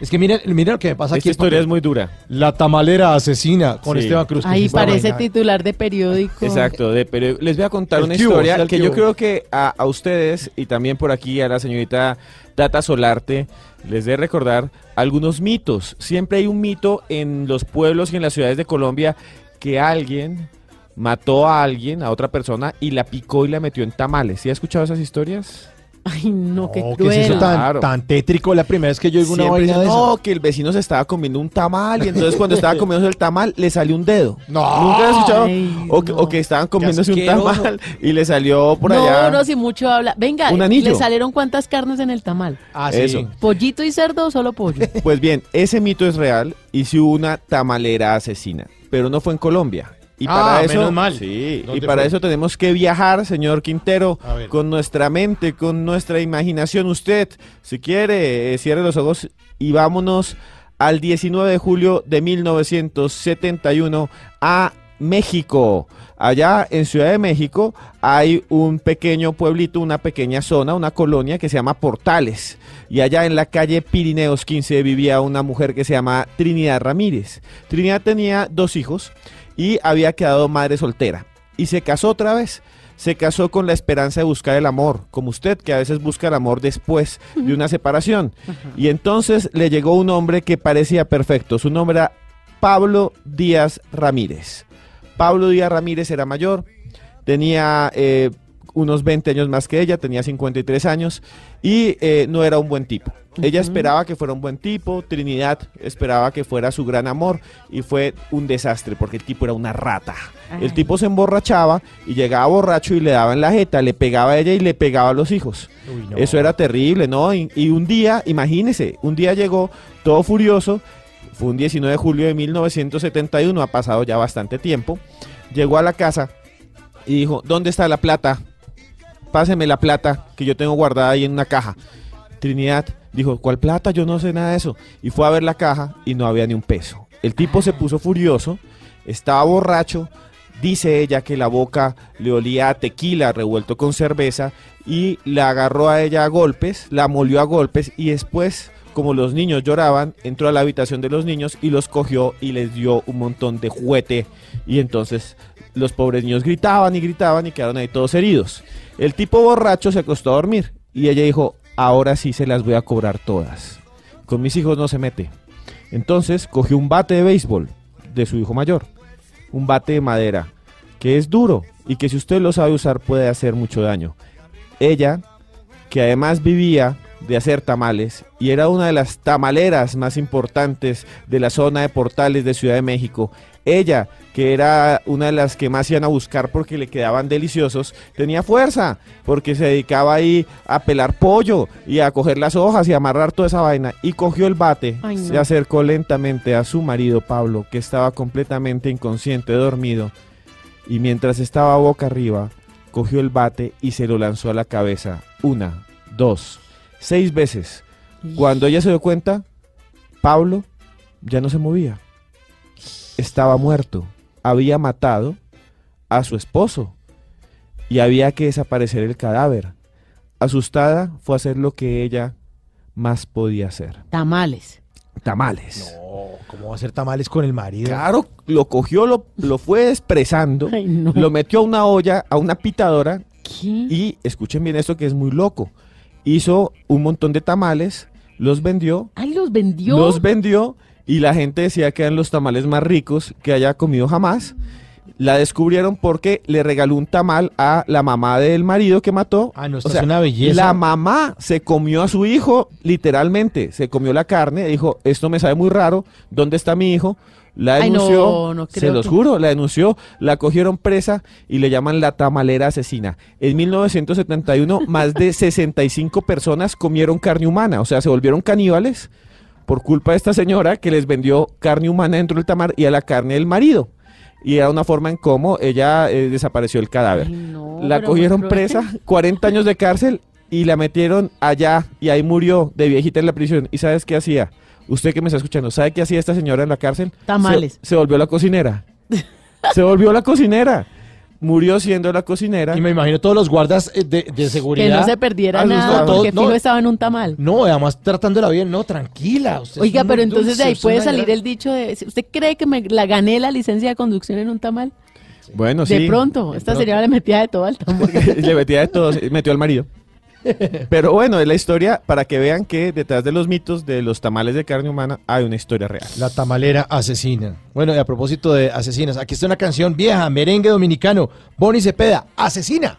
es que miren, miren lo que me pasa aquí. Esta historia es muy dura. La tamalera asesina con Sí. Esteban Cruz. que Ahí es esta parece vaina. titular de periódico. Exacto, de, pero les voy a contar El una historia el que yo creo que a, a ustedes y también por aquí a la señorita Tata Solarte les de recordar algunos mitos. Siempre hay un mito en los pueblos y en las ciudades de Colombia que alguien mató a alguien, a otra persona, y la picó y la metió en tamales. ¿Sí ha escuchado esas historias? Ay, no, qué No, ¿qué cruel. es eso tan, Claro. tan tétrico? La primera vez que yo oigo una Siempre vaina dicen, de no, eso. que el vecino se estaba comiendo un tamal y entonces cuando estaba comiendo el tamal le salió un dedo. No. ¿Nunca escuchado? Ay, o, que, no. o que estaban comiéndose un asqueroso. tamal y le salió por no, allá. no, si mucho habla. Venga, Un anillo. ¿le salieron cuántas carnes en el tamal? Ah, sí. Eso. ¿Pollito y cerdo o solo pollo? Pues bien, ese mito es real y si hubo una tamalera asesina, pero no fue en Colombia. Y Ah, para eso, menos mal. Sí, y ¿Dónde para fue? eso tenemos que viajar, señor Quintero, con nuestra mente, con nuestra imaginación. Usted, si quiere, eh, cierre los ojos y vámonos al 19 de julio de 1971 a México. Allá en Ciudad de México hay un pequeño pueblito, una pequeña zona, una colonia que se llama Portales. Y allá en la calle Pirineos 15 vivía una mujer que se llama Trinidad Ramírez. Trinidad tenía dos hijos y había quedado madre soltera. Y se casó otra vez. Se casó con la esperanza de buscar el amor, como usted que a veces busca el amor después de una separación. Y entonces le llegó un hombre que parecía perfecto. Su nombre era Pablo Díaz Ramírez. Pablo Díaz Ramírez era mayor, tenía eh, unos 20 años más que ella, tenía 53 años y eh, no era un buen tipo. Ella esperaba que fuera un buen tipo, Trinidad esperaba que fuera su gran amor y fue un desastre porque el tipo era una rata. El tipo se emborrachaba y llegaba borracho y le daba en la jeta, le pegaba a ella y le pegaba a los hijos. Uy, no. Eso era terrible, ¿no? Y, y un día, imagínese, un día llegó todo furioso, fue un 19 de julio de 1971, ha pasado ya bastante tiempo, llegó a la casa y dijo, ¿dónde está la plata? Páseme la plata que yo tengo guardada ahí en una caja. Trinidad dijo, ¿cuál plata? Yo no sé nada de eso. Y fue a ver la caja y no había ni un peso. El tipo se puso furioso, estaba borracho, dice ella que la boca le olía a tequila revuelto con cerveza y la agarró a ella a golpes, la molió a golpes y después, como los niños lloraban, entró a la habitación de los niños y los cogió y les dio un montón de juguete y entonces los pobres niños gritaban y gritaban y quedaron ahí todos heridos. El tipo borracho se acostó a dormir y ella dijo, ahora sí se las voy a cobrar todas. Con mis hijos no se mete. Entonces cogió un bate de béisbol de su hijo mayor, un bate de madera, que es duro y que si usted lo sabe usar puede hacer mucho daño. Ella, que además vivía de hacer tamales y era una de las tamaleras más importantes de la zona de Portales de Ciudad de México, ella, que era una de las que más iban a buscar porque le quedaban deliciosos, tenía fuerza, porque se dedicaba ahí a pelar pollo y a coger las hojas y a amarrar toda esa vaina. Y cogió el bate, Ay, no. se acercó lentamente a su marido Pablo, que estaba completamente inconsciente, dormido, y mientras estaba boca arriba, cogió el bate y se lo lanzó a la cabeza. Una, dos, seis veces. Cuando ella se dio cuenta, Pablo ya no se movía. Estaba muerto. Había matado a su esposo. Y había que desaparecer el cadáver. Asustada fue a hacer lo que ella más podía hacer. Tamales. tamales. ¿Cómo va a ser tamales con el marido? Claro, lo cogió, lo, lo fue expresando, lo metió a una olla, a una pitadora y escuchen bien esto que es muy loco. Hizo un montón de tamales, los vendió, Ay, los vendió. los vendió y la gente decía que eran los tamales más ricos que haya comido jamás. La descubrieron porque le regaló un tamal a la mamá del marido que mató. Ah, no, esta es una belleza. La mamá se comió a su hijo, literalmente. Se comió la carne, dijo, esto me sabe muy raro, ¿dónde está mi hijo? La Ay, no, denunció, no se los que- juro, la denunció, la cogieron presa y le llaman la tamalera asesina. En 1971, más de 65 personas comieron carne humana, o sea, se volvieron caníbales por culpa de esta señora que les vendió carne humana dentro del tamal y a la carne del marido. Y era una forma en cómo ella eh, desapareció el cadáver. la cogieron presa, 40 años de cárcel y la metieron allá y ahí murió de viejita en la prisión. ¿Y sabes qué hacía? Usted que me está escuchando, ¿sabe qué hacía esta señora en la cárcel? Tamales. Se, se volvió la cocinera. se volvió la cocinera. Murió siendo la cocinera. Y me imagino todos los guardas eh, de, de seguridad. Que no se perdiera nada porque No, fijo estaba en un tamal. No, además tratándola bien, no, tranquila. usted Oiga, pero entonces de ahí puede salir gran- el dicho de, ¿usted cree que me la gané la licencia de conducción en un tamal? Bueno, sí. de pronto, esta sería la metida de todo al tamal. Le metía de todo, metió al marido. Pero bueno, es la historia para que vean que detrás de los mitos de los tamales de carne humana hay una historia real. La tamalera asesina. Bueno, y a propósito de asesinas, aquí está una canción vieja, merengue dominicano, Bonnie Cepeda, asesina.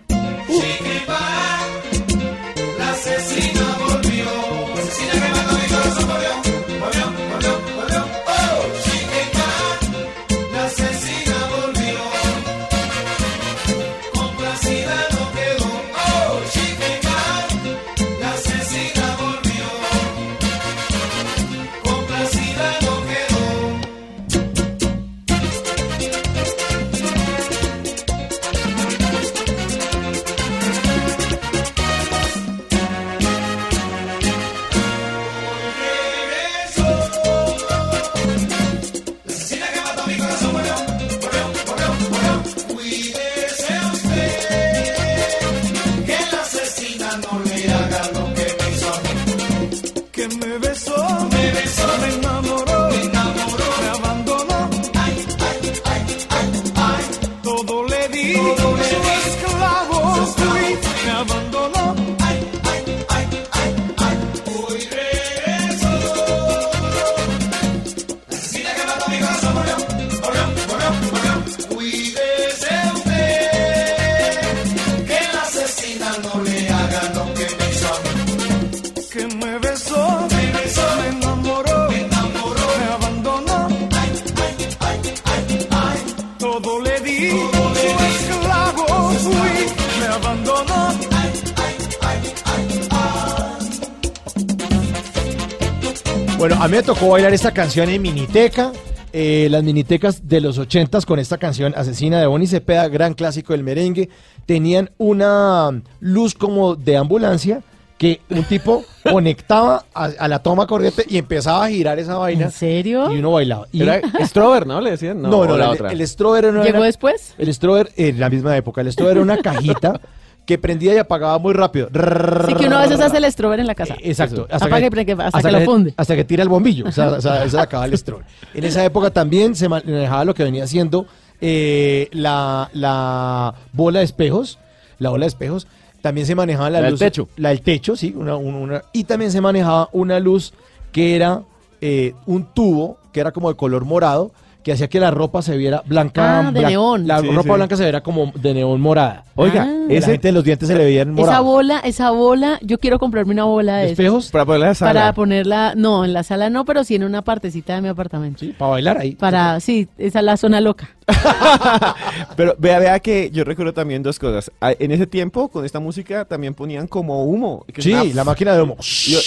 Mí me tocó bailar esta canción en Miniteca. eh, las minitecas de los ochentas con esta canción Asesina de Bonnie Cepeda, gran clásico del merengue, tenían una luz como de ambulancia que un tipo conectaba a, a la toma corriente y empezaba a girar esa vaina. ¿En serio? Y uno bailaba. Y, Era Strober, ¿no? Le decían. No, no, no, la el, otra. el Strober era ¿Llegó era- después? El Strober en la misma época. El Strober era una cajita que prendía y apagaba muy rápido. Así que uno a veces hace el strober en la casa. Exacto. Apaga y prende, hasta, que lo funde. Hasta que tira el bombillo. O sea, o sea, eso acaba el strobe. En esa época también se manejaba lo que venía siendo eh, la, la bola de espejos. La bola de espejos. También se manejaba la, La del luz. techo. La del techo, sí. Una, un- una- y también se manejaba una luz que era eh, un tubo que era como de color morado que hacía que la ropa se viera blanca. Ah, de blan- neón. La Sí, ropa sí. blanca se viera como de neón morada. Oiga, Ah. ese, la gente de los dientes se le veían Esa morados. bola, esa bola, yo quiero comprarme una bola de esas. ¿Espejos? Para ponerla en la sala. Para ponerla, no, en la sala no, pero sí en una partecita de mi apartamento. Sí, para bailar ahí. Para, sí, esa es la zona loca. Pero vea, vea que yo recuerdo también dos cosas. Ah, En ese tiempo, con esta música, también ponían como humo. que Sí, la máquina de humo.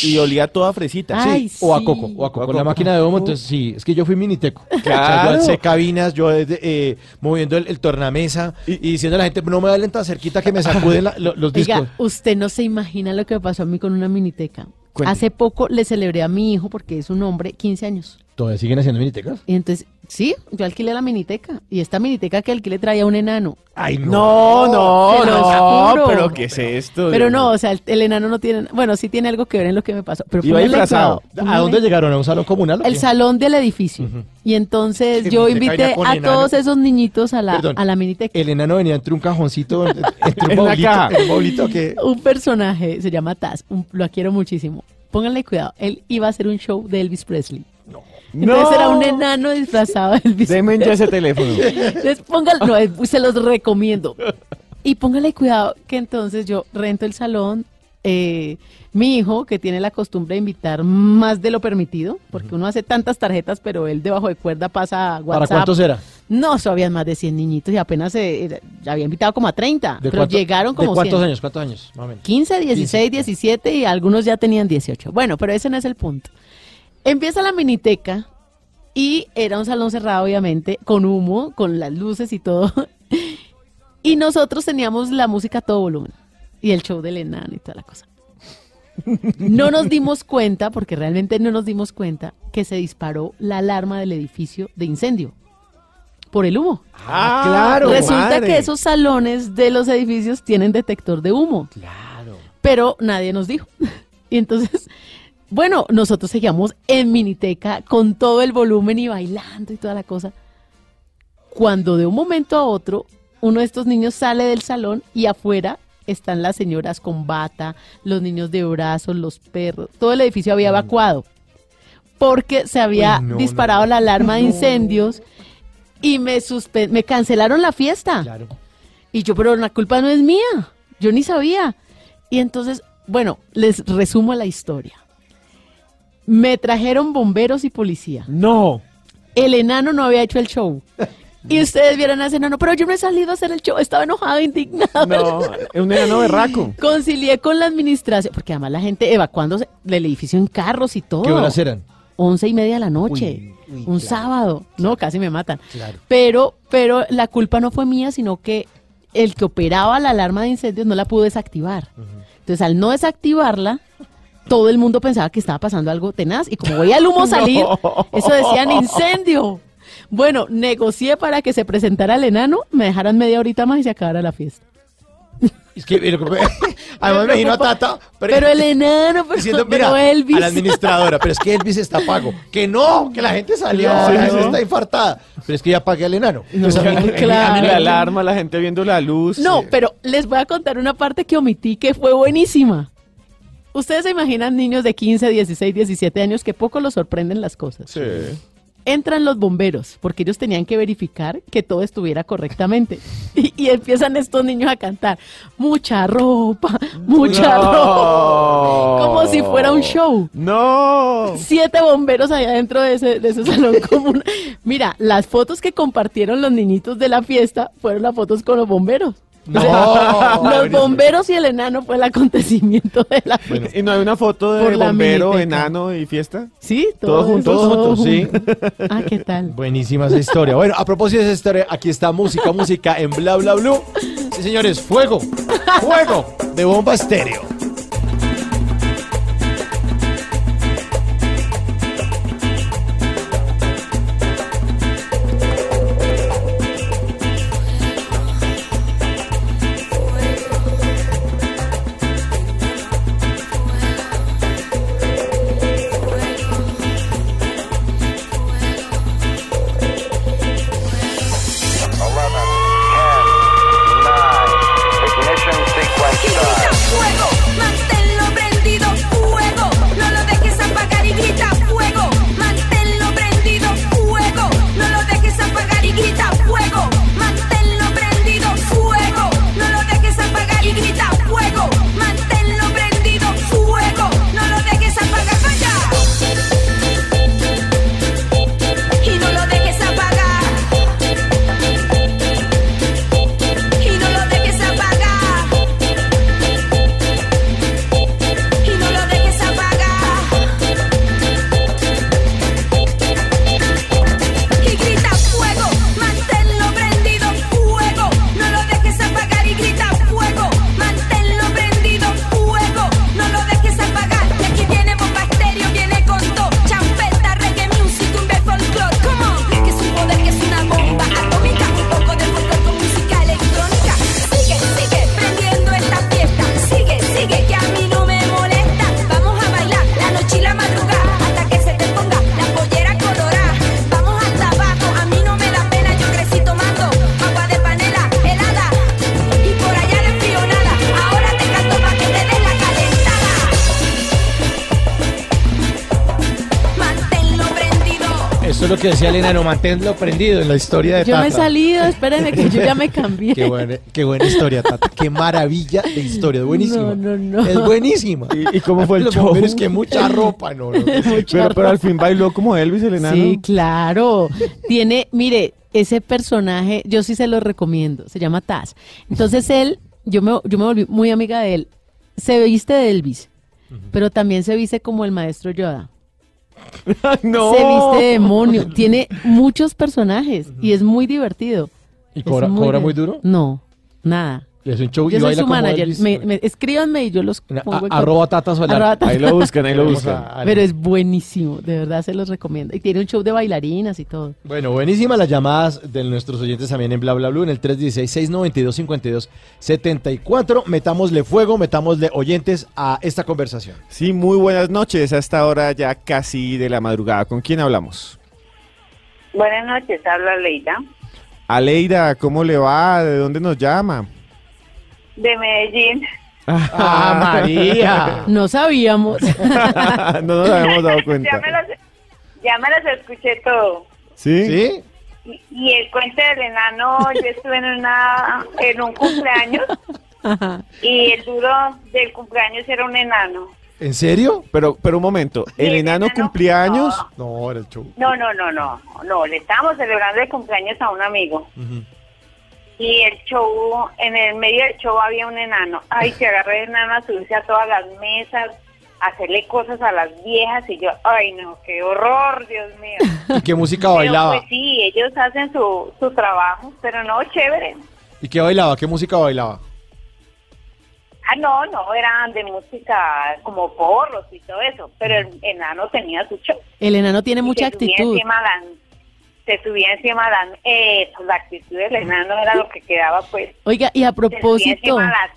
Y, y olía toda fresita. Ay, Sí, o a coco, o a coco. O a La máquina de humo, entonces sí, es que yo fui miniteco. Claro. O sea, yo alcé cabinas, yo eh, eh, moviendo el, el tornamesa y, diciendo a la gente, no me hablen tan cerquita que me sacuden la- los discos. Oiga, usted no se imagina lo que me pasó a mí con una miniteca. Cuente. Hace poco le celebré a mi hijo, porque es un hombre, 15 años. ¿Todavía siguen haciendo minitecas? Y entonces, sí, yo alquilé la miniteca. Y esta miniteca que alquilé traía un enano. Ay, No, no, no, juro. pero ¿qué es esto? Pero no, o sea, el, el enano no tiene, bueno, sí tiene algo que ver en lo que me pasó. Pero Iba disfrazado. ¿A dónde llegaron? ¿A un salón comunal? El salón del edificio. Y entonces ¿Qué yo invité a enano? todos esos niñitos a la, Perdón. a la miniteca. El enano venía entre un cajoncito, entre un En baulito, caja. un baulito que... Un personaje, se llama Taz, un- lo quiero muchísimo. Pónganle cuidado, él iba a hacer un show de Elvis Presley. Entonces era un enano disfrazado de Elvis Deme ya ese teléfono. Entonces póngale, no, eh, se los recomiendo. Y póngale cuidado que entonces yo rento el salón. eh, mi hijo, que tiene la costumbre de invitar más de lo permitido, porque uno hace tantas tarjetas, pero él debajo de cuerda pasa WhatsApp. ¿Para cuántos era? No, eso habían más de 100 niñitos y apenas ya había invitado como a 30, ¿De pero cuánto- llegaron como ¿De cuántos 100. años? ¿Cuántos años? Más o menos. 15, 16, 17 y algunos ya tenían 18. Bueno, pero ese no es el punto. Empieza la miniteca y era un salón cerrado, obviamente, con humo, con las luces y todo. Y nosotros teníamos la música a todo volumen y el show del enano y toda la cosa. No nos dimos cuenta, porque realmente no nos dimos cuenta, que se disparó la alarma del edificio de incendio por el humo. Ah, claro. Resulta madre. que esos salones de los edificios tienen detector de humo. Claro. Pero nadie nos dijo. Y entonces, bueno, nosotros seguíamos en Miniteca con todo el volumen y bailando y toda la cosa. Cuando de un momento a otro, uno de estos niños sale del salón y afuera están las señoras con bata, los niños de brazos, los perros. Todo el edificio había evacuado porque se había Uy, no, disparado no. la alarma de incendios y me me cancelaron la fiesta. Claro. Y yo, pero la culpa no es mía. Yo ni sabía. Y entonces, bueno, les resumo la historia. Me trajeron bomberos y policía. No. El enano no había hecho el show. Y ustedes vieron a ese enano, pero yo no he salido a hacer el show. Estaba enojado, indignado. No, es un enano berraco. Concilié con la administración, porque además la gente evacuándose del edificio en carros y todo. ¿Qué horas eran? Once y media de la noche. Uy, uy, un claro, sábado. No, casi me matan. Claro. Pero, pero la culpa no fue mía, sino que el que operaba la alarma de incendios no la pudo desactivar. Entonces, al no desactivarla, todo el mundo pensaba que estaba pasando algo tenaz. Y como veía el humo salir, No. eso decían incendio. Bueno, negocié para que se presentara el enano, me dejaran media horita más y se acabara la fiesta. Es que, pero- además me imagino a Tata. Pero el enano, pero, diciendo, pero Elvis. a la administradora, pero es que Elvis está pago. Que no, que la gente salió, Claro. la gente está infartada. Pero es que ya pagué al enano. Entonces, a mí- claro. a mí- La alarma, la gente viendo la luz. No, eh, pero les voy a contar una parte que omití que fue buenísima. Ustedes se imaginan niños de 15, 16, 17 años que poco los sorprenden las cosas. Sí. Entran los bomberos porque ellos tenían que verificar que todo estuviera correctamente. Y, y empiezan estos niños a cantar, mucha ropa, mucha No. ropa. Como si fuera un show. No. Siete bomberos allá dentro de ese, de ese salón común. Mira, las fotos que compartieron los niñitos de la fiesta fueron las fotos con los bomberos. No. O sea, los bomberos y el enano fue el acontecimiento de la fiesta. ¿Y no hay una foto de bombero, miniteca. enano y fiesta? Sí, Todos juntos. Todos juntos, sí. Ah, ¿qué tal? Buenísima esa historia. Bueno, a propósito de esa historia, aquí está música, música en Bla Bla Blue. Sí, señores, fuego, fuego de bomba estéreo. Decía Elena, no manténlo prendido en la historia de Yo Tata. me he salido, espérenme que yo ya me cambié. Qué buena, qué buena historia, Tata. Qué maravilla de historia. Es buenísima. No, no, no. Es buenísima. ¿Y, y cómo fue el Los show? bomberos, que mucha ropa, no, no. pero, pero al fin bailó como Elvis el enano. Sí, claro. Tiene, mire, ese personaje, yo sí se lo recomiendo, se llama Taz. Entonces él, yo me, yo me volví muy amiga de él. Se viste de Elvis, pero también se viste como el maestro Yoda. no. Se viste de demonio. Tiene muchos personajes y es muy divertido. ¿Y cobra, muy cobra muy duro? No, nada. Y es un show Yo y soy su manager. Elvis. Me- me- escríbanme y yo los A- pongo en arroba contacto. Tata Solar. Arroba Tata. Ahí lo buscan, ahí lo buscan. a- Pero es buenísimo, de verdad se los recomiendo. Y tiene un show de bailarinas y todo. Bueno, buenísimas las llamadas de nuestros oyentes también en Bla Bla Blue en el 316-692-5274. Metámosle fuego, metámosle oyentes a esta conversación. Sí, muy buenas noches. A esta hora ya casi de la madrugada. ¿Con quién hablamos? Buenas noches, habla Leida, Aleida, ¿cómo le va? ¿De dónde nos llama? De Medellín. ¡Ah, María! No sabíamos. no nos habíamos dado Ya cuenta. me, los, ya me los escuché todo. ¿Sí? ¿Sí? Y, y el cuento del enano, yo estuve en, una, en un cumpleaños Ajá. y el duro del cumpleaños era un enano. ¿En serio? Pero, pero un momento, ¿el el enano enano- cumplía años? No, era el show. No, no, no, no, no, le estábamos celebrando el cumpleaños a un amigo. Y el show, en el medio del show había un enano. Ay, se agarró el enano a subirse a todas las mesas, a hacerle cosas a las viejas y yo, ay no, qué horror, Dios mío. ¿Y qué música Pero bailaba? pues sí, ellos hacen su, su trabajo, pero no, chévere. ¿Y qué bailaba? ¿Qué música bailaba? Ah, no, no, eran de música como porros y todo eso, pero el enano tenía su show. El enano tiene Y mucha actitud. encima dan- se subía encima dan, eh, pues, la actitud del enano era lo que quedaba pues. Oiga, y a propósito, las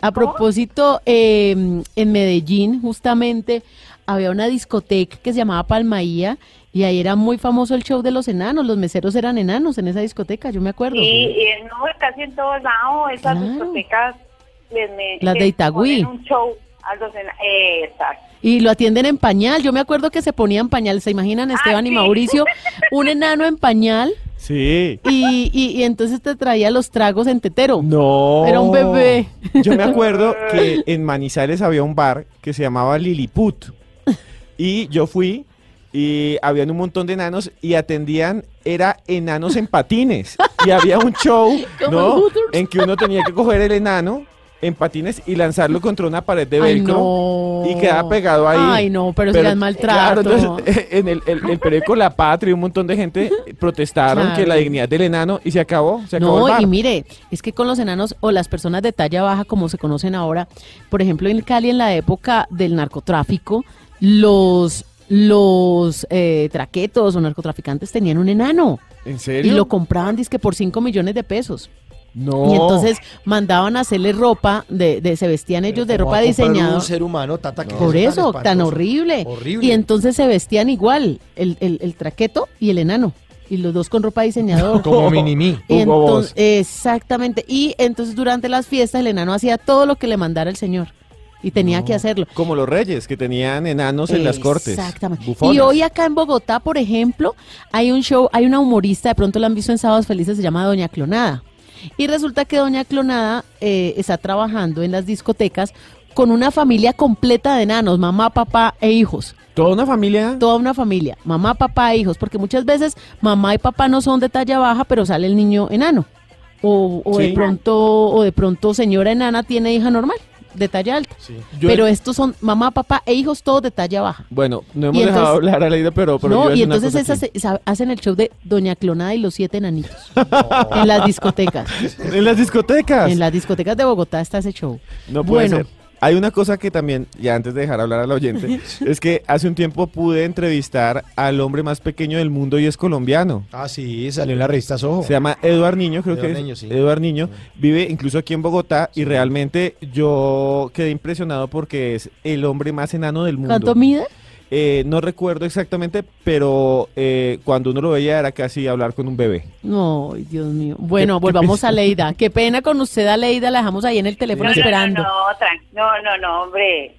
a propósito, eh, en Medellín justamente había una discoteca que se llamaba Palmaía y ahí era muy famoso el show de los enanos. Los meseros eran enanos en esa discoteca, yo me acuerdo. Sí, y no, casi en todos lados, esas discotecas les me- Las de les Itagüí. un show a los ena- eh, exacto. Y lo atienden en pañal. Yo me acuerdo que se ponían pañal. ¿Se imaginan Esteban y sí. Mauricio? Un enano en pañal Sí. y, y, y entonces te traía los tragos en tetero. No. Era un bebé. Yo me acuerdo que en Manizales había un bar que se llamaba Lilliput. Y yo fui y habían un montón de enanos y atendían, era enanos en patines. Y había un show, ¿no? En que uno tenía que coger el enano en patines y lanzarlo contra una pared de Ay, velcro no. y quedaba pegado ahí. Ay, no, pero ya es maltrato. Claro, entonces, en el, el, el periódico La Patria y un montón de gente protestaron Claro. que la dignidad del enano y se acabó, se acabó el No, bar. y mire, es que con los enanos o las personas de talla baja, como se conocen ahora, por ejemplo, en Cali, en la época del narcotráfico, los, los eh, traquetos o narcotraficantes tenían un enano. ¿En Y serio? lo compraban, dizque por 5 millones de pesos. No. Y entonces mandaban a hacerle ropa, de, de se vestían ellos de ¿Cómo ropa diseñada. un ser humano, Tata, que Por es eso, tan horrible. Horrible. Y entonces se vestían igual, el, el, el traqueto y el enano. Y los dos con ropa diseñador. Como Minimi. Entonces, exactamente. Y entonces durante las fiestas el enano hacía todo lo que le mandara el señor. Y tenía que hacerlo. Como los reyes, que tenían enanos en las cortes. Exactamente. bufones. Y hoy acá en Bogotá, por ejemplo, hay un show, hay una humorista, de pronto la han visto en Sábados Felices, se llama Doña Clonada. Y resulta que Doña Clonada eh, está trabajando en las discotecas con una familia completa de enanos, mamá, papá e hijos. ¿Toda una familia? Toda una familia, mamá, papá e hijos, porque muchas veces mamá y papá no son de talla baja, pero sale el niño enano. O, o de pronto, o de pronto señora enana tiene hija normal, de talla alta. Yo- pero estos son mamá, papá e hijos todos de talla baja. Bueno, no hemos Y dejado entonces- hablar a Leida, pero, pero no, y entonces esas se- sa- hacen el show de Doña Clonada y los siete enanitos en las discotecas. En las discotecas. En las discotecas de Bogotá está ese show. No puede bueno, ser. Hay una cosa que también, ya antes de dejar hablar al oyente, es que hace un tiempo pude entrevistar al hombre más pequeño del mundo y es colombiano. Ah, sí, salió en la revista Soho. Se llama Eduard Niño, creo Eduard que es. Niño, sí. Eduard Niño. Vive incluso aquí en Bogotá y realmente yo quedé impresionado porque es el hombre más enano del mundo. ¿cuánto mide? Eh, no recuerdo exactamente, pero eh, cuando uno lo veía era casi hablar con un bebé. No, Dios mío. Bueno, ¿Qué- qué volvamos a Leida. Qué pena con usted, a Leida, la dejamos ahí en el teléfono No, no, esperando. no, no, no, no, no, hombre.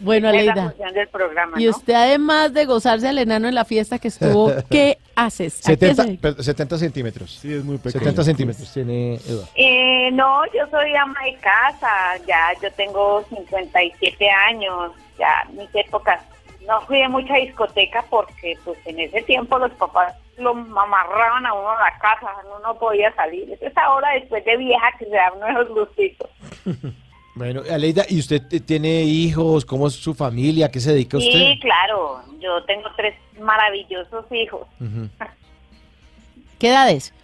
Bueno, Aleida. función del programa, Y usted, además de gozarse al enano en la fiesta que estuvo, ¿qué haces? ¿A qué 70, se- per- 70 centímetros. Sí, es muy pequeño. 70 centímetros tiene. Eh, no, yo soy ama de casa, ya yo tengo 57 años, ya mis épocas. No fui de mucha discoteca porque pues en ese tiempo los papás lo amarraban a uno a la casa, uno no podía salir. Eso es ahora después de vieja que se dan unos gustitos. Bueno, Aleida, ¿y usted tiene hijos? ¿Cómo es su familia? ¿A qué se dedica usted? Sí, claro, yo tengo tres maravillosos hijos. ¿Qué edades?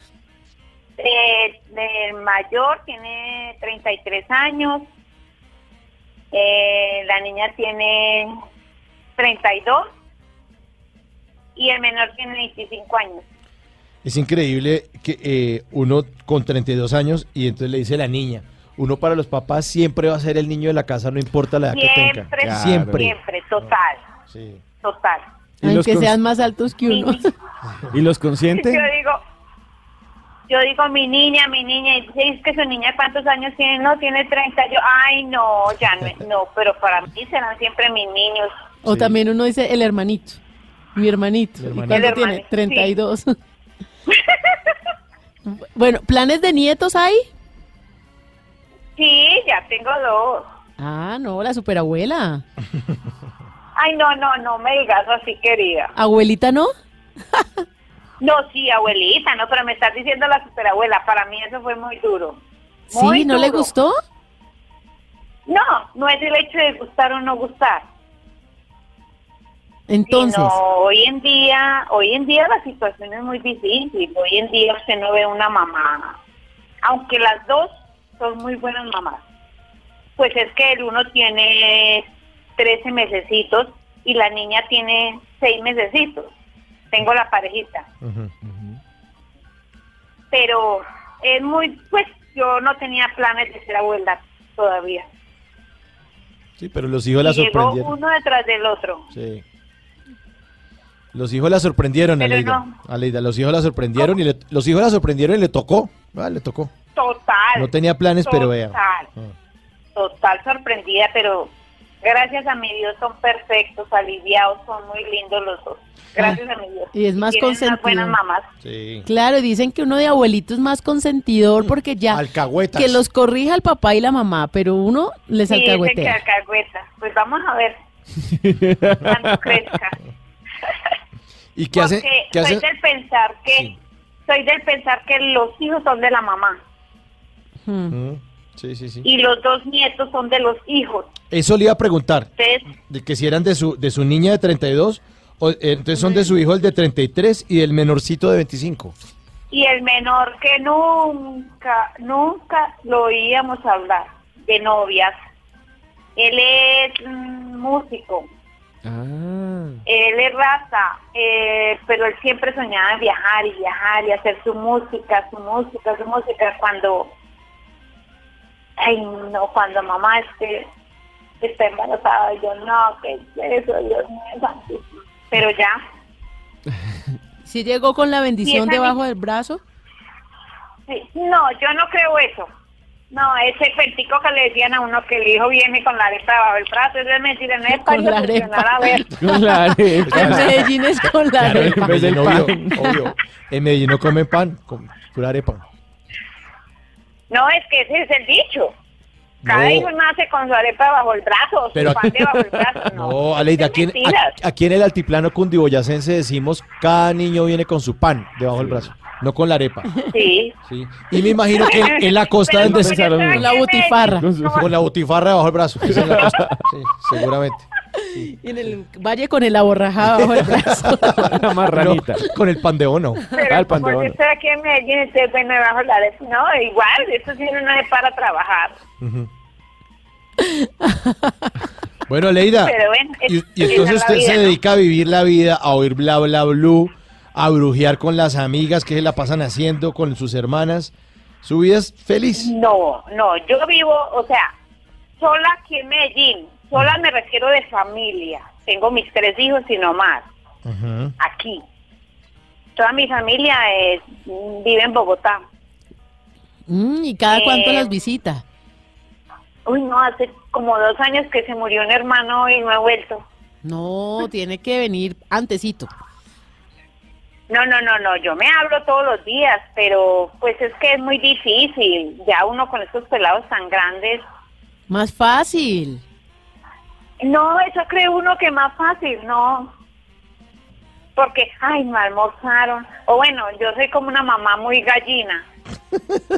Eh, el mayor tiene 33 años, eh, la niña tiene 32 y el menor tiene 25 años. Es increíble que eh, uno con 32 años y entonces le dice la niña, uno para los papás siempre va a ser el niño de la casa, no importa la edad que Siempre, tenga. siempre, siempre, total, Sí. total. ¿Y los Aunque sean más altos que uno. ¿Y los consiente? Yo digo, yo digo mi niña, mi niña, y dice, es que su niña cuántos años tiene, no, tiene 30, yo, ay no, ya no, no, pero para mí serán siempre mis niños. O también uno dice el hermanito. Mi hermanito. ¿Y hermanito. cuánto tiene? hermanito, 32. bueno, ¿planes de nietos hay? Sí, ya tengo dos. Ah, no, la superabuela. Ay, no, no, no me digas así, querida. ¿Abuelita no? No, sí, abuelita, no, pero me estás diciendo la superabuela. Para mí eso fue muy duro. Muy Sí, ¿no le gustó? No, no es el hecho de gustar o no gustar. Entonces, Sino hoy en día, hoy en día la situación es muy difícil. Hoy en día usted no ve una mamá, aunque las dos son muy buenas mamás. Pues es que el uno tiene 13 mesecitos y la niña tiene 6 mesecitos. Tengo la parejita. Pero es muy, pues yo no tenía planes de ser abuela todavía. Sí, pero los hijos la Y llegó sorprendieron. uno detrás del otro. Sí. Los hijos la sorprendieron, Pero Aleida. no. Aleida, los hijos la sorprendieron y le- los hijos la sorprendieron y le tocó. Ah, le tocó. Total. No tenía planes, pero vea. Total. Total sorprendida, pero gracias a mi Dios son perfectos, aliviados, son muy lindos los dos. Gracias a mi Dios. y es más tienen unas consentido. buenas mamás. Sí. claro, dicen que uno de abuelito es más consentidor porque ya Alcahuetas. que los corrija el papá y la mamá, pero uno les Sí, dicen que alcahueta. Pues vamos a ver cuando crezca. ¿Y qué? Porque ¿Qué soy hacen? del pensar que soy del pensar que los hijos son de la mamá Mm, Sí, sí, sí. y los dos nietos son de los hijos. Eso le iba a preguntar. Entonces, De que si eran de su, de su niña de 32, o, eh, entonces son de su hijo el de 33 y del menorcito de 25. y el menor que nunca, nunca lo oíamos hablar de novias. Él es mm, músico, Ah. él es raza, eh, pero él siempre soñaba en viajar y viajar y hacer su música, su música, su música. Cuando, ay no, cuando mamá esté, está embarazada, yo no, ¿qué es eso? Dios mío. Pero ya, ¿Sí llegó con la bendición debajo del brazo? Sí, no, yo no creo eso. No, ese cuentico que le decían a uno que el hijo viene con la arepa debajo del brazo, eso es mentira, no es para Con la arepa. a ver. Con la arepa. En Medellín es con la Claro, arepa. en Medellín, obvio, obvio. En Medellín no comen pan, con pura arepa. No, es que ese es el dicho. Cada No. hijo nace con su arepa bajo el brazo, Pero su pan debajo del brazo. No, No, Aleida, aquí en, mentiras. aquí- aquí en el altiplano cundiboyacense decimos cada niño viene con su pan debajo del brazo, no con la arepa. Sí. Sí. Y me imagino que en, en la costa yo estoy aquí La en butifarra. Con la butifarra debajo del brazo. Sí, seguramente. Y en el valle con el aborrajado bajo el brazo. La marranita. No, con el pan de ono. Pero Ah, el pan de como yo estoy aquí en Medellín, estoy bueno debajo de la arepa. No, igual, esto sí no es para trabajar. Bueno, Leida, Pero bueno, y, es- y esa entonces usted vida, se ¿no? dedica a vivir la vida, a oír bla bla blue, a brujear con las amigas que se la pasan haciendo con sus hermanas. Su vida es feliz. No, no, yo vivo, o sea, sola aquí en Medellín. Sola me refiero de familia. Tengo mis tres hijos y no más, aquí. Toda mi familia es, vive en Bogotá. Mm, ¿Y cada cuánto Eh, las visita? Uy, no, hace como dos años que se murió un hermano y no he vuelto. No, tiene que venir antecito. No, no, no, no, yo me hablo todos los días, pero pues es que es muy difícil. Ya uno con estos pelados tan grandes. Más fácil. No, eso cree uno que más fácil, no. Porque, ay, me almorzaron. O bueno, yo soy como una mamá muy gallina.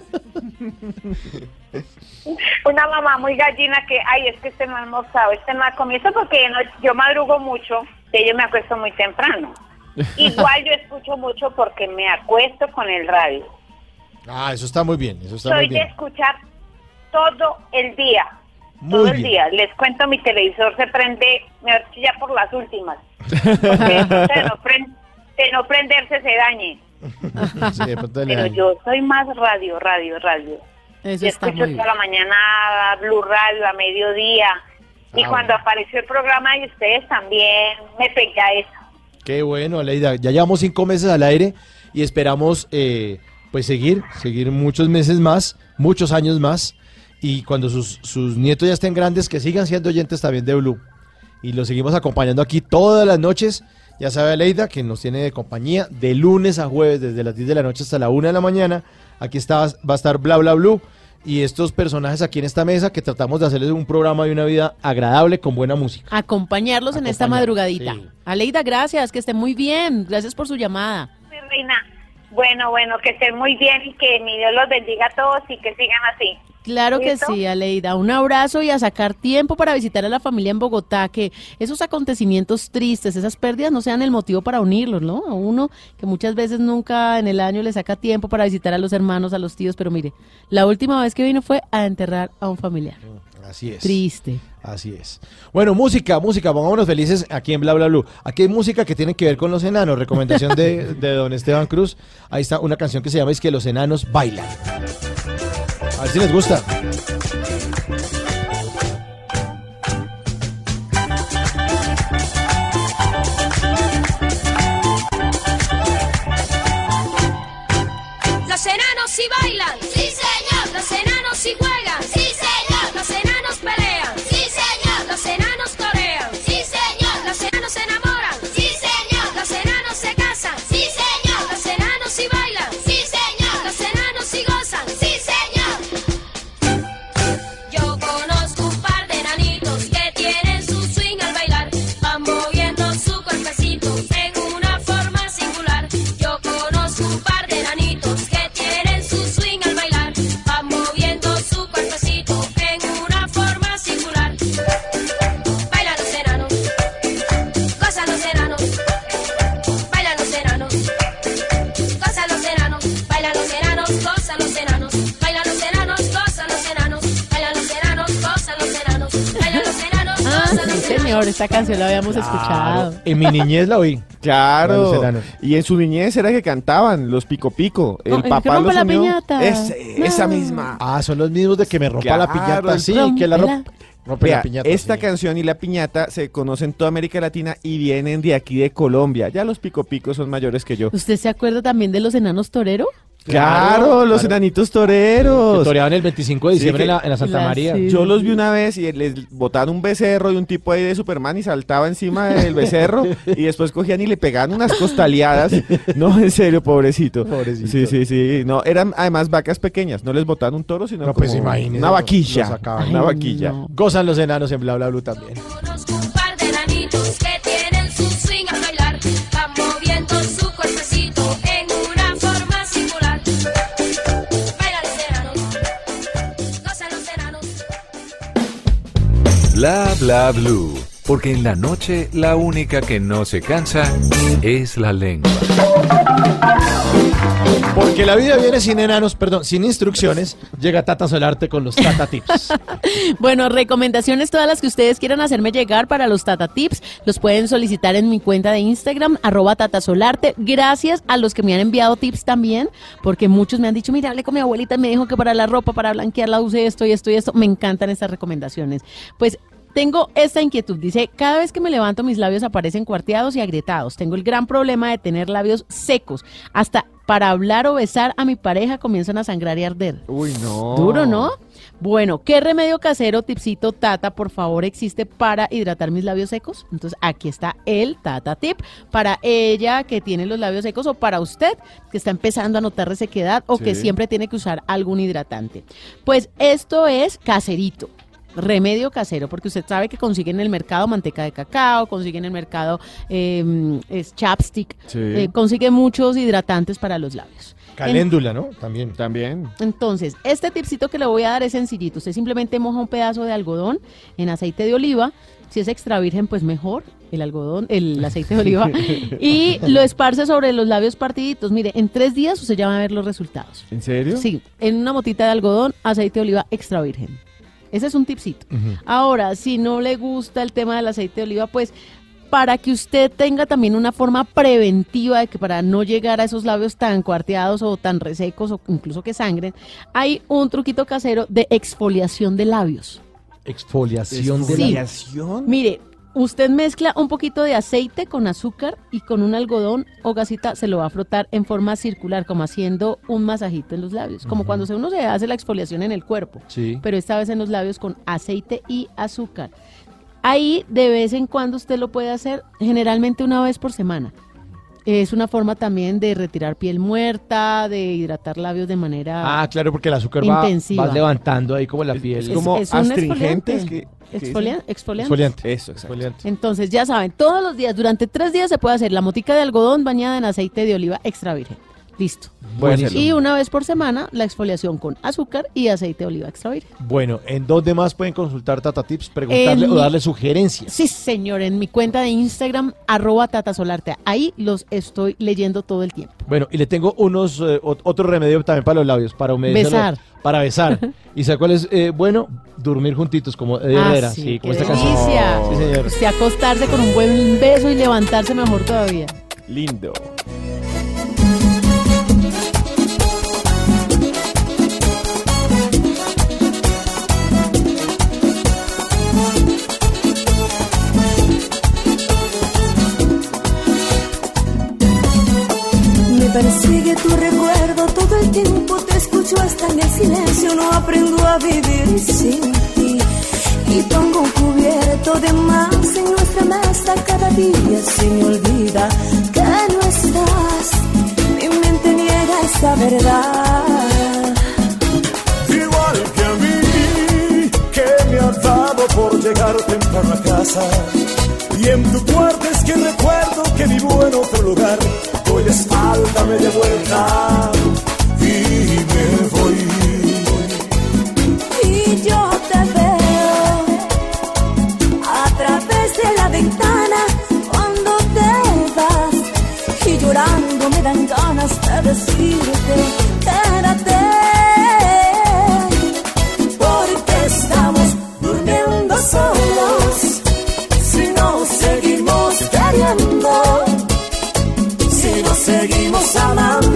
una mamá muy gallina que, ay, es que este no ha almorzado, este no ha comido. Porque no- yo madrugo mucho, de yo me acuesto muy temprano. Igual yo escucho mucho porque me acuesto con el radio. Ah, eso está muy bien, eso está Soy muy de bien. escuchar todo el día. Muy todo el día. Les cuento, mi televisor se prende, me ya por las últimas. Porque de no, de no prenderse se dañe. Sí, de Pero yo soy más radio, radio, radio. Eso Yo escucho muy toda la mañana Blue Radio a mediodía. y Ah, cuando apareció el programa de ustedes también me pegué a eso. Qué bueno, Aleida. Ya llevamos cinco meses al aire y esperamos eh, pues seguir, seguir muchos meses más, muchos años más. Y cuando sus, sus nietos ya estén grandes, que sigan siendo oyentes también de Blue. Y los seguimos acompañando aquí todas las noches. Ya sabe Aleida que nos tiene de compañía de lunes a jueves, desde las 10 de la noche hasta la 1 de la mañana. Aquí está, va a estar Bla Bla Blue. Y estos personajes aquí en esta mesa que tratamos de hacerles un programa de una vida agradable con buena música. Acompañarlos en esta madrugadita. sí. Aleida, gracias, que esté muy bien. Gracias por su llamada. Mi reina. Bueno, bueno, que estén muy bien y que mi Dios los bendiga a todos y que sigan así. Claro que sí, Aleida. Un abrazo y a sacar tiempo para visitar a la familia en Bogotá, que esos acontecimientos tristes, esas pérdidas no sean el motivo para unirlos, ¿no? A uno que muchas veces nunca en el año le saca tiempo para visitar a los hermanos, a los tíos, pero mire, la última vez que vino fue a enterrar a un familiar. Así es. Triste. Así es. Bueno, música, música, pongámonos felices aquí en Bla Bla Blue. Aquí hay música que tiene que ver con los enanos. Recomendación de, de don Esteban Cruz. Ahí está una canción que se llama Es que los enanos bailan. A ver si les gusta. Los enanos sí bailan. Sí, señor. Los enanos sí juegan. Señor, esta canción la habíamos escuchado. En mi niñez la oí. Claro. Y en su niñez era que cantaban los pico pico. El No, el que papá los la unió. piñata. Ese- Esa misma. Ah, son los mismos de que me rompa la piñata. Sí, que la rompa. Rompe Vea, la piñata. esta sí. canción y la piñata se conocen en toda América Latina y vienen de aquí de Colombia. Ya los pico picos son mayores que yo. ¿Usted se acuerda también de los enanos torero? Claro, los claro. enanitos Que toreros. toreaban el 25 de diciembre que- en, la, en la Santa La- María. sí. Yo los vi una vez y les botaban un becerro y un tipo ahí de Superman y saltaba encima del becerro y después cogían y le pegaban unas costaleadas. No, en serio, pobrecito. Pobrecito. Sí, sí, sí. No, eran además vacas pequeñas. No les botaban un toro, sino No, pues como imagínese, una vaquilla. sacaban. Una Ay, vaquilla. no. Gozan los enanos en Bla Bla Blue también. Bla bla blue. Porque en la noche la única que no se cansa es la lengua. Porque la vida viene sin enanos, perdón, sin instrucciones. Llega Tata Solarte con los Tata Tips. Bueno, recomendaciones todas las que ustedes quieran hacerme llegar para los Tata Tips, los pueden solicitar en mi cuenta de Instagram, arroba tatasolarte. Gracias a los que me han enviado tips también, porque muchos me han dicho, mira, hablé con mi abuelita y me dijo que para la ropa, para blanquearla use esto y esto y esto. Me encantan estas recomendaciones. Pues tengo esta inquietud. Dice, cada vez que me levanto mis labios aparecen cuarteados y agrietados. Tengo el gran problema de tener labios secos. Hasta para hablar o besar a mi pareja comienzan a sangrar y arder. Uy, no. Duro, ¿no? Bueno, ¿qué remedio casero, tipsito Tata, por favor, existe para hidratar mis labios secos? Entonces, aquí está el Tata Tip para ella que tiene los labios secos o para usted que está empezando a notar resequedad o que siempre tiene que usar algún hidratante. Pues esto es caserito. Remedio casero, porque usted sabe que consigue en el mercado manteca de cacao, consigue en el mercado eh, es chapstick, Sí. eh, consigue muchos hidratantes para los labios. Caléndula, ¿no? También. También. Entonces, este tipcito que le voy a dar es sencillito. Usted simplemente moja un pedazo de algodón en aceite de oliva. Si es extra virgen, pues mejor el algodón, el aceite de oliva. y lo esparce sobre los labios partiditos. Mire, en tres días usted ya va a ver los resultados. ¿En serio? Sí, en una motita de algodón, aceite de oliva extra virgen. Ese es un tipcito. Ahora, si no le gusta el tema del aceite de oliva, pues para que usted tenga también una forma preventiva de que para no llegar a esos labios tan cuarteados o tan resecos o incluso que sangren, hay un truquito casero de exfoliación de labios. Exfoliación de Sí. Mire, usted mezcla un poquito de aceite con azúcar y con un algodón o gasita se lo va a frotar en forma circular, como haciendo un masajito en los labios, como cuando uno se hace la exfoliación en el cuerpo, Sí. pero esta vez en los labios con aceite y azúcar. Ahí de vez en cuando usted lo puede hacer, generalmente una vez por semana. Es una forma también de retirar piel muerta, de hidratar labios de manera Ah, claro, porque el azúcar va, intensiva. va levantando ahí como la piel. es como es un astringente. Exfolia- exfoliante. Exfoliante. Eso, exacto. Entonces, ya saben, todos los días, durante tres días se puede hacer la motica de algodón bañada en aceite de oliva extra virgen. Listo. Buenísimo. Y una vez por semana, la exfoliación con azúcar y aceite de oliva extra virgen. Bueno, ¿en dónde más pueden consultar Tata Tips, preguntarle En o mi- darle sugerencias? Sí, señor, en mi cuenta de Instagram, arroba tatasolarte. Ahí los estoy leyendo todo el tiempo. Bueno, y le tengo unos eh, ot- otro remedio también para los labios, para humedecer. Besar. Para besar. ¿Y sabe cuál es eh, bueno? Dormir juntitos, como Eddie Ah, Herrera. sí, Sí, como qué esta canción. delicia. Sí, señor. Usted acostarse con un buen beso y levantarse mejor todavía. Lindo. Persigue tu recuerdo todo el tiempo, te escucho hasta en el silencio, no aprendo a vivir sin ti. Y pongo un cubierto de más en nuestra mesa cada día, se me olvida que no estás. Mi mente niega esta verdad. Igual que a mí, que me ha dado por llegar temprano a casa. Y en tu cuarto es que recuerdo que vivo en otro lugar. Doy espalda media vuelta y me voy. Y yo te veo a través de la ventana cuando te vas y llorando me dan seguimos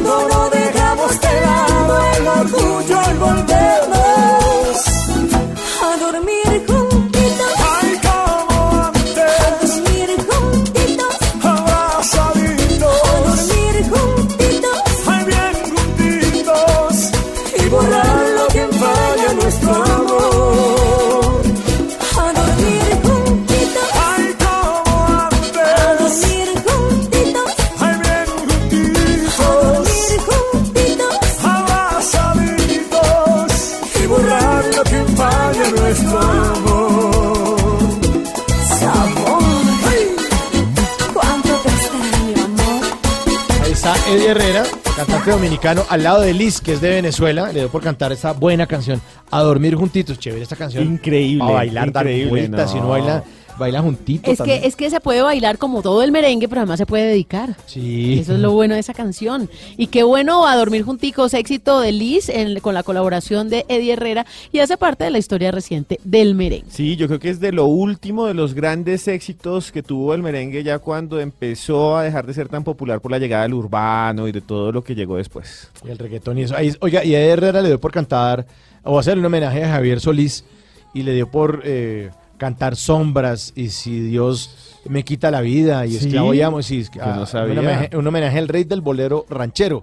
dominicano, al lado de Liz, que es de Venezuela. Le dio por cantar esta buena canción, A Dormir Juntitos. Chévere esta canción. Increíble, A bailar, dar increíble, vueltas. Si no. uno baila, juntito Es también. que, es que se puede bailar como todo el merengue, pero además se puede dedicar. Sí. Eso es lo bueno de esa canción. Y qué bueno a dormir junticos, éxito de Liz en- con la colaboración de Eddie Herrera y hace parte de la historia reciente del merengue. Sí, yo creo que es de lo último de los grandes éxitos que tuvo el merengue ya cuando empezó a dejar de ser tan popular por la llegada del urbano y de todo lo que llegó después. Y el reggaetón y eso. Ahí- oiga, y a Eddie Herrera le dio por cantar, o hacerle un homenaje a Javier Solís, y le dio por eh, cantar sombras y si Dios me quita la vida y Sí. esclavo llamo, si, Yo no ah, sabía. Un, homenaje, un homenaje al rey del bolero ranchero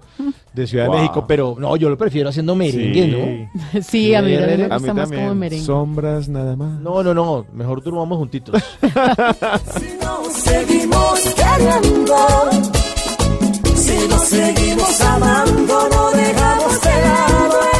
de Ciudad Wow. de México, pero no, yo lo prefiero haciendo merengue, ¿no? Sí, a mí también me A gusta más como merengue. Sombras nada más. No, no, no, mejor durmamos juntitos. seguimos queriendo, si nos seguimos amando, no dejamos de lado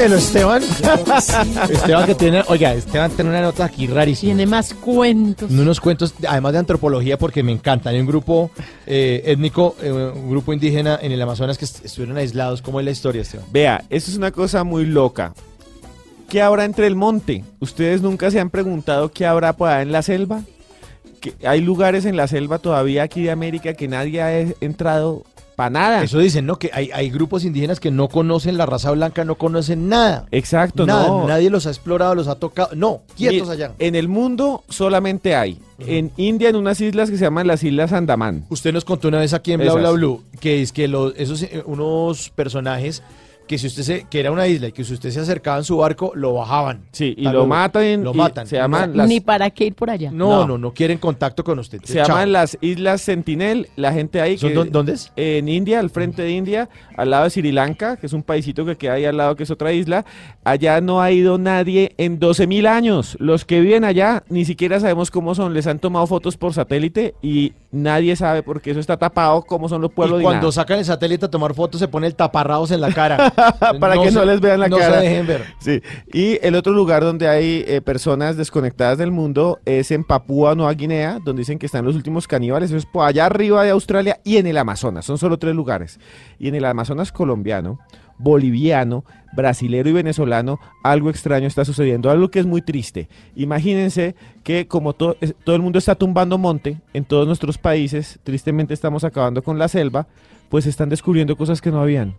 Dímelo, Esteban. Esteban que tiene, oiga, Esteban tiene una nota aquí rarísima. Tiene más cuentos. Unos cuentos, además de antropología, porque me encantan. Hay un grupo eh, étnico, eh, un grupo indígena en el Amazonas que est- estuvieron aislados. ¿Cómo es la historia, Esteban? Vea, esto es una cosa muy loca. ¿Qué habrá entre el monte? ¿Ustedes nunca se han preguntado qué habrá por allá en la selva? Que hay lugares en la selva todavía aquí de América que nadie ha e- entrado para nada. Eso dicen, ¿no? Que hay, hay grupos indígenas que no conocen la raza blanca, no conocen nada. Exacto, Nada, no. Nadie los ha explorado, los ha tocado. No, quietos allá. En el mundo solamente hay. En India, en unas islas que se llaman las Islas Andamán. Usted nos contó una vez aquí en Bla. Bla Blue que es que los, esos eh, unos personajes que si usted se, que era una isla y que si usted se acercaba en su barco, lo bajaban. Sí, y lo matan. Lo matan. Se llaman las, Ni para qué ir por allá. No, No. no, no, quieren contacto con usted. se Chao. llaman las Islas Sentinel. La gente ahí. ¿Son que- dó- ¿Dónde es? En India, al frente de India, al lado de Sri Lanka, que es un paisito que queda ahí al lado, que es otra isla. Allá no ha ido nadie en 12 mil años. Los que viven allá ni siquiera sabemos cómo son. Les han tomado fotos por satélite y nadie sabe porque eso está tapado cómo son los pueblos. y cuando sacan el satélite a tomar fotos se pone el taparrabos en la cara. para que no se- les vean la no cara. se dejen ver. Sí. Y el otro lugar donde hay eh, personas desconectadas del mundo es en Papúa Nueva Guinea, donde dicen que están los últimos caníbales. Eso es por allá arriba de Australia y en el Amazonas. Son solo tres lugares. Y en el Amazonas colombiano, boliviano, brasilero y venezolano, algo extraño está sucediendo, algo que es muy triste. Imagínense que como to- todo el mundo está tumbando monte en todos nuestros países, tristemente estamos acabando con la selva, pues están descubriendo cosas que no habían.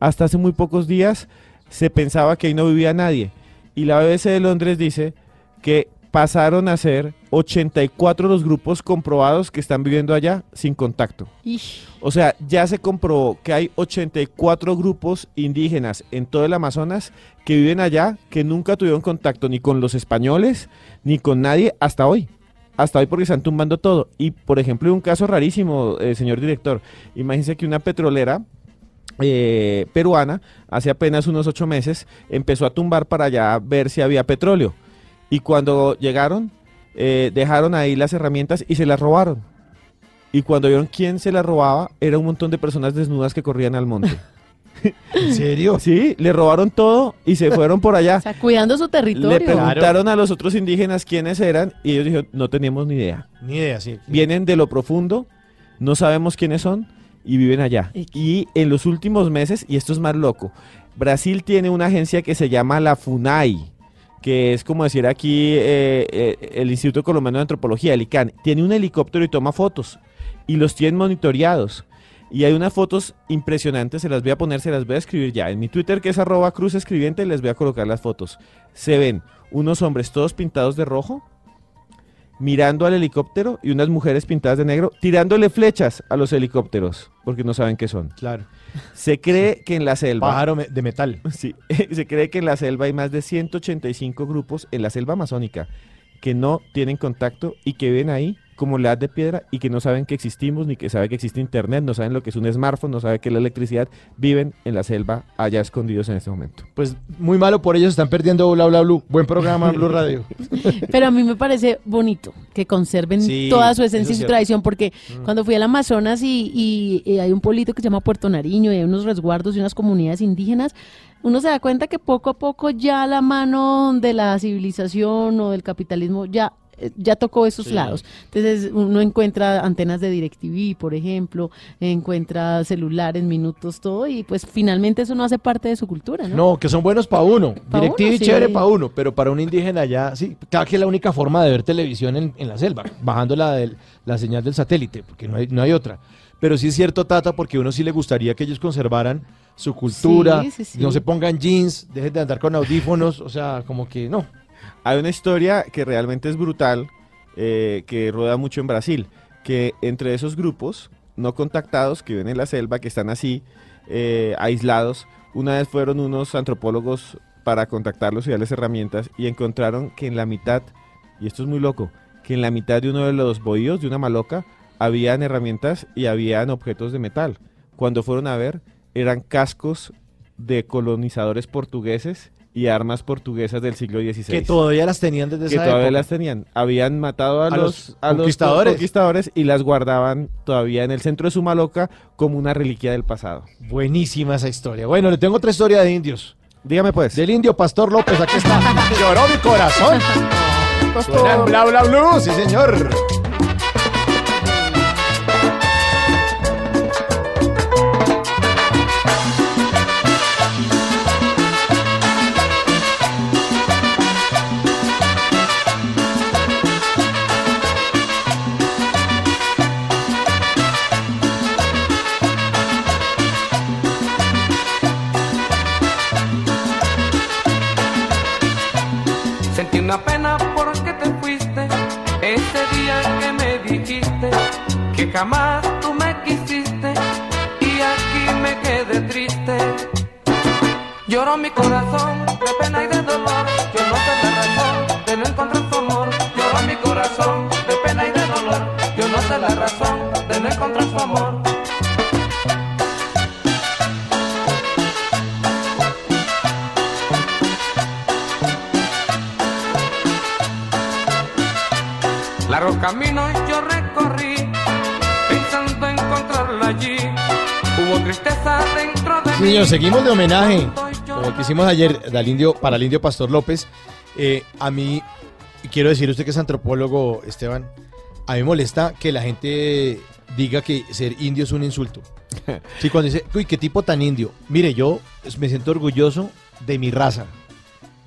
Hasta hace muy pocos días se pensaba que ahí no vivía nadie. Y la BBC de Londres dice que pasaron a ser 84 los grupos comprobados que están viviendo allá sin contacto. Ish. O sea, ya se comprobó que hay 84 grupos indígenas en todo el Amazonas que viven allá, que nunca tuvieron contacto ni con los españoles, ni con nadie hasta hoy. Hasta hoy porque están tumbando todo. Y, por ejemplo, un caso rarísimo, eh, señor director. Imagínense que una petrolera eh, peruana, hace apenas unos ocho meses, empezó a tumbar para allá ver si había petróleo. Y cuando llegaron, eh, dejaron ahí las herramientas y se las robaron. Y cuando vieron quién se las robaba, era un montón de personas desnudas que corrían al monte. ¿En serio? Sí, le robaron todo y se fueron por allá. O sea, cuidando su territorio. Le preguntaron a los otros indígenas quiénes eran y ellos dijeron, no teníamos ni idea. Ni idea, sí. Vienen de lo profundo, no sabemos quiénes son y viven allá. Y en los últimos meses, y esto es más loco, Brasil tiene una agencia que se llama la FUNAI, que es como decir aquí eh, eh, el Instituto Colombiano de Antropología, el ICANN. Tiene un helicóptero y toma fotos y los tienen monitoreados. Y hay unas fotos impresionantes, se las voy a poner, se las voy a escribir ya. En mi Twitter, que es arroba cruz escribiente, les voy a colocar las fotos. Se ven unos hombres todos pintados de rojo, mirando al helicóptero y unas mujeres pintadas de negro tirándole flechas a los helicópteros porque no saben qué son. Claro. Se cree que en la selva Pájaro de metal. Sí, se cree que en la selva hay más de 185 grupos en la selva amazónica que no tienen contacto y que viven ahí como la edad de piedra y que no saben que existimos ni que saben que existe internet, no saben lo que es un smartphone, no saben que es la electricidad, viven en la selva allá escondidos en este momento. Pues muy malo por ellos, están perdiendo Bla Bla Blue. Buen programa, Blue Radio. Pero a mí me parece bonito que conserven Sí, toda su esencia y su tradición, porque Mm. cuando fui al Amazonas y, y- y hay un pueblito que se llama Puerto Nariño y hay unos resguardos y unas comunidades indígenas, uno se da cuenta que poco a poco ya la mano de la civilización o del capitalismo ya ya tocó esos Sí. lados. Entonces uno encuentra antenas de DirecTV, por ejemplo, encuentra celulares, minutos, todo, y pues finalmente eso no hace parte de su cultura, ¿no? No, que son buenos para uno. Pa' DirecTV uno, sí. chévere para uno, pero para un indígena ya, sí. Claro que es la única forma de ver televisión en, en la selva, bajando la, del- la señal del satélite, porque no hay, no hay otra. Pero sí es cierto, Tata, porque a uno sí le gustaría que ellos conservaran su cultura, Sí, sí, sí. no se pongan jeans, dejen de andar con audífonos, o sea, como que no. Hay una historia que realmente es brutal, eh, que rueda mucho en Brasil, que entre esos grupos no contactados que viven en la selva, que están así, eh, aislados, una vez fueron unos antropólogos para contactarlos y darles herramientas y encontraron que en la mitad, y esto es muy loco, que en la mitad de uno de los bohíos, de una maloca, habían herramientas y habían objetos de metal. Cuando fueron a ver, eran cascos de colonizadores portugueses y armas portuguesas del siglo XVI. Que todavía las tenían desde que esa todavía época. las tenían. Habían matado a, A los, los a los conquistadores. conquistadores y las guardaban todavía en el centro de su maloca como una reliquia del pasado. Buenísima esa historia. Bueno, le tengo otra historia de indios. Dígame pues. Del indio Pastor López, aquí está. Lloró mi corazón. Suena en bla bla blue, sí señor. Que jamás tú me quisiste y aquí me quedé triste. Lloró mi corazón señor, seguimos de homenaje, como que hicimos ayer al indio, para el indio Pastor López. Eh, a mí, quiero decir, usted que es antropólogo, Esteban, a mí me molesta que la gente diga que ser indio es un insulto. Sí, cuando dice, uy, qué tipo tan indio. Mire, yo me siento orgulloso de mi raza.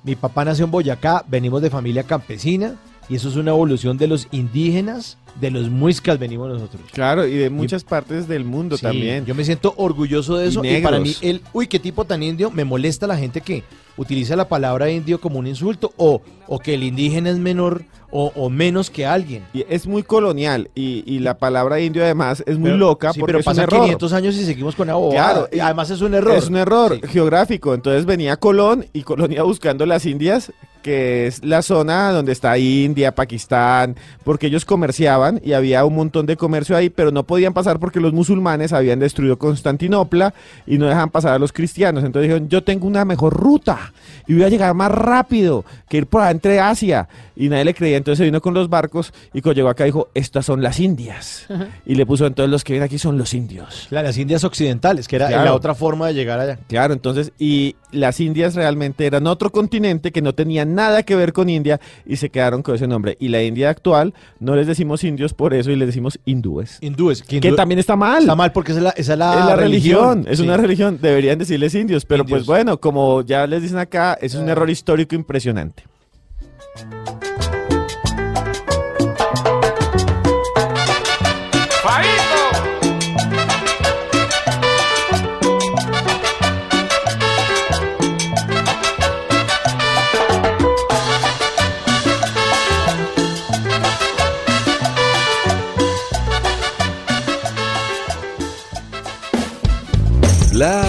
Mi papá nació en Boyacá, venimos de familia campesina, y eso es una evolución de los indígenas, de los muiscas venimos nosotros. Claro, y de muchas partes del mundo Sí, también. Yo me siento orgulloso de eso. Y, para mí, el, uy, qué tipo tan indio, me molesta la gente que utiliza la palabra indio como un insulto o, o que el indígena es menor o, o menos que alguien. Y es muy colonial y, y la palabra indio además es muy Pero- loca sí, porque pero es un pasan error. 500 años y seguimos con la bobada. Claro, Y además es un error. Es un error geográfico. Entonces venía Colón y Colón iba buscando las Indias, que es la zona donde está India, Pakistán, porque ellos comerciaban y había un montón de comercio ahí, pero no podían pasar porque los musulmanes habían destruido Constantinopla y no dejaban pasar a los cristianos. Entonces dijeron, yo tengo una mejor ruta y voy a llegar más rápido que ir por entre Asia. Y nadie le creía, entonces se vino con los barcos y cuando llegó acá dijo, estas son las Indias. Y le puso, entonces los que vienen aquí son los indios. Claro, las Indias occidentales, que era Claro. la otra forma de llegar allá. Claro, entonces, y las Indias realmente eran otro continente que no tenía nada que ver con India y se quedaron con ese nombre. Y la India actual no les decimos indios por eso y les decimos hindúes. Hindúes. Que, hindú- también está mal. Está mal porque esa es la, esa es la, es la religión, es sí. una religión, deberían decirles indios, pero pues bueno, como ya les dicen acá, es un error histórico impresionante.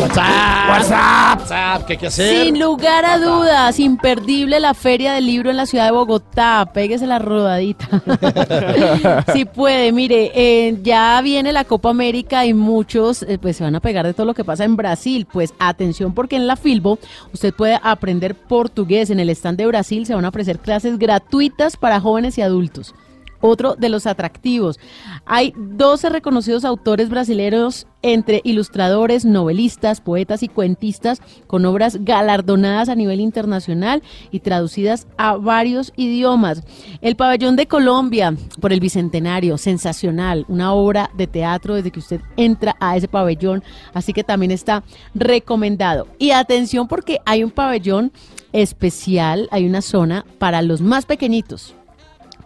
WhatsApp. WhatsApp. WhatsApp. ¿Qué hay que hacer? Sin lugar a dudas, imperdible la Feria del Libro en la ciudad de Bogotá. Péguese la rodadita. si puede, mire, eh, ya viene la Copa América y muchos eh, pues se van a pegar de todo lo que pasa en Brasil. Pues atención porque en la Filbo usted puede aprender portugués. En el stand de Brasil se van a ofrecer clases gratuitas para jóvenes y adultos. Otro de los atractivos. Hay 12 reconocidos autores brasileños entre ilustradores, novelistas, poetas y cuentistas con obras galardonadas a nivel internacional y traducidas a varios idiomas. El pabellón de Colombia por el Bicentenario, sensacional, una obra de teatro desde que usted entra a ese pabellón, así que también está recomendado. Y atención porque hay un pabellón especial, hay una zona para los más pequeñitos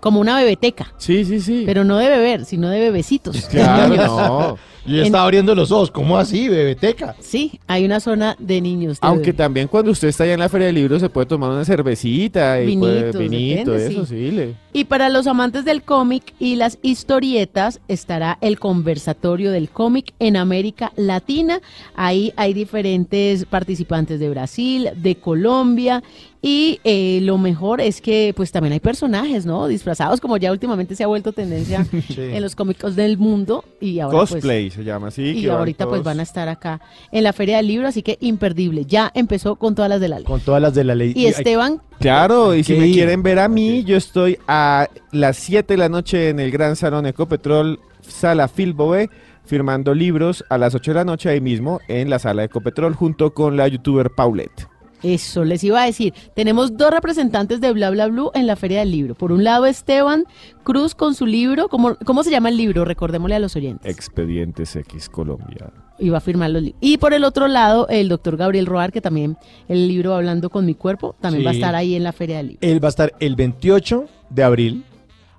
como una bebeteca. Sí, sí, sí. Pero no de beber, sino de bebecitos. Claro, de no. Yo En- estaba abriendo los ojos. ¿Cómo así, bebeteca? Sí, hay una zona de niños. de Aunque bebé. también cuando usted está allá en la feria del libro se puede tomar una cervecita y puede- vinito, depende, eso sí. sí. le- Y para los amantes del cómic y las historietas estará el conversatorio del cómic en América Latina. Ahí hay diferentes participantes de Brasil, de Colombia y eh, lo mejor es que pues también hay personajes, ¿no? Disfrazados como ya últimamente se ha vuelto tendencia Sí. en los cómicos del mundo y ahora pues, Cosplay se llama así. y ahorita pues van a estar acá en la Feria del Libro, así que imperdible. Ya empezó con todas las de la ley. Con todas las de la ley. Y Esteban, Claro, y si me ir. quieren ver a mí, yo estoy a las 7 de la noche en el Gran Salón Ecopetrol, Sala Filboe, firmando libros a las 8 de la noche ahí mismo en la Sala Ecopetrol junto con la youtuber Paulette. Eso, les iba a decir. Tenemos dos representantes de Bla Bla Blue en la Feria del Libro. Por un lado, Esteban Cruz con su libro. ¿Cómo, cómo se llama el libro? Recordémosle a los oyentes. Expedientes X Colombia. Y va a firmar los libros. Y por el otro lado, el doctor Gabriel Roar, que también el libro Hablando con mi cuerpo, también va a estar ahí en la Feria del Libro. Él va a estar el 28 de abril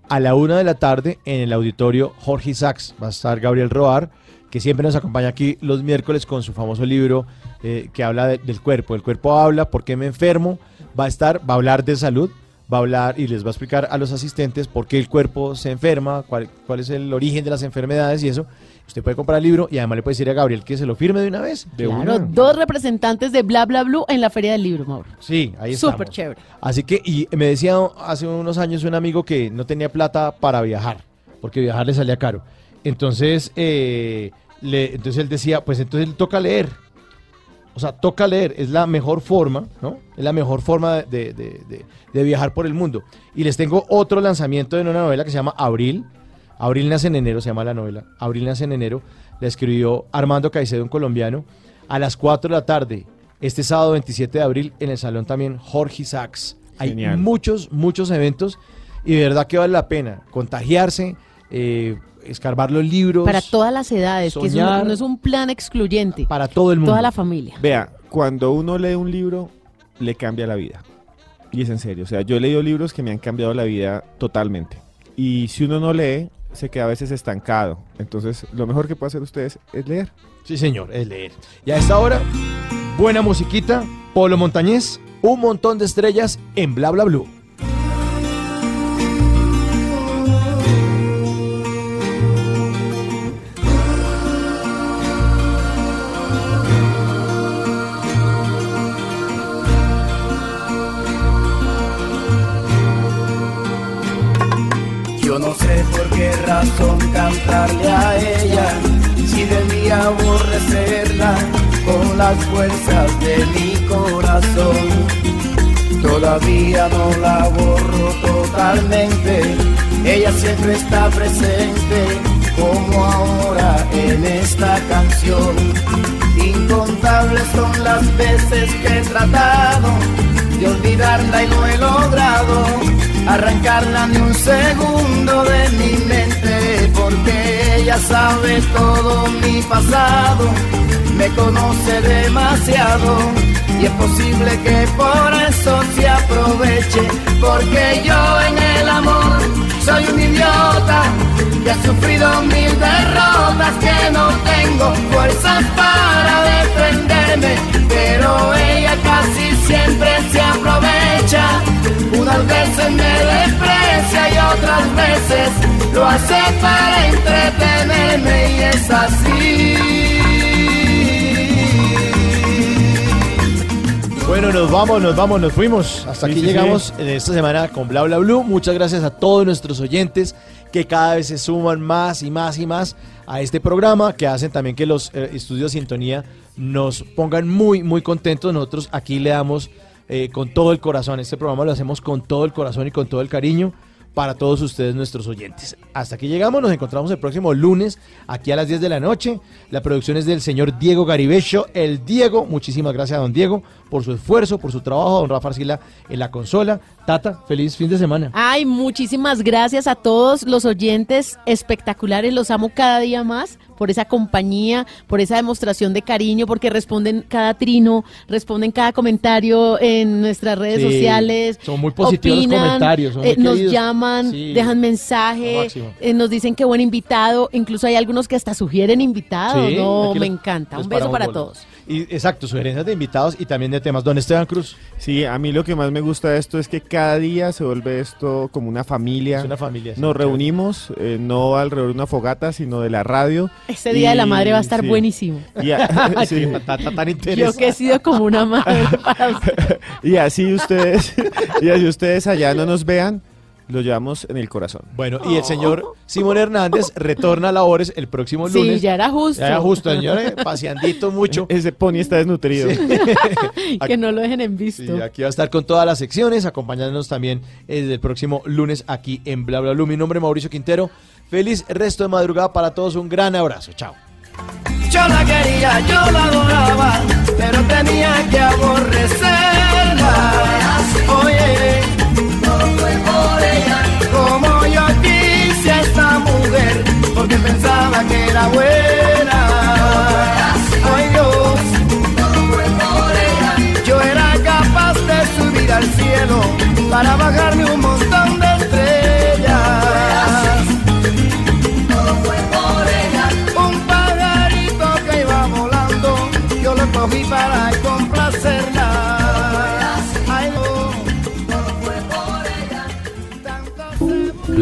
a la una de la tarde en el auditorio Jorge Sachs. Va a estar Gabriel Roar, que siempre nos acompaña aquí los miércoles con su famoso libro eh, que habla de- del cuerpo. El cuerpo habla, ¿por qué me enfermo? Va a estar, va a hablar de salud, va a hablar y les va a explicar a los asistentes por qué el cuerpo se enferma, cuál, cuál es el origen de las enfermedades y eso. Usted puede comprar el libro y además le puede decir a Gabriel que se lo firme de una vez. De Claro, una. dos representantes de Bla Bla Blue en la Feria del Libro, Mauro. Sí, ahí está. Súper chévere. Así que, y me decía hace unos años un amigo que no tenía plata para viajar, porque viajar le salía caro. Entonces, eh, le, entonces él decía, pues entonces le toca leer. O sea, toca leer, es la mejor forma, ¿no? Es la mejor forma de, de- de- de viajar por el mundo. Y les tengo otro lanzamiento de una novela que se llama Abril. Abril nace en enero, se llama la novela. Abril nace en enero. La escribió Armando Caicedo, un colombiano. A las 4 de la tarde, este sábado 27 de abril, en el salón también Jorge Sachs. Hay Genial. muchos, muchos eventos y de verdad que vale la pena contagiarse, eh, escarbar los libros. Para todas las edades, que es un- no es un plan excluyente. Para todo el mundo. Toda la familia. Vea, cuando uno lee un libro, le cambia la vida. Y es en serio. O sea, yo he leído libros que me han cambiado la vida totalmente. Y si uno no lee, se queda a veces estancado. Entonces, lo mejor que puede hacer ustedes es leer. Sí, señor, es leer. Y a esta hora, buena musiquita, Polo Montañés, un montón de estrellas en Bla Bla Blue. Por qué razón cantarle a ella, si debí aborrecerla con las fuerzas de mi corazón. Todavía no la borro totalmente, ella siempre está presente, como ahora en esta canción. Incontables son las veces que he tratado de olvidarla y no he logrado arrancarla ni un segundo de mi mente porque ella sabe todo mi pasado, me conoce demasiado y es posible que por eso se aproveche porque yo en el amor soy un idiota que ha sufrido mil derrotas que no tengo fuerzas para defenderme pero ella casi siempre se aprovecha. Unas veces me desprecia y otras veces lo hace para entretenerme y es así Bueno, nos vamos, nos vamos, nos fuimos. Hasta Sí, aquí sí, llegamos en esta semana con Bla Bla Blue. Muchas gracias a todos nuestros oyentes que cada vez se suman más y más y más a este programa, que hacen también que los eh, estudios Sintonía nos pongan muy, muy contentos. Nosotros aquí le damos eh, con todo el corazón. Este programa lo hacemos con todo el corazón y con todo el cariño para todos ustedes, nuestros oyentes. Hasta aquí llegamos, nos encontramos el próximo lunes, aquí a las 10 de la noche. La producción es del señor Diego Garibello, el Diego. Muchísimas gracias don Diego por su esfuerzo, por su trabajo, a don Rafa Arcila en la consola. Tata, feliz fin de semana. Ay, muchísimas gracias a todos los oyentes espectaculares, los amo cada día más por esa compañía, por esa demostración de cariño, porque responden cada trino, responden cada comentario en nuestras redes Sí, sociales. son muy positivos los opinan, comentarios, son muy eh, nos llaman, Sí. dejan mensaje, eh, nos dicen qué buen invitado, incluso hay algunos que hasta sugieren invitados. Sí, no, me los- encanta. los Un beso para todos. Y exacto, sugerencias de invitados y también de temas. Don Esteban Cruz. Sí, a mí lo que más me gusta de esto es que cada día se vuelve esto como una familia. Es una familia, sí, Nos reunimos, eh, no alrededor de una fogata, sino de la radio. Ese Día de la Madre va a estar sí. buenísimo. Y, a- sí. tan Yo que he sido como una madre para usted. Y así ustedes, y así ustedes allá no nos vean, lo llevamos en el corazón. Bueno, y el señor Simón Hernández retorna a labores el próximo Sí, lunes. ya era justo. Ya era justo, señor, eh, paseandito mucho. Ese pony está desnutrido. que no lo dejen en visto. Sí, aquí va a estar con todas las secciones, acompañándonos también desde el próximo lunes aquí en Bla Bla Blue. Mi nombre es Mauricio Quintero. Feliz resto de madrugada para todos. Un gran abrazo. Chao. Yo la quería, yo la adoraba, pero tenía que aborrecerla. Oye, Como yo quise a esta mujer, porque pensaba que era buena. Ay Dios. Yo era capaz de subir al cielo para bajarme